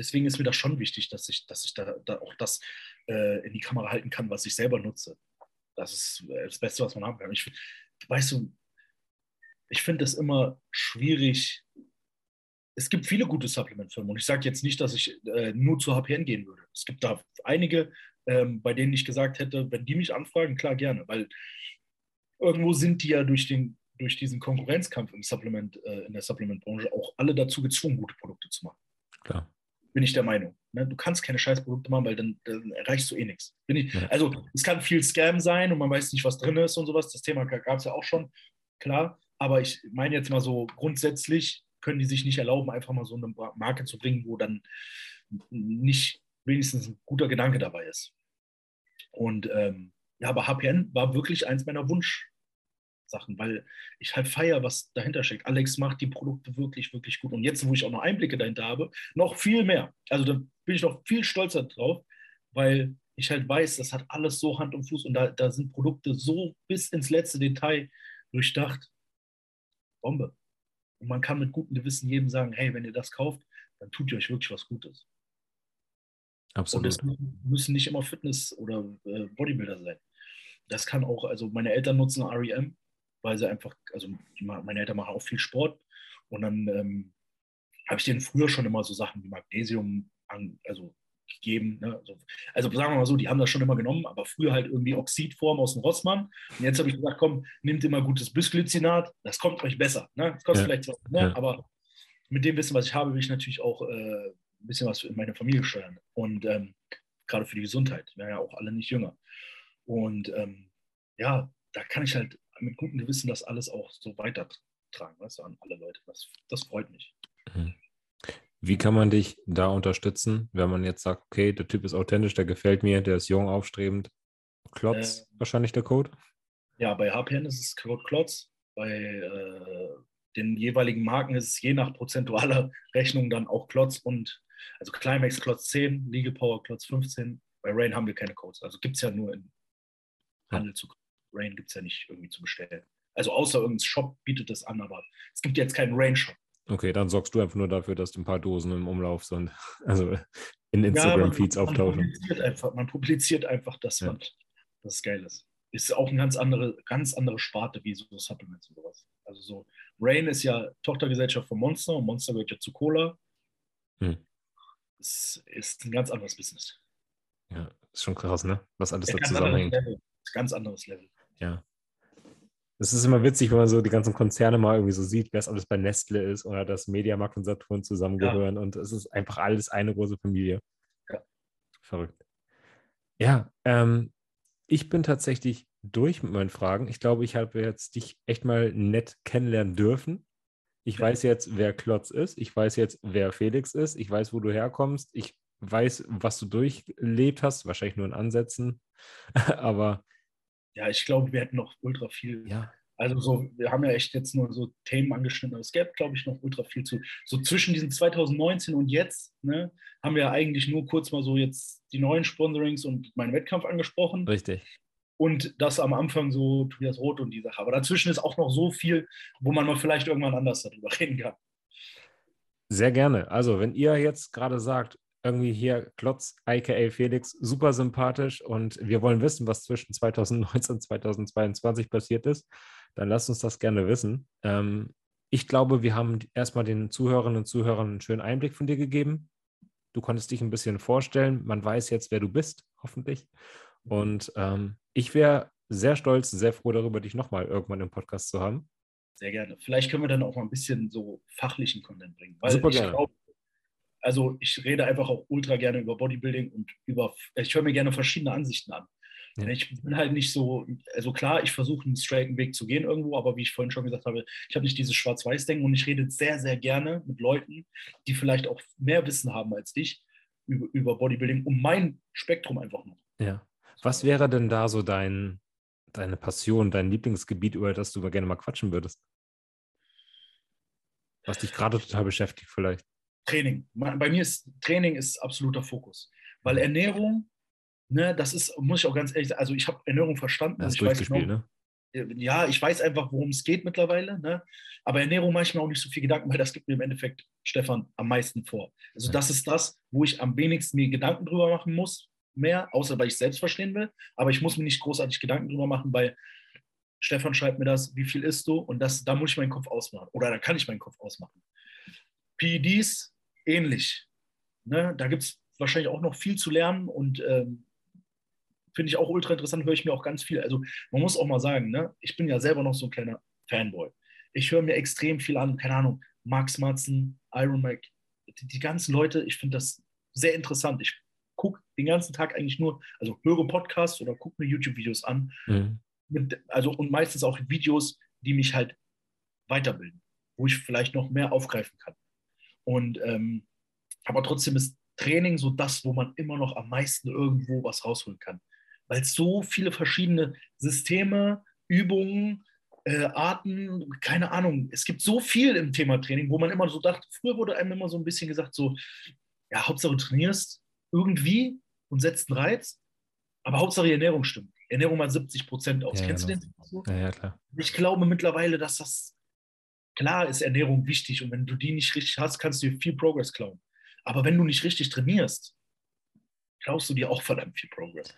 deswegen ist mir das schon wichtig, dass ich, dass ich da, da auch das äh, in die Kamera halten kann, was ich selber nutze. Das ist äh, das Beste, was man haben kann. Ich, weißt du, ich finde es immer schwierig. Es gibt viele gute Supplement-Firmen und ich sage jetzt nicht, dass ich äh, nur zu HPN gehen würde. Es gibt da einige, ähm, bei denen ich gesagt hätte, wenn die mich anfragen, klar gerne, weil irgendwo sind die ja durch, den, durch diesen Konkurrenzkampf im Supplement, äh, in der Supplementbranche auch alle dazu gezwungen, gute Produkte zu machen. Klar. Bin ich der Meinung. Ne? Du kannst keine Scheißprodukte machen, weil dann, dann erreichst du eh nichts. Also es kann viel Scam sein und man weiß nicht, was drin ist und sowas. Das Thema gab es ja auch schon, klar. Aber ich meine jetzt mal so grundsätzlich können die sich nicht erlauben, einfach mal so eine Marke zu bringen, wo dann nicht wenigstens ein guter Gedanke dabei ist. Und ähm, ja, aber HPN war wirklich eins meiner Wunsch, Sachen, weil ich halt feiere, was dahinter steckt. Alex macht die Produkte wirklich, wirklich gut. Und jetzt, wo ich auch noch Einblicke dahinter habe, noch viel mehr. Also da bin ich noch viel stolzer drauf, weil ich halt weiß, das hat alles so Hand und Fuß und da, da sind Produkte so bis ins letzte Detail durchdacht. Bombe. Und man kann mit gutem Gewissen jedem sagen, hey, wenn ihr das kauft, dann tut ihr euch wirklich was Gutes. Absolut. Und es müssen nicht immer Fitness- oder äh, Bodybuilder sein. Das kann auch, also meine Eltern nutzen REM, weil sie einfach, also meine Eltern machen auch viel Sport und dann ähm, habe ich denen früher schon immer so Sachen wie Magnesium an, also gegeben. Ne? Also, also, sagen wir mal so, die haben das schon immer genommen, aber früher halt irgendwie Oxidform aus dem Rossmann. Und jetzt habe ich gesagt, komm, nehmt immer gutes Bisglycinat, das kommt euch besser. Ne? Das kostet ja. vielleicht was, ne? Ja. aber mit dem Wissen, was ich habe, will ich natürlich auch äh, ein bisschen was in meine Familie steuern. Und ähm, gerade für die Gesundheit. Wir werden ja auch alle nicht jünger. Und ähm, ja, da kann ich halt mit gutem Gewissen das alles auch so weitertragen, weißt du, an alle Leute. Das, das freut mich. Mhm. Wie kann man dich da unterstützen, wenn man jetzt sagt, okay, der Typ ist authentisch, der gefällt mir, der ist jung, aufstrebend? Klotz, äh, wahrscheinlich der Code? Ja, bei HPN ist es Code Klotz. Bei äh, den jeweiligen Marken ist es je nach prozentualer Rechnung dann auch Klotz und Also Climax Klotz 10, Legal Power Klotz 15. Bei Rain haben wir keine Codes. Also gibt es ja nur in Handel zu Rain gibt es ja nicht irgendwie zu bestellen. Also außer irgendein Shop bietet das an, aber es gibt jetzt keinen Rain-Shop. Okay, dann sorgst du einfach nur dafür, dass ein paar Dosen im Umlauf sind. Also in Instagram-Feeds ja, auftauchen. Man publiziert, einfach, man publiziert einfach das, ja. was das geil ist. Ist auch eine ganz andere, ganz andere Sparte wie so Supplements und sowas. Also so, Rain ist ja Tochtergesellschaft von Monster und Monster gehört ja zu Cola. Hm. Es ist ein ganz anderes Business. Ja, ist schon krass, ne? Was alles ja, da zusammenhängt. Ganz anderes Level. Ja. Es ist immer witzig, wenn man so die ganzen Konzerne mal irgendwie so sieht, wer es alles bei Nestle ist oder dass Mediamarkt und Saturn zusammengehören. Ja. Und es ist einfach alles eine große Familie. Ja. Verrückt. Ja, ähm, ich bin tatsächlich durch mit meinen Fragen. Ich glaube, ich habe jetzt dich echt mal nett kennenlernen dürfen. Ich ja. weiß jetzt, wer Klotz ist. Ich weiß jetzt, wer Felix ist. Ich weiß, wo du herkommst. Ich weiß, was du durchlebt hast. Wahrscheinlich nur in Ansätzen. Aber ja, ich glaube, wir hätten noch ultra viel. Ja. Also so, wir haben ja echt jetzt nur so Themen angeschnitten, aber es gäbe, glaube ich, noch ultra viel zu. So zwischen diesen 2019 und jetzt, ne, haben wir eigentlich nur kurz mal so jetzt die neuen Sponsorings und meinen Wettkampf angesprochen. Richtig. Und das am Anfang so Tobias Roth und die Sache. Aber dazwischen ist auch noch so viel, wo man mal vielleicht irgendwann anders darüber reden kann. Sehr gerne. Also, wenn ihr jetzt gerade sagt, irgendwie hier Klotz, aka Felix, super sympathisch und wir wollen wissen, was zwischen 2019 und 2022 passiert ist, dann lasst uns das gerne wissen. Ähm, ich glaube, wir haben erstmal den Zuhörerinnen und Zuhörern einen schönen Einblick von dir gegeben. Du konntest dich ein bisschen vorstellen. Man weiß jetzt, wer du bist, hoffentlich. Und ähm, ich wäre sehr stolz, sehr froh darüber, dich nochmal irgendwann im Podcast zu haben. Sehr gerne. Vielleicht können wir dann auch mal ein bisschen so fachlichen Content bringen. Super gerne. Glaub, also ich rede einfach auch ultra gerne über Bodybuilding und über, ich höre mir gerne verschiedene Ansichten an. Ja. Ich bin halt nicht so, also klar, ich versuche einen straighten Weg zu gehen irgendwo, aber wie ich vorhin schon gesagt habe, ich habe nicht dieses Schwarz-Weiß-Denken und ich rede sehr, sehr gerne mit Leuten, die vielleicht auch mehr Wissen haben als ich über, über Bodybuilding, um mein Spektrum einfach noch. Ja. Was wäre denn da so dein, deine Passion, dein Lieblingsgebiet, über das du gerne mal quatschen würdest? Was dich gerade total beschäftigt vielleicht? Training. Bei mir ist Training ist absoluter Fokus. Weil mhm. Ernährung, ne, das ist, muss ich auch ganz ehrlich sagen, also ich habe Ernährung verstanden. Das ich weiß genau, ne? Äh, ja, ich weiß einfach, worum es geht mittlerweile. Ne? Aber Ernährung mache ich mir auch nicht so viel Gedanken, weil das gibt mir im Endeffekt Stefan am meisten vor. Also das ist das, wo ich am wenigsten mir Gedanken drüber machen muss, mehr, außer weil ich selbst verstehen will. Aber ich muss mir nicht großartig Gedanken drüber machen, weil Stefan schreibt mir das, wie viel isst du? Und das, da muss ich meinen Kopf ausmachen. Oder da kann ich meinen Kopf ausmachen. PEDs ähnlich. Ne? Da gibt es wahrscheinlich auch noch viel zu lernen und ähm, finde ich auch ultra interessant, höre ich mir auch ganz viel. Also man muss auch mal sagen, ne? ich bin ja selber noch so ein kleiner Fanboy. Ich höre mir extrem viel an, keine Ahnung, Max Matzen, Iron Mike, die, die ganzen Leute, ich finde das sehr interessant. Ich gucke den ganzen Tag eigentlich nur, also höre Podcasts oder gucke mir YouTube-Videos an. Mhm. Mit, also und meistens auch Videos, die mich halt weiterbilden, wo ich vielleicht noch mehr aufgreifen kann. Und ähm, aber trotzdem ist Training so das, wo man immer noch am meisten irgendwo was rausholen kann. Weil es so viele verschiedene Systeme, Übungen, äh, Arten, keine Ahnung, es gibt so viel im Thema Training, wo man immer so dachte, früher wurde einem immer so ein bisschen gesagt, so, ja, Hauptsache du trainierst irgendwie und setzt einen Reiz, aber Hauptsache die Ernährung stimmt. Ernährung mal 70 Prozent aus. Ja, Kennst genau. du den? So? Ja, ja, klar. Ich glaube mittlerweile, dass das Klar ist Ernährung wichtig und wenn du die nicht richtig hast, kannst du dir viel Progress klauen. Aber wenn du nicht richtig trainierst, klaust du dir auch verdammt viel Progress.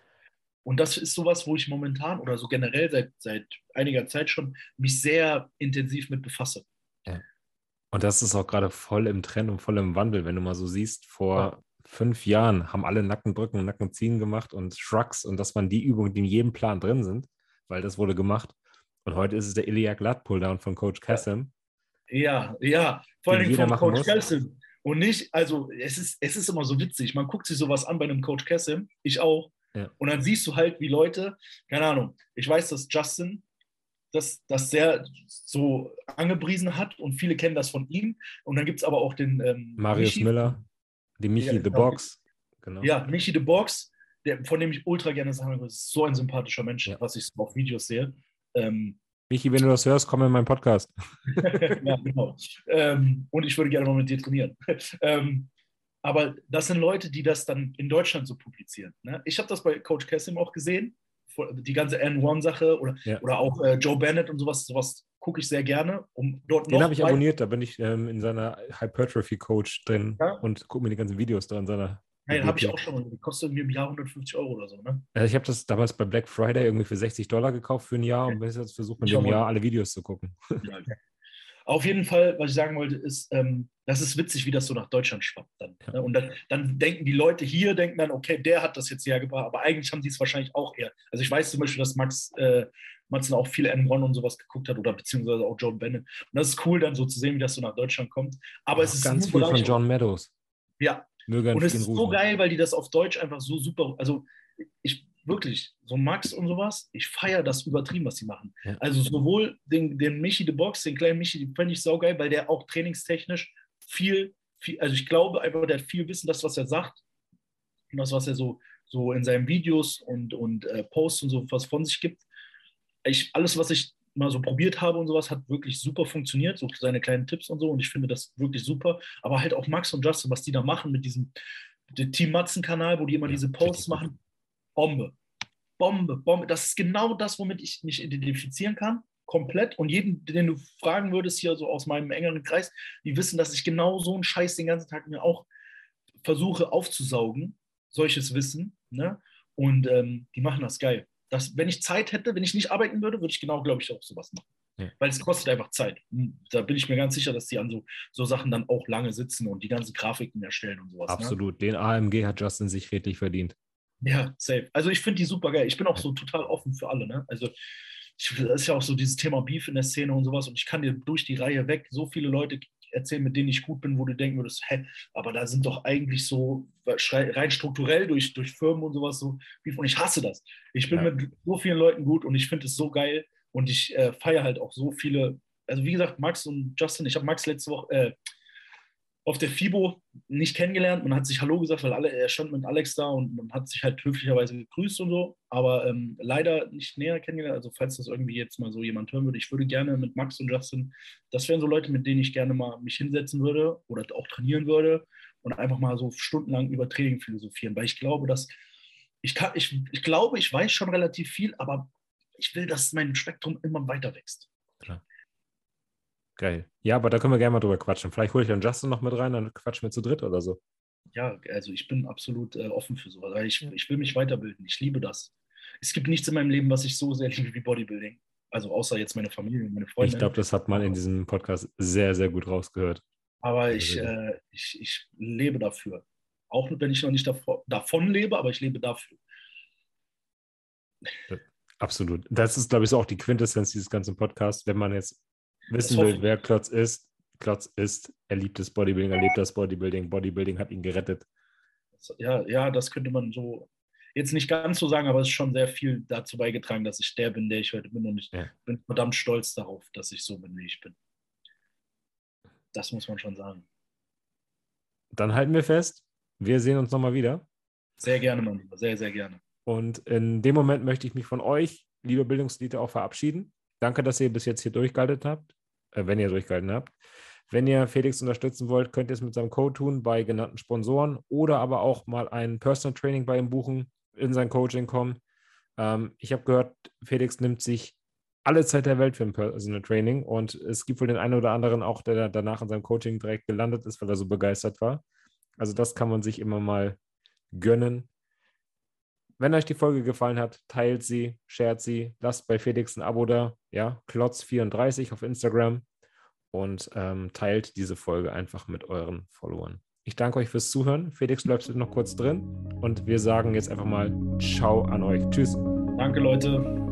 Und das ist sowas, wo ich momentan oder so generell seit, seit einiger Zeit schon mich sehr intensiv mit befasse. Ja. Und das ist auch gerade voll im Trend und voll im Wandel, wenn du mal so siehst, vor ja. fünf Jahren haben alle Nackendrücken und Nackenziehen gemacht und Shrugs und das waren die Übungen, die in jedem Plan drin sind, weil das wurde gemacht. Und heute ist es der Iliac Lat Pulldown von Coach Kassem. Ja, ja, vor allem vom Coach Kessim. Und nicht, also es ist, es ist immer so witzig, man guckt sich sowas an bei einem Coach Kessim, ich auch. Ja. Und dann siehst du halt, wie Leute, keine Ahnung, ich weiß, dass Justin das, das sehr so angepriesen hat und viele kennen das von ihm. Und dann gibt es aber auch den ähm, Marius Michi, Müller, die Michi ja, The genau. Box. Genau. Ja, Michi The Box, der, von dem ich ultra gerne sagen würde, ist so ein sympathischer Mensch, ja. was ich so auf Videos sehe. Ähm, Michi, wenn du das hörst, komm in meinen Podcast. ja, genau. Ähm, und ich würde gerne mal mit dir trainieren. ähm, Aber das sind Leute, die das dann in Deutschland so publizieren. Ne? Ich habe das bei Coach Kessim auch gesehen, die ganze N1-Sache oder, ja. oder auch äh, Joe Bennett und sowas, sowas gucke ich sehr gerne. Um dort Den habe ich abonniert, da bin ich ähm, in seiner Hypertrophy-Coach drin ja? und gucke mir die ganzen Videos da in seiner. Den habe ich auch schon. Die kostet irgendwie im Jahr 150 Euro oder so, ne? Ja, ich habe das damals bei Black Friday irgendwie für 60 Dollar gekauft für ein Jahr und bin jetzt versucht, mit dem Jahr alle Videos zu gucken. Ja, okay. Auf jeden Fall, was ich sagen wollte, ist, ähm, das ist witzig, wie das so nach Deutschland schwappt dann. Ja. Ne? Und dann, dann, denken die Leute hier, denken dann, okay, der hat das jetzt hergebracht, aber eigentlich haben die es wahrscheinlich auch eher. Also ich weiß zum Beispiel, dass Max äh, Matzen auch viel N1 und sowas geguckt hat oder beziehungsweise auch John Bennett. Und das ist cool, dann so zu sehen, wie das so nach Deutschland kommt. Aber ja, es ist ganz viel von John Meadows. Ja. Möge und es ist so geil, weil die das auf Deutsch einfach so super, also ich wirklich, so Max und sowas, ich feiere das übertrieben, was sie machen. Ja. Also sowohl den, den Michi the Box, den kleinen Michi, den fände ich saugeil, weil der auch trainingstechnisch viel, viel, also ich glaube einfach, der hat viel Wissen, das, was er sagt und das, was er so, so in seinen Videos und, und äh, Posts und so was von sich gibt. Ich, alles, was ich mal so probiert habe und sowas, hat wirklich super funktioniert, so seine kleinen Tipps und so und ich finde das wirklich super. Aber halt auch Max und Justin, was die da machen mit diesem Team Matzen-Kanal, wo die immer diese Posts machen, Bombe. Bombe, Bombe. Das ist genau das, womit ich mich identifizieren kann. Komplett. Und jeden, den du fragen würdest, hier so aus meinem engeren Kreis, die wissen, dass ich genau so einen Scheiß den ganzen Tag mir auch versuche aufzusaugen. Solches Wissen. Ne? Und ähm, die machen das geil. Das, wenn ich Zeit hätte, wenn ich nicht arbeiten würde, würde ich genau, glaube ich, auch sowas machen. Ja. Weil es kostet einfach Zeit. Da bin ich mir ganz sicher, dass die an so, so Sachen dann auch lange sitzen und die ganzen Grafiken erstellen und sowas. Ne? Absolut. Ne? Den AMG hat Justin sich redlich verdient. Ja, safe. Also ich finde die super geil. Ich bin auch so total offen für alle. Ne? Also ich, das ist ja auch so dieses Thema Beef in der Szene und sowas. Und ich kann dir durch die Reihe weg so viele Leute erzählen, mit denen ich gut bin, wo du denken würdest, hä, aber da sind doch eigentlich so rein strukturell durch, durch Firmen und sowas so Beef. Und ich hasse das. Ich bin ja. mit so vielen Leuten gut und ich finde es so geil. Und ich äh, feiere halt auch so viele. Also wie gesagt, Max und Justin, ich habe Max letzte Woche, äh, auf der FIBO nicht kennengelernt. Man hat sich Hallo gesagt, weil alle, er stand mit Alex da und man hat sich halt höflicherweise gegrüßt und so, aber ähm, leider nicht näher kennengelernt. Also, falls das irgendwie jetzt mal so jemand hören würde, ich würde gerne mit Max und Justin, das wären so Leute, mit denen ich gerne mal mich hinsetzen würde oder auch trainieren würde und einfach mal so stundenlang über Training philosophieren, weil ich glaube, dass ich, kann, ich, ich glaube, ich weiß schon relativ viel, aber ich will, dass mein Spektrum immer weiter wächst. Geil. Ja, aber da können wir gerne mal drüber quatschen. Vielleicht hole ich dann Justin noch mit rein, dann quatschen wir zu dritt oder so. Ja, also ich bin absolut äh, offen für sowas. Ich, ich will mich weiterbilden. Ich liebe das. Es gibt nichts in meinem Leben, was ich so sehr liebe wie Bodybuilding. Also außer jetzt meine Familie und meine Freunde. Ich glaube, das hat man in diesem Podcast sehr, sehr gut rausgehört. Aber ich, äh, ich, ich lebe dafür. Auch wenn ich noch nicht davor, davon lebe, aber ich lebe dafür. Absolut. Das ist, glaube ich, so auch die Quintessenz dieses ganzen Podcasts. Wenn man jetzt wissen will, wer Klotz ist, Klotz ist, er liebt das Bodybuilding, er lebt das Bodybuilding, Bodybuilding hat ihn gerettet. Ja, ja, das könnte man so jetzt nicht ganz so sagen, aber es ist schon sehr viel dazu beigetragen, dass ich der bin, der ich heute bin. Und ich ja. bin verdammt stolz darauf, dass ich so bin, wie ich bin. Das muss man schon sagen. Dann halten wir fest, wir sehen uns nochmal wieder. Sehr gerne, mein Lieber, sehr, sehr gerne. Und in dem Moment möchte ich mich von euch, liebe Bildungslieder, auch verabschieden. Danke, dass ihr bis jetzt hier durchgehalten habt, äh, wenn ihr durchgehalten habt. Wenn ihr Felix unterstützen wollt, könnt ihr es mit seinem Code tun bei genannten Sponsoren oder aber auch mal ein Personal Training bei ihm buchen, in sein Coaching kommen. Ähm, ich habe gehört, Felix nimmt sich alle Zeit der Welt für ein Personal Training und es gibt wohl den einen oder anderen auch, der danach in seinem Coaching direkt gelandet ist, weil er so begeistert war. Also das kann man sich immer mal gönnen. Wenn euch die Folge gefallen hat, teilt sie, shared sie, lasst bei Felix ein Abo da, ja, Klotz34 auf Instagram und ähm, teilt diese Folge einfach mit euren Followern. Ich danke euch fürs Zuhören. Felix, bleibst noch kurz drin und wir sagen jetzt einfach mal Ciao an euch. Tschüss. Danke, Leute.